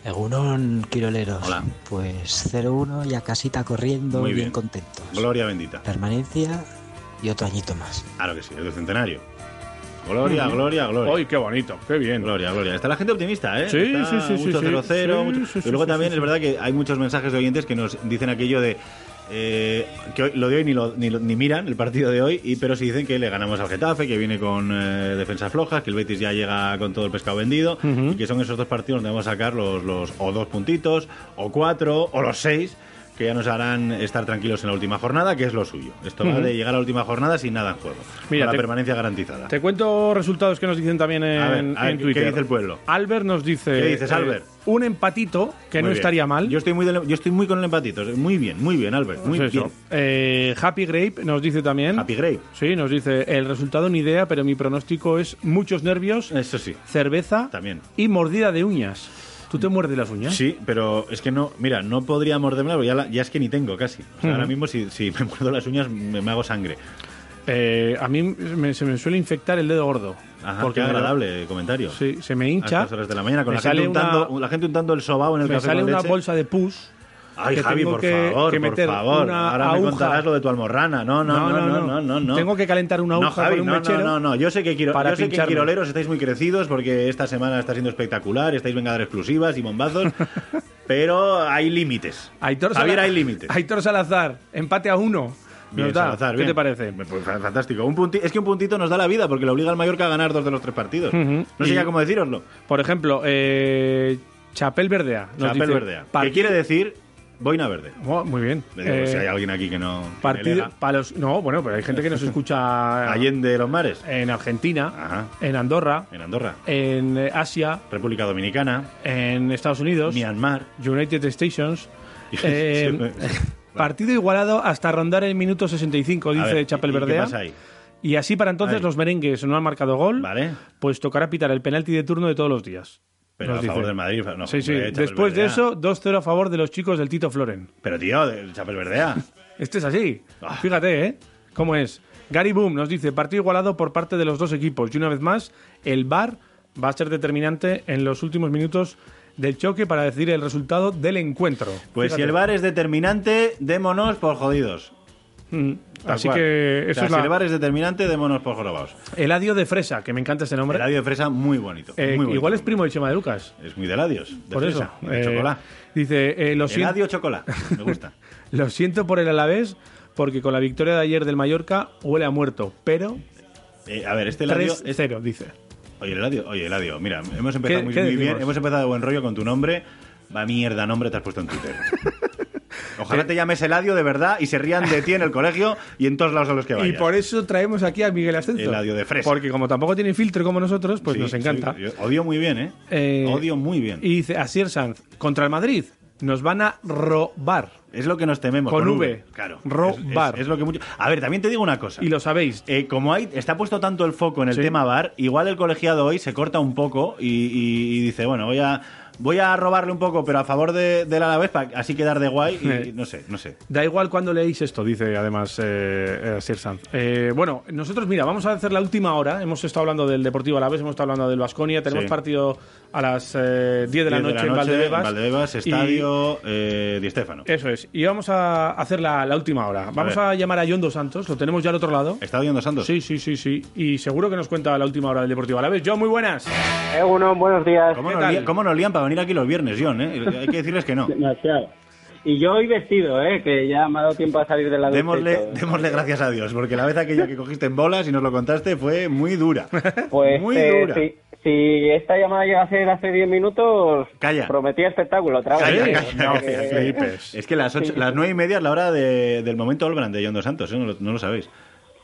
Egunon, Quiroleros. Hola. Pues 0-1 y a casita corriendo, Muy bien. bien. contentos. Gloria bendita. Permanencia y otro añito más. Claro que sí, es del centenario. Gloria, gloria, gloria. Hoy, qué bonito, qué bien. Gloria, gloria. Está la gente optimista, ¿eh? Sí, Está sí, sí, Mucho sí, 0-0. sí. mucho- Sí, sí, y luego sí, también sí, es verdad que hay muchos mensajes de oyentes que nos dicen aquello de. Eh, que hoy- lo de hoy ni, lo- ni, lo- ni miran el partido de hoy, y pero sí dicen que le ganamos al Getafe, que viene con eh, defensas flojas, que el Betis ya llega con todo el pescado vendido, y que son esos dos partidos donde vamos a sacar los, los o dos puntitos, o cuatro, o los seis, que ya nos harán estar tranquilos en la última jornada, que es lo suyo. Esto va Ujú. de llegar a la última jornada sin nada en juego. Mira, con la te- permanencia garantizada. Te cuento resultados que nos dicen también en, A ver, a ver, en ¿qué- Twitter. qué dice el pueblo? Albert nos dice. ¿Qué dices, eh, Albert? Un empatito, que Muy no bien. estaría mal. Yo estoy muy, del- yo estoy muy con el empatito. Muy bien, muy bien, Albert. Muy Pues bien. Eh, Happy Grape nos dice también. Happy Grape. Sí, nos dice el resultado ni idea, pero mi pronóstico es muchos nervios, Eso sí. cerveza También. y mordida de uñas. ¿Tú te muerdes las uñas? Sí, pero es que no, mira, no podría morderme, ya, la- ya es que ni tengo casi. O sea, Ujú. ahora mismo si, si me [laughs] muerdo las uñas me, me hago sangre. Eh, a mí me- se me suele infectar el dedo gordo. Ajá, porque qué me- agradable comentario. Sí, se me A hincha. estas horas de la mañana con me la gente, untando, una- la gente untando el sobao en el me café sale con una leche. bolsa de pus. Ay, que Javi, por que- favor, que por meter favor. una Ahora me aguja. contarás lo de tu almorrana. No, no, no, no, no, no. no, Tengo que calentar una No, aguja Javi, con un no, mechero. no, no, no. Yo sé que, Quiro- para yo sé que. Quiroleros estáis muy crecidos porque esta semana está siendo espectacular, estáis venga a dar exclusivas y bombazos, [laughs] pero hay límites. Javier, hay límites. Aitor Salazar, empate a uno. Bien, da. Salazar, ¿Qué bien. te parece? Pues, fa- fantástico. Un punti- es que un puntito nos da la vida porque le obliga al Mallorca a ganar dos de los tres partidos. No sé ya cómo decíroslo. Por ejemplo, eh, Chapel Verdea. Chapel dice, Verdea. ¿Qué quiere decir boina verde? Oh, muy bien. Digo, Eh, si hay alguien aquí que no. que partido, para los, no, bueno, pero hay gente que nos escucha [laughs] Allende los mares. en Argentina, Ajá. en Andorra, En Andorra. en Asia, República Dominicana. en Estados Unidos, Myanmar. United Stations. [laughs] Eh, partido igualado hasta rondar el minuto 65, A dice ver, Chapel ¿y- y qué pasa ahí? Y así para entonces Ahí. los merengues no han marcado gol, Vale. pues tocará pitar el penalti de turno de todos los días. Pero a favor del Madrid. No, sí, sí. hombre, Después de eso, 2-0 a favor de los chicos del Tito Floren. Pero tío, del Chapel Verdea. Este es así. Ah. Fíjate, ¿eh? ¿Cómo es? Gary Boom nos dice, partido igualado por parte de los dos equipos. Y una vez más, el VAR va a ser determinante en los últimos minutos del choque para decidir el resultado del encuentro. Pues Fíjate. si el bar es determinante, démonos por jodidos. Mm, Así cual. que O eso sea, es si el bar es determinante, démonos por jorobados. Eladio de Fresa, que me encanta este nombre. Eladio de fresa, muy bonito. Eh, muy bonito. igual es primo de Chema de Lucas. Es muy de Eladios. De Por fresa, eso. De eh, chocolate. Dice, eh, lo, siento, Eladio chocolate. Me gusta. [laughs] lo siento por el Alavés, porque con la victoria de ayer del Mallorca huele a muerto, pero Eh, a ver, este Eladio... 3-0, dice. Oye, Eladio, oye, Eladio, mira, hemos empezado ¿Qué- muy, qué muy decimos? bien. Hemos empezado de buen rollo con tu nombre. Va mierda nombre te has puesto en Twitter. [laughs] Ojalá te llames Eladio de verdad y se rían de ti en el colegio y en todos lados a los que Y vayas. por eso traemos aquí a Miguel Ascenso. Eladio de Fresa. Porque como tampoco tiene filtro como nosotros, pues Sí, nos encanta. sí, odio muy bien, ¿eh? Eh, Odio muy bien. Y dice, Asier Sanz, contra el Madrid, Nos van a robar. Es lo que nos tememos. Con V. Claro. Robar. Es, es lo que mucho... A ver, también te digo una cosa. Y lo sabéis. Eh, como hay, está puesto tanto el foco en el Sí. tema bar, igual el colegiado hoy se corta un poco y, y- y dice, bueno, voy a, voy a robarle un poco, pero a favor de, del Alavés, para así quedar de guay. Y, Eh. no sé, no sé. Da igual cuando leéis esto, dice además eh, eh, Sir Sanz. Eh, bueno, nosotros, mira, vamos a hacer la última hora. Hemos estado hablando del Deportivo Alavés, hemos estado hablando del Vasconia. Tenemos Sí. partido a las eh, 10 de la 10 noche en Valdebebas. en Valdebebas, estadio eh, Di. Eso es. Y vamos a hacer la, la última hora. Vamos a, llamar a John Dos Santos. Lo tenemos ya al otro lado. ¿Está John Dos Santos? Sí, sí, sí, sí. Y seguro que nos cuenta la última hora del Deportivo Alavés. John, muy buenas. Eh, bueno, buenos días. ¿Cómo ¿Qué nos, cómo nos lían para venir aquí los viernes, John? eh? Hay que decirles que no. [laughs] Demasiado. Y yo hoy vestido, ¿eh? Que ya me ha dado tiempo a salir de la Démosle, démosle gracias a Dios, porque la vez aquella que cogiste en bolas y nos lo contaste fue muy dura. [laughs] Pues muy eh, dura. si, si esta llamada llega a ser hace 10 minutos, Calla. prometía espectáculo otra vez. Calla, calla, O sea calla, que- calla. [laughs] Es que las, ocho- Sí. las nueve y media es la hora de- del momento Olbran de John Dos Santos, ¿eh? no, lo, no lo sabéis.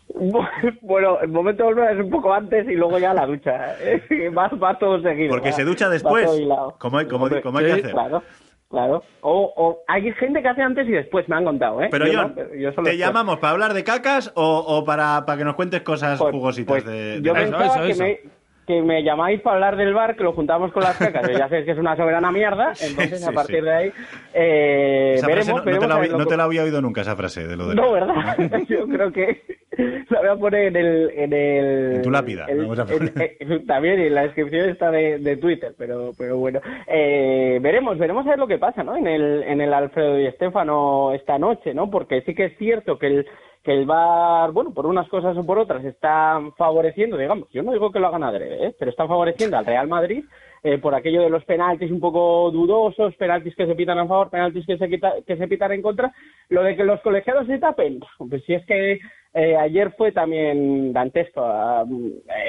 [laughs] Bueno, el momento de volver es un poco antes y luego ya la ducha. ¿eh? [laughs] Va, va todo seguido. Porque va- se ducha va después, como hay, como, Hombre, como hay que hacer. Claro, claro. O, o hay gente que hace antes y después, me han contado, ¿eh? Pero Yo John, no, yo ¿te llamamos para hablar de cacas o, o para, para que nos cuentes cosas jugositas Pues, de, de- Yo Eso, pensaba eso, que, eso. Me, que me llamáis para hablar del bar, que lo juntamos con las cacas. Ya sé que es una soberana mierda, [laughs] entonces sí, a partir sí. de ahí eh, Esa veremos. frase no, no veremos te la, no te la había oído nunca esa frase de lo de No, ¿verdad? Yo creo que [laughs] la voy a poner en el... En, el, En tu lápida, el- vamos a en- en- también en la descripción está de, de Twitter, pero, pero bueno. Eh, veremos, veremos a ver lo que pasa, ¿no? En el, en el Alfredo y Estefano esta noche, ¿no? Porque sí que es cierto que el que el VAR, bueno, por unas cosas o por otras, está favoreciendo, digamos, yo no digo que lo hagan adrede, ¿eh? pero está favoreciendo al Real Madrid eh, por aquello de los penaltis un poco dudosos, penaltis que se pitan a favor, penaltis que se, quita- que se pitan en contra, lo de que los colegiados se tapen, pues si es que eh, ayer fue también dantesco ah,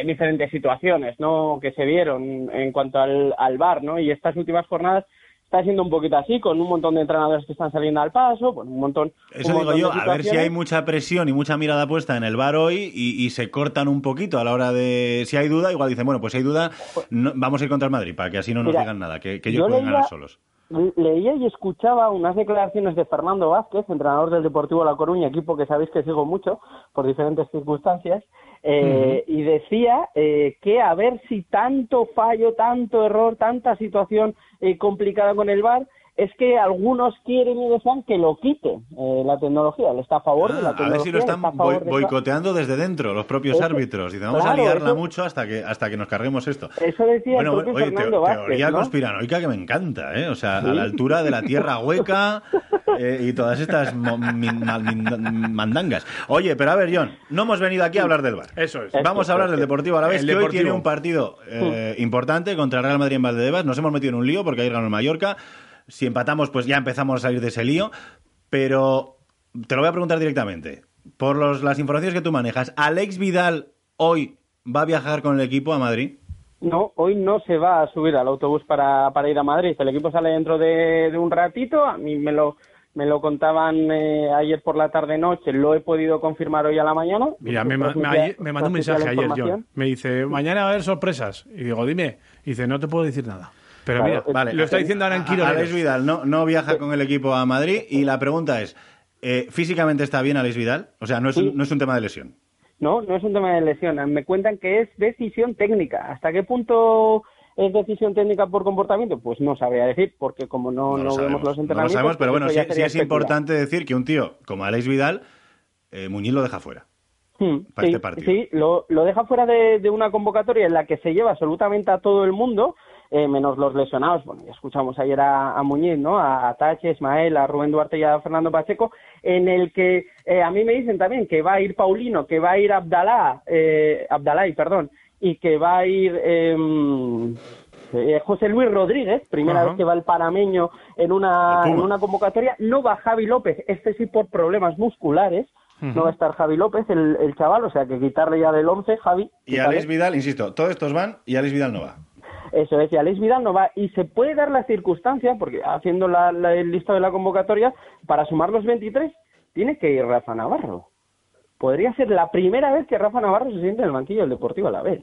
en diferentes situaciones, ¿no? Que se dieron en cuanto al, al VAR, ¿no? Y estas últimas jornadas está siendo un poquito así, con un montón de entrenadores que están saliendo al paso, bueno, un montón. Eso un digo montón yo, de a ver si hay mucha presión y mucha mirada puesta en el bar hoy y, y se cortan un poquito a la hora de... Si hay duda, igual dicen, bueno, pues si hay duda, no- vamos a ir contra el Madrid, para que así no nos Mira, digan nada, que, que ellos yo pueden ganar solos. Leía y escuchaba unas declaraciones de Fernando Vázquez, entrenador del Deportivo La Coruña, equipo que sabéis que sigo mucho por diferentes circunstancias, eh, y decía eh, que a ver si tanto fallo, tanto error, tanta situación eh, complicada con el VAR, es que algunos quieren y desean que lo quite eh, la tecnología. Él está a favor de la Ah, a tecnología. ver si lo están está a favor boi- de esa- boicoteando desde dentro, los propios árbitros. Dicen, vamos claro, a liarla eso- mucho hasta que, hasta que nos carguemos esto. Eso decía Bueno, el oye, Vázquez. teoría ¿no? conspiranoica que me encanta, ¿eh? O sea, Sí. a la altura de la tierra [laughs] hueca eh, y todas estas mandangas. Oye, pero a ver, John, no hemos venido aquí a hablar del bar. Eso es. Vamos a hablar del Deportivo a la vez, El que hoy Deportivo. tiene un partido eh, importante contra el Real Madrid en Valdebebas. Nos hemos metido en un lío porque ahí ganó el Mallorca. Si empatamos, pues ya empezamos a salir de ese lío. Pero te lo voy a preguntar directamente. Por los- las informaciones que tú manejas, ¿Alex Vidal hoy va a viajar con el equipo a Madrid? No, hoy no se va a subir al autobús para, para ir a Madrid. El equipo sale dentro de, de un ratito. A mí me lo, me lo contaban eh, ayer por la tarde-noche. Lo he podido confirmar hoy a la mañana. Mira, me, ma- me, Transmitía- ayer- me mandó un mensaje ayer. John. Me dice, mañana va a haber sorpresas. Y digo, dime. Y dice, no te puedo decir nada. Pero Claro, mira, vale. lo está diciendo ahora en A- Quiroleros. Alex Vidal no, no viaja con el equipo a Madrid y la pregunta es, eh, ¿físicamente está bien Alex Vidal? O sea, no es, un, no es un tema de lesión. No, no es un tema de lesión. Me cuentan que es decisión técnica. ¿Hasta qué punto es decisión técnica por comportamiento? Pues no sabría decir, porque como no, No, vemos los no lo entrenamientos... sabemos, pero pues bueno, sí, sí es importante decir que un tío como Alex Vidal, eh, Muñiz lo deja fuera. Hmm, para sí, este partido. sí, lo, lo deja fuera de, de una convocatoria en la que se lleva absolutamente a todo el mundo, eh, menos los lesionados. Bueno, ya escuchamos ayer a, a Muñiz, ¿no? A, a Tache, Ismael, a Rubén Duarte y a Fernando Pacheco, en el que eh, a mí me dicen también que va a ir Paulino, que va a ir Abdalá, eh, Abdalay, perdón, y que va a ir em, eh, José Luis Rodríguez, primera Ajá. vez que va el panameño en una, en una convocatoria. No va Javi López, este sí por problemas musculares. No va a estar Javi López, el, el chaval, o sea que quitarle ya del 11, Javi. Y. Alex Vidal, insisto, todos estos van y Alex Vidal no va. Eso es, y Alex Vidal no va. Y se puede dar la circunstancia, porque haciendo la, la- el listado de la convocatoria, para sumar los 23, tiene que ir Rafa Navarro. Podría ser la primera vez que Rafa Navarro se siente en el banquillo del Deportivo a la vez.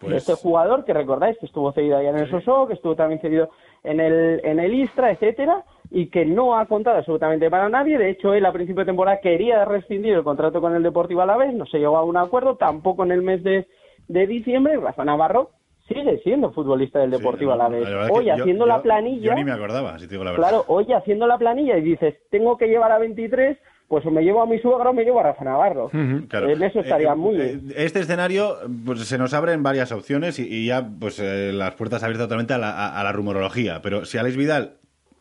Pues- Este jugador que recordáis que estuvo cedido allá en el Soso, que estuvo también cedido en el, en el Istra, etcétera, y que no ha contado absolutamente para nadie. De hecho, él a principio de temporada quería rescindir el contrato con el Deportivo Alavés, no se llegó a un acuerdo, tampoco en el mes de, de diciembre. Rafa Navarro sigue siendo futbolista del Deportivo Alavés. La verdad es Hoy haciendo yo- la planilla... Yo ni me acordaba, si te digo la verdad. Claro, hoy haciendo la planilla y dices, tengo que llevar a 23, pues o me llevo a mi suegro o me llevo a Rafa Navarro. Claro. En eso estaría Eh, muy eh, Este escenario, pues se nos abren varias opciones y, y ya, pues eh, las puertas abiertas totalmente a la, a- a la rumorología. Pero si Alex Vidal,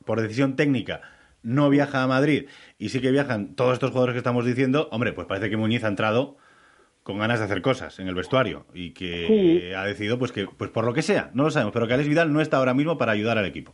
por decisión técnica, no viaja a Madrid y sí que viajan todos estos jugadores que estamos diciendo, hombre, pues parece que Muñiz ha entrado con ganas de hacer cosas en el vestuario y que Sí. ha decidido, pues que, pues por lo que sea, no lo sabemos, pero que Alex Vidal no está ahora mismo para ayudar al equipo.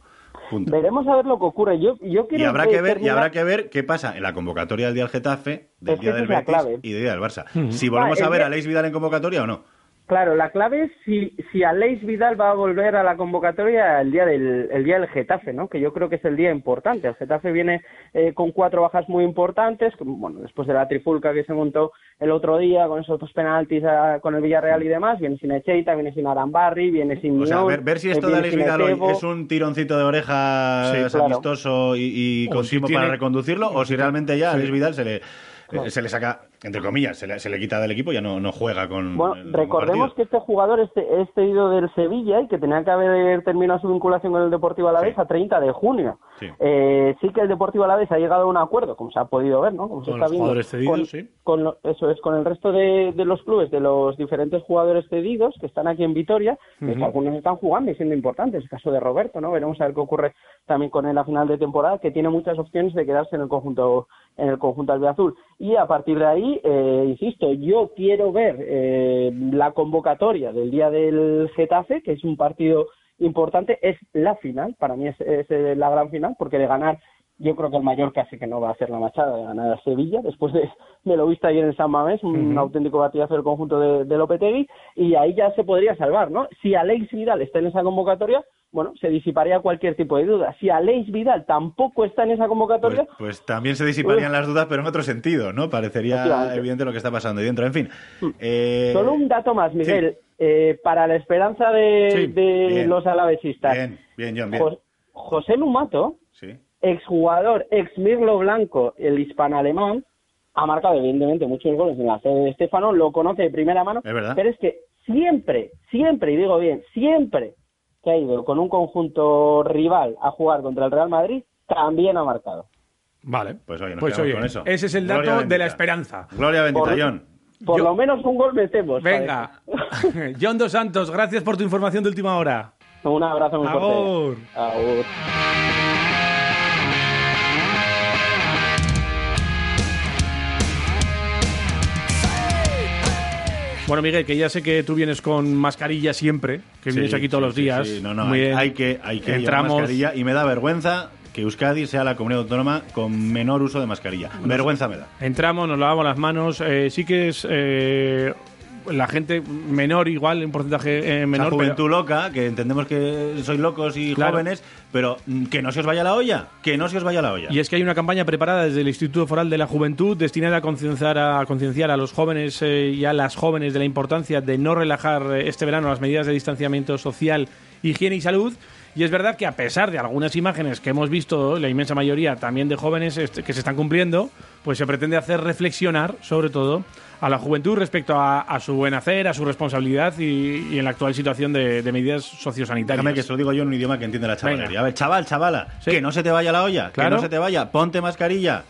Punto. Veremos a ver lo que ocurre. Yo, yo quiero Y habrá que ver, y habrá que ver qué pasa en la convocatoria del día del Getafe, del Es día del Betis y del día del Barça. Si volvemos Ah, a ver día- a Alex Vidal en convocatoria o no. Claro, la clave es si, si Aleix Vidal va a volver a la convocatoria el día del el día del Getafe, ¿no? Que yo creo que es el día importante. El Getafe viene eh, con cuatro bajas muy importantes, bueno, después de la trifulca que se montó el otro día con esos dos penaltis ah, con el Villarreal y demás, viene sin Echeita, viene sin Arambarri, viene sin O sea, ver, ver si eh, esto de viene Alex sin Vidal hoy Etebo. es un tironcito de orejas Sí, claro. amistoso y, y O con si tiempo tiene- para reconducirlo, o si realmente ya a Vidal se le, Claro. eh, se le saca, entre comillas, se le, se le quita del equipo, ya no, no juega con Bueno, el recordemos que este jugador este, es cedido del Sevilla y que tenía que haber terminado su vinculación con el Deportivo Alavés a 30 de junio. Sí. Eh, sí que el Deportivo Alavés ha llegado a un acuerdo, como se ha podido ver, ¿no? Como se Con está los viendo, jugadores cedidos, con, sí. con lo- eso es, con el resto de, de los clubes, de los diferentes jugadores cedidos que están aquí en Vitoria, que algunos están jugando y siendo importantes. El caso de Roberto, ¿no? Veremos a ver qué ocurre también con él a final de temporada, que tiene muchas opciones de quedarse en el conjunto en el conjunto albiazul. Y a partir de ahí, eh, insisto, yo quiero ver eh, la convocatoria del día del Getafe, que es un partido importante, es la final, para mí es, es, eh, la gran final, porque de ganar yo creo que el Mallorca sí que no va a hacer la machada de ganar a Sevilla después de, de lo visto ayer en San Mamés, un Ujú. auténtico batillazo del conjunto de, de Lopetegui, y ahí ya se podría salvar, ¿no? Si Alex Vidal está en esa convocatoria, bueno, se disiparía cualquier tipo de duda. Si Alex Vidal tampoco está en esa convocatoria, Pues, pues también se disiparían las dudas, pero en otro sentido, ¿no? Parecería evidente lo que está pasando ahí dentro. En fin. eh, Solo un dato más, Miguel. Eh, para la esperanza de, Sí, de bien. los alavesistas. Bien, bien, John, bien. Jo- José Lumato. Exjugador, ex Mirlo Blanco, el hispano-alemán, ha marcado evidentemente muchos goles en la sede de Estefano, lo conoce de primera mano, Es verdad. pero es que siempre, siempre, y digo bien, siempre que ha ido con un conjunto rival a jugar contra el Real Madrid, también ha marcado. Vale. Pues oye, nos Pues oye, con eso. ese es el Gloria dato bendita. de la esperanza. Gloria bendita, Por- John. Por Yo- lo menos un gol metemos. Venga. [laughs] John Dos Santos, gracias por tu información de última hora. Un abrazo muy Agur. fuerte. Agur. Bueno, Miguel, que ya sé que tú vienes con mascarilla siempre, que vienes aquí todos sí, los días. sí. No, no, Muy hay, bien. hay que, hay que llevar Entramos. mascarilla y me da vergüenza que Euskadi sea la comunidad autónoma con menor uso de mascarilla. Vergüenza me da. Entramos, nos lavamos las manos. eh, sí que es eh, la gente menor, igual, en porcentaje eh, menor. Pero- juventud loca, que entendemos que sois locos y Claro. jóvenes, pero mm, que no se os vaya la olla, que no se os vaya la olla. Y es que hay una campaña preparada desde el Instituto Foral de la Juventud destinada a concienciar a, a concienciar a los jóvenes eh, y a las jóvenes de la importancia de no relajar eh, este verano las medidas de distanciamiento social, higiene y salud. Y es verdad que a pesar de algunas imágenes que hemos visto, la inmensa mayoría también de jóvenes este, que se están cumpliendo, pues se pretende hacer reflexionar, sobre todo, a la juventud respecto a, a su buen hacer, a su responsabilidad y, y en la actual situación de, de medidas sociosanitarias. Déjame que se lo digo yo en un idioma que entiende la chavalería. Venga. A ver, chaval, chavala, que no se te vaya la olla, Claro. que no se te vaya, ponte mascarilla.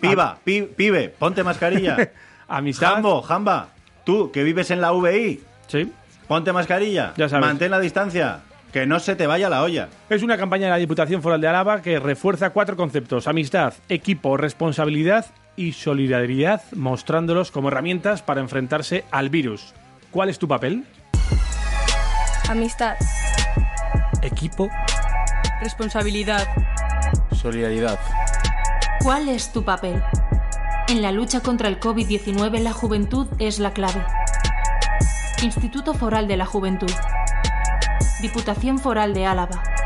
Piba, pi- pibe, ponte mascarilla. [laughs] Amistad. Jambo, jamba, tú que vives en la VI, sí. ponte mascarilla, Ya sabes. mantén la distancia, que no se te vaya la olla. Es una campaña de la Diputación Foral de Álava que refuerza cuatro conceptos: amistad, equipo, responsabilidad y solidaridad, mostrándolos como herramientas para enfrentarse al virus. ¿Cuál es tu papel? Amistad. Equipo. Responsabilidad. Solidaridad. ¿Cuál es tu papel? En la lucha contra el COVID-19 la juventud es la clave. Instituto Foral de la Juventud. Diputación Foral de Álava.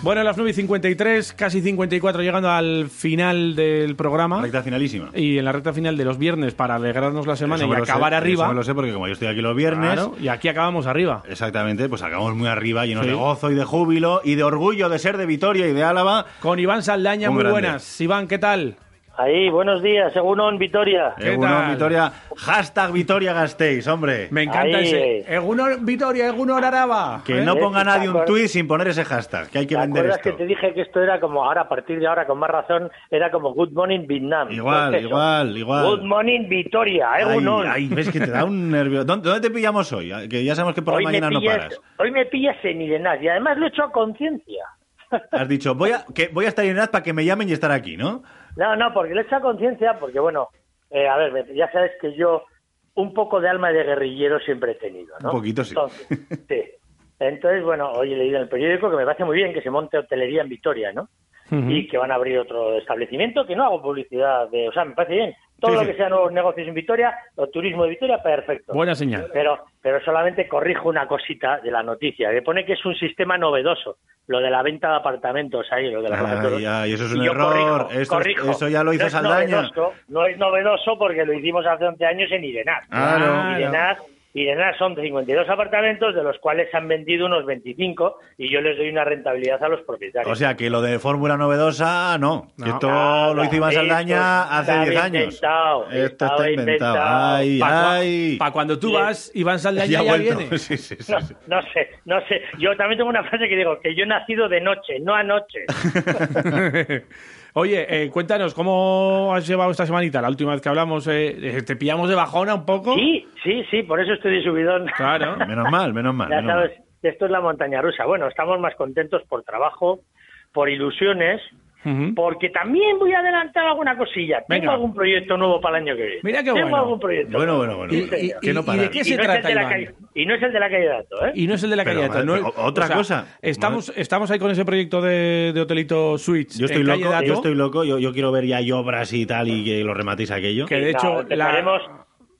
Bueno, las 9 y 53, casi 54, llegando al final del programa. Recta finalísima. Y en la recta final de los viernes para alegrarnos la semana y sé, acabar arriba. Eso me lo sé porque como yo estoy aquí los viernes. Claro, y aquí acabamos arriba. Exactamente, pues acabamos muy arriba, llenos Sí. de gozo y de júbilo y de orgullo de ser de Vitoria y de Álava. Con Iván Saldaña, muy grande. buenas. Iván, ¿qué tal? Ahí, buenos días, Egunon Vitoria. Egunon, Vitoria, hashtag Vitoria Gasteiz, hombre. Me encanta Ahí. ese. Egunon Vitoria, Egunon Araba. Que ¿Eh? no ponga ¿te nadie un tuit sin poner ese hashtag, que hay que ¿Te vender esto. que te dije que esto era como ahora, a partir de ahora, con más razón, era como Good Morning Vietnam? Igual, Pues eso. igual, igual. Good Morning Vitoria, Ay, Egunon. ay, ves que te da un nervio. ¿Dónde, dónde te pillamos hoy? Que ya sabemos que por la hoy, me mañana no pillas, paras. hoy me pillas en Irenaz y además lo he hecho a conciencia. Has dicho, voy a, que voy a estar en edad para que me llamen y estar aquí, ¿no? No, no, porque lo he hecho a conciencia, porque bueno, eh, a ver, ya sabes que yo un poco de alma de guerrillero siempre he tenido, ¿no? Un poquito, sí. Entonces, sí. Entonces, bueno, hoy he leído en el periódico que me parece muy bien que se monte hotelería en Vitoria, ¿no? Y que van a abrir otro establecimiento, que no hago publicidad de... O sea, me parece bien. Todo Sí, lo que sea nuevos negocios en Vitoria o turismo de Vitoria, perfecto. Buena señal. Pero, pero solamente corrijo una cosita de la noticia, que pone que es un sistema novedoso, lo de la venta de apartamentos ahí, lo de la. Ay, ay, eso es un error. corrijo, Esto- corrijo. eso ya lo hizo no es Saldaña. novedoso, no es novedoso porque lo hicimos hace 11 años en Irenaz. Claro. Irenaz, Irenaz son de 52 apartamentos, de los cuales se han vendido unos 25 y yo les doy una rentabilidad a los propietarios. O sea, que lo de fórmula novedosa, no. Que esto Nada, lo hizo Iván Saldaña hace estaba 10 años. inventado, Esto está inventado. inventado. Ay, Para ay. cuando tú Bien. vas, Iván Saldaña Ya ya, viene. [laughs] Sí, sí, sí, No, sí. no sé, no sé. Yo también tengo una frase que digo, que yo he nacido de noche, no anoche. [laughs] Oye, eh, cuéntanos, ¿cómo has llevado esta semanita? La última vez que hablamos, eh, eh, ¿te pillamos de bajona un poco? Sí, sí, sí, por eso estoy de subidón. Claro. Menos mal, menos mal. [laughs] Ya menos sabes, mal. esto es la montaña rusa. Bueno, estamos más contentos por trabajo, por ilusiones, Porque también voy a adelantar alguna cosilla. Tengo algún proyecto nuevo para el año que viene. Mira qué Tengo bueno. algún proyecto. Bueno, nuevo. bueno, bueno. Y- no y- parar. ¿y de qué se no es el trata, de la Iván? calle- y no es el de la calle de dato, ¿eh? Y no es el de la Pero, calle Dato, no- otra o sea, cosa. Estamos, estamos ahí con ese proyecto de, de Hotelito Suites. Yo estoy loco, yo estoy loco. Yo, yo quiero ver ya hay obras y tal y que lo rematéis aquello. Que de No, hecho, la... empezaremos,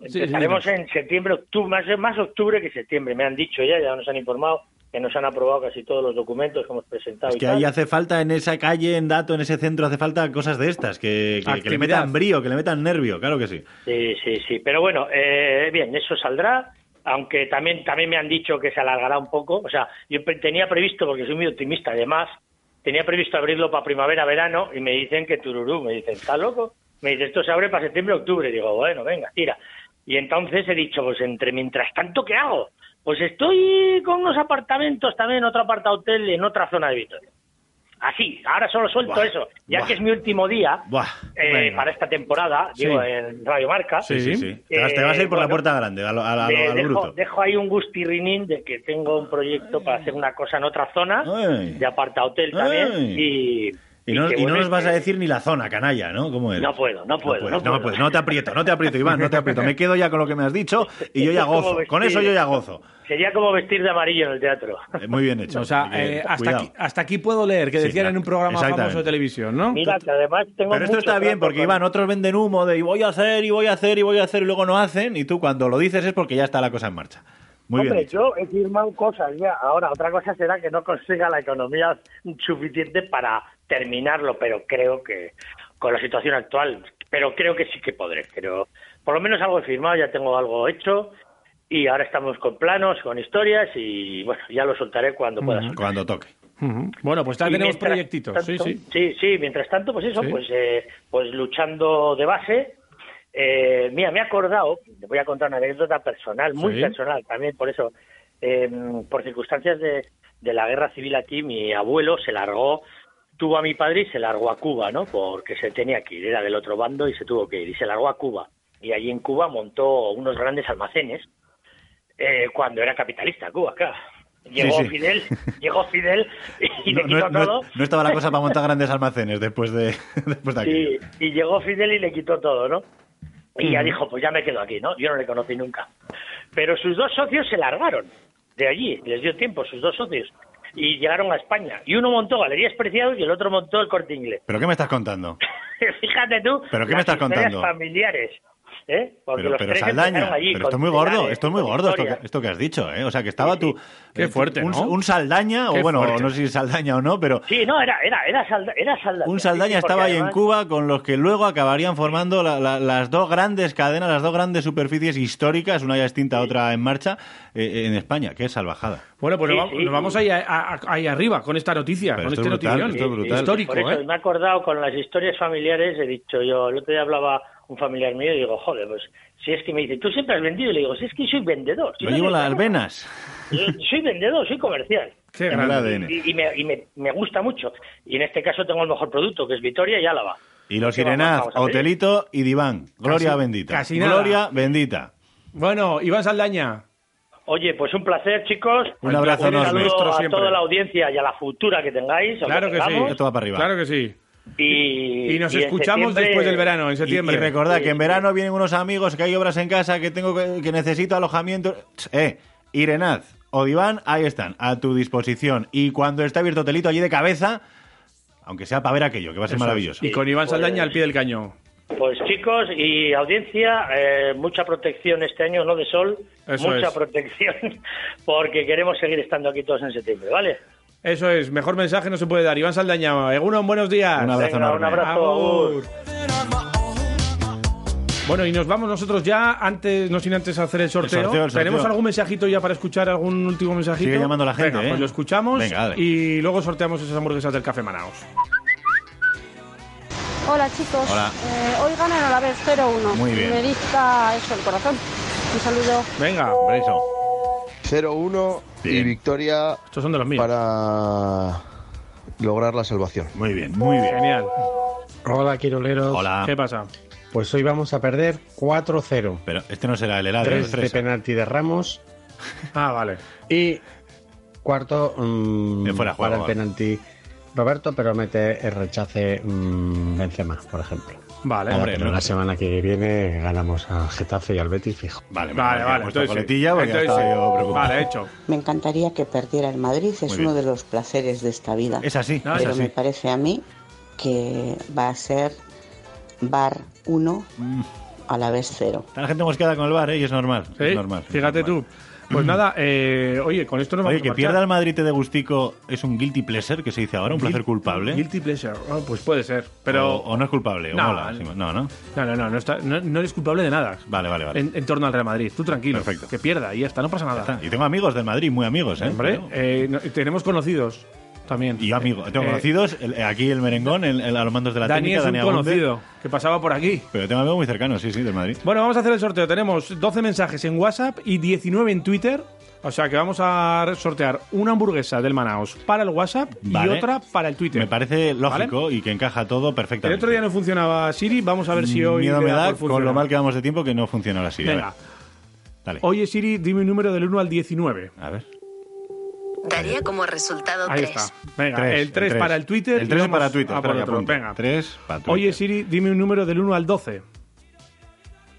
Sí, sí, en septiembre, octubre, más, más octubre que septiembre. Me han dicho ya, ya nos han informado que nos han aprobado casi todos los documentos que hemos presentado. Es y que tal. ahí hace falta en esa calle, en Dato, en ese centro, hace falta cosas de estas, que, que- que le metan brío, que le metan nervio, claro que sí. Sí, sí, sí. Pero bueno, eh, bien, eso saldrá. Aunque también también me han dicho que se alargará un poco. O sea, yo tenía previsto, porque soy muy optimista, además, tenía previsto abrirlo para primavera, verano, y me dicen que tururú. Me dicen, ¿está loco? Me dice, esto se abre para septiembre, octubre. Digo, bueno, venga, tira. Y entonces he dicho, pues entre mientras tanto, ¿qué hago? Pues estoy con unos apartamentos también, otro aparta hotel en otra zona de Vitoria. Así, ahora solo suelto Buah, eso, ya buah. que es mi último día Buah, eh, para esta temporada, Sí. digo, en Radio Marca. Sí, sí, sí. Te Eh, vas, te vas a ir por la puerta grande, a lo, a- a lo- de- a lo dejo, bruto. dejo ahí un gustirrinín de que tengo un proyecto para hacer una cosa en otra zona, Ay. de aparta hotel también, Ay. y... Y no, y no nos vas a decir ni la zona, canalla, ¿no? No puedo, no puedo, no puedo. no te aprieto, no te aprieto, Iván, no te aprieto. Me quedo ya con lo que me has dicho y yo ya gozo. Con eso yo ya gozo. Sería como vestir de amarillo en el teatro. Eh, Muy bien hecho. O sea, eh, hasta, aquí, hasta aquí puedo leer, que Sí, decían claro. en un programa famoso de televisión, ¿no? Mira, que además tengo Pero esto mucho está bien porque, con- Iván, otros venden humo de y voy a hacer, y voy a hacer, y voy a hacer, y luego no hacen, y tú cuando lo dices es porque ya está la cosa en marcha. Muy Hombre, bien yo he firmado cosas ya. Ahora, otra cosa será que no consiga la economía suficiente para terminarlo, pero creo que con la situación actual, pero creo que sí que podré. Pero por lo menos algo he firmado, ya tengo algo hecho y ahora estamos con planos, con historias y bueno, ya lo soltaré cuando pueda. soltar. Cuando toque. Bueno, pues ya Y tenemos proyectitos. tanto- sí, sí. Sí, sí, mientras tanto, pues eso, Sí. pues, eh, pues luchando de base. Eh, mira, me he acordado, le voy a contar una anécdota personal, muy Sí. personal también, por eso, eh, por circunstancias de, de la guerra civil aquí, mi abuelo se largó, tuvo a mi padre y se largó a Cuba, ¿no? Porque se tenía que ir, era del otro bando y se tuvo que ir, y se largó a Cuba. Y allí en Cuba montó unos grandes almacenes, eh, cuando era capitalista Cuba, claro. Llegó Sí, sí. Fidel, [laughs] llegó Fidel y No, le quitó no- todo. no estaba la cosa para montar grandes almacenes después de, [laughs] después de. Sí, y llegó Fidel y le quitó todo, ¿no? Y ya Ujú. dijo, pues ya me quedo aquí, ¿no? Yo no le conocí nunca. Pero sus dos socios se largaron de allí, les dio tiempo, sus dos socios, y llegaron a España. Y uno montó Galerías Preciados y el otro montó el Corte Inglés. ¿Pero qué me estás contando? [laughs] Fíjate tú, ¿Pero qué me estás contando? familiares, ¿eh? Porque Pero, los pero tres Saldaña, allí pero esto es muy gordo, esto es muy gordo esto que, historias. esto que has dicho, ¿eh? O sea, que estaba tu, Qué fuerte, un, ¿no? un Saldaña, Qué o bueno, fuerte. no sé si Saldaña o no, pero Sí, no, era, era, era, Salda- era Saldaña. un Sí, Saldaña sí, estaba ahí en Cuba con los que luego acabarían formando la- la- las dos grandes cadenas, las dos grandes superficies históricas, una ya extinta, otra en marcha, eh, en España. Qué salvajada. Bueno, pues Sí, nos, vamos, sí. nos vamos ahí, a- a- ahí arriba con esta noticia, Pero con esto este es brutal, notición. esto es brutal. Histórico, Por eso ¿eh? me he acordado con las historias familiares, he dicho yo, el otro día hablaba un familiar mío y digo, joder, pues si es que me dice, tú siempre has vendido, y le digo, si es que soy vendedor. si Lo no llevo soy las vendedor". venas. Soy vendedor, soy comercial. Qué grande. Y, y me, y me, me gusta mucho. Y en este caso tengo el mejor producto, que es Vitoria y Álava. Y los ¿Qué vamos- Irenaz, vamos a pedir? Hotelito y Diván. Gloria Casi- bendita. casi nada. Gloria bendita. Bueno, Iván Saldaña. Oye, pues un placer, chicos. Un abrazo un enorme. a toda la audiencia y a la futura que tengáis. Claro que sí. tengamos. Esto va para arriba. Claro que sí. Y, Y nos y escuchamos después del verano, en septiembre. y recordad que en verano vienen unos amigos, que hay obras en casa, que tengo que, que necesito alojamiento. Eh, Irenaz o Diván, ahí están, a tu disposición. Y cuando esté abierto Hotelito allí de cabeza, aunque sea para ver aquello, que va a ser Eso es. maravilloso. Y con Iván Pues- Saldaña al pie del cañón. Pues chicos y audiencia, eh, mucha protección este año, no de sol, Eso mucha es. protección, [laughs] porque queremos seguir estando aquí todos en septiembre, ¿vale? Eso es, mejor mensaje no se puede dar. Iván Saldaña, Egunon, buenos días. Un abrazo Venga, un enorme. abrazo. Agur. Bueno, y nos vamos nosotros ya, antes, no sin antes hacer el sorteo. El sorteo, el sorteo. ¿Tenemos algún mensajito ya para escuchar algún último mensajito? Sigue llamando la gente, Venga, ¿eh? pues lo escuchamos Venga, y luego sorteamos esas hamburguesas del Café Manaos. Hola chicos, Hola. Eh, hoy ganan a la vez 0-1. Muy bien. Me dicta eso el corazón. Un saludo. Venga, Hombre, eso. 0-1 y victoria estos son de los míos. para lograr la salvación. Muy bien, muy bien. Genial. Hola, Quiroleros. Hola. ¿Qué pasa? Pues hoy vamos a perder 4-0. Pero este no será el helado de Tres de penalti de Ramos Ah, vale. y cuarto mm, De fuera de juego, para el vale. penalti Roberto, pero mete el rechace mm, Benzema, por ejemplo. Vale, hombre, pero no. la semana que viene ganamos al Getafe y al Betis fijo. Vale, Vale, vale. Entonces ya Entonces yo. Vale, hecho. Me encantaría que perdiera el Madrid, es uno de los placeres de esta vida. Es así, No, es pero así. me parece a mí que va a ser bar 1 Mm. a la vez 0. Está la gente mosqueada con el bar, ¿eh? Y es normal. Sí, Es normal. es Fíjate normal. tú. Pues nada, eh, oye, con esto nos vamos Oye, a que marchar. pierda el Madrid de gustico es un guilty pleasure, que se dice ahora, un placer culpable. Guilty pleasure. Ah, pues puede ser. Pero. o, o no es culpable, o No, mola, no, no. No, no, no, no, está- no, no eres culpable de nada. Vale, vale, vale. En, en torno al Real Madrid. Tú tranquilo. Perfecto. Que pierda y ya está, no pasa nada. Y tengo amigos del Madrid, muy amigos, ¿eh? Hombre, eh, tenemos conocidos también. Y amigo, tengo Eh, conocidos, el- aquí el merengón, el, el- a los mandos de la Dani técnica, es un Dani Agunde. conocido que pasaba por aquí. Pero tengo amigos muy cercanos, sí, sí, del Madrid. Bueno, vamos a hacer el sorteo. Tenemos 12 mensajes en WhatsApp y 19 en Twitter. O sea que vamos a sortear una hamburguesa del Manaos para el WhatsApp Vale. y otra para el Twitter. Me parece lógico y que encaja todo El perfectamente. otro día no funcionaba Siri, vamos a ver si hoy. Miedo me da con lo mal que vamos de tiempo que no funciona así. Venga. Dale. Oye Siri, dime un número del 1 al 19. A ver. Daría como resultado Ahí 3. está. Venga, Tres, el 3 el para el Twitter. El y 3 vamos para Twitter. a por otro. Venga. 3 para Twitter. Oye Siri, dime un número del 1 al 12.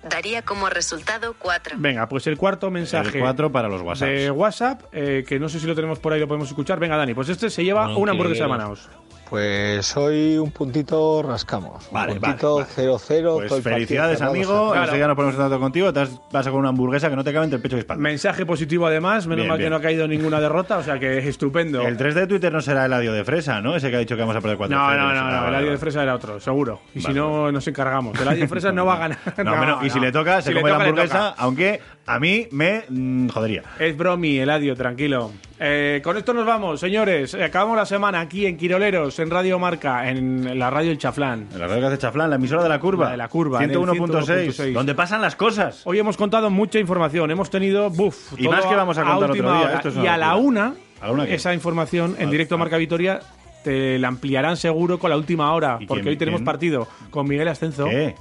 Daría como resultado 4. Venga, pues el cuarto mensaje. El 4 para los WhatsApp. De WhatsApp, eh, que no sé si lo tenemos por ahí, lo podemos escuchar. Venga, Dani, pues este se lleva una hamburguesa de Manaos. Pues hoy un puntito rascamos. Vale, un puntito vale, 0-0. Pues todo el partido felicidades, amigo. Enseguida nos ponemos en contacto contigo. Te vas a con una hamburguesa que no te cabe entre el pecho y espalda. Mensaje positivo además, menos Bien, mal bien. que no ha caído ninguna derrota, o sea que es estupendo. El 3 de Twitter no será el adiós de fresa, ¿no? Ese que ha dicho que vamos a perder 4 No, no, no, no, el adiós de fresa era otro, seguro. Y si no, nos encargamos. El adiós de fresa no va a ganar. [laughs] No, y si le toca, se Si le come la hamburguesa, aunque a mí me mm, jodería. Es bromi, Eladio, tranquilo. Eh, con esto nos vamos, señores. Eh, Acabamos la semana aquí en Quiroleros, en Radio Marca, en la radio El Chaflán. En la radio que hace Chaflán, la emisora de la curva. La de la curva, en el 101.6. 101.6. Donde pasan las cosas. Hoy hemos contado mucha información. Hemos tenido, buf, Y todo más que vamos a contar otro día. Esto es y a la una, ¿A la una qué? esa información en directo. Marca Vitoria te la ampliarán seguro con la última hora. ¿Y Porque quién- hoy tenemos quién? partido con Miguel Ascenso. ¿Qué?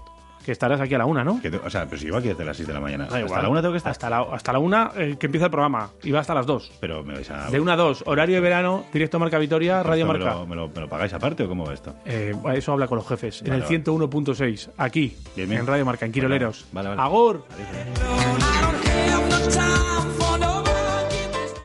Que estarás aquí a la una, ¿no? Que te- o sea, pero si yo aquí desde las 6 de la mañana. Da Hasta igual. la una tengo que estar. Hasta la, hasta la una eh, que empieza el programa. Y va hasta las dos. Pero me vais a. De una a dos. Horario de verano, directo Marca Vitoria, Radio ¿Esto me Marca. lo, me, lo, me lo pagáis aparte o cómo va esto? Eh, eso habla con los jefes. en Vale, el vale. 101.6. Aquí. Bien, bien. En Radio Marca, en Quiroleros. Vale, vale. Agur. Adiós. I don't have no time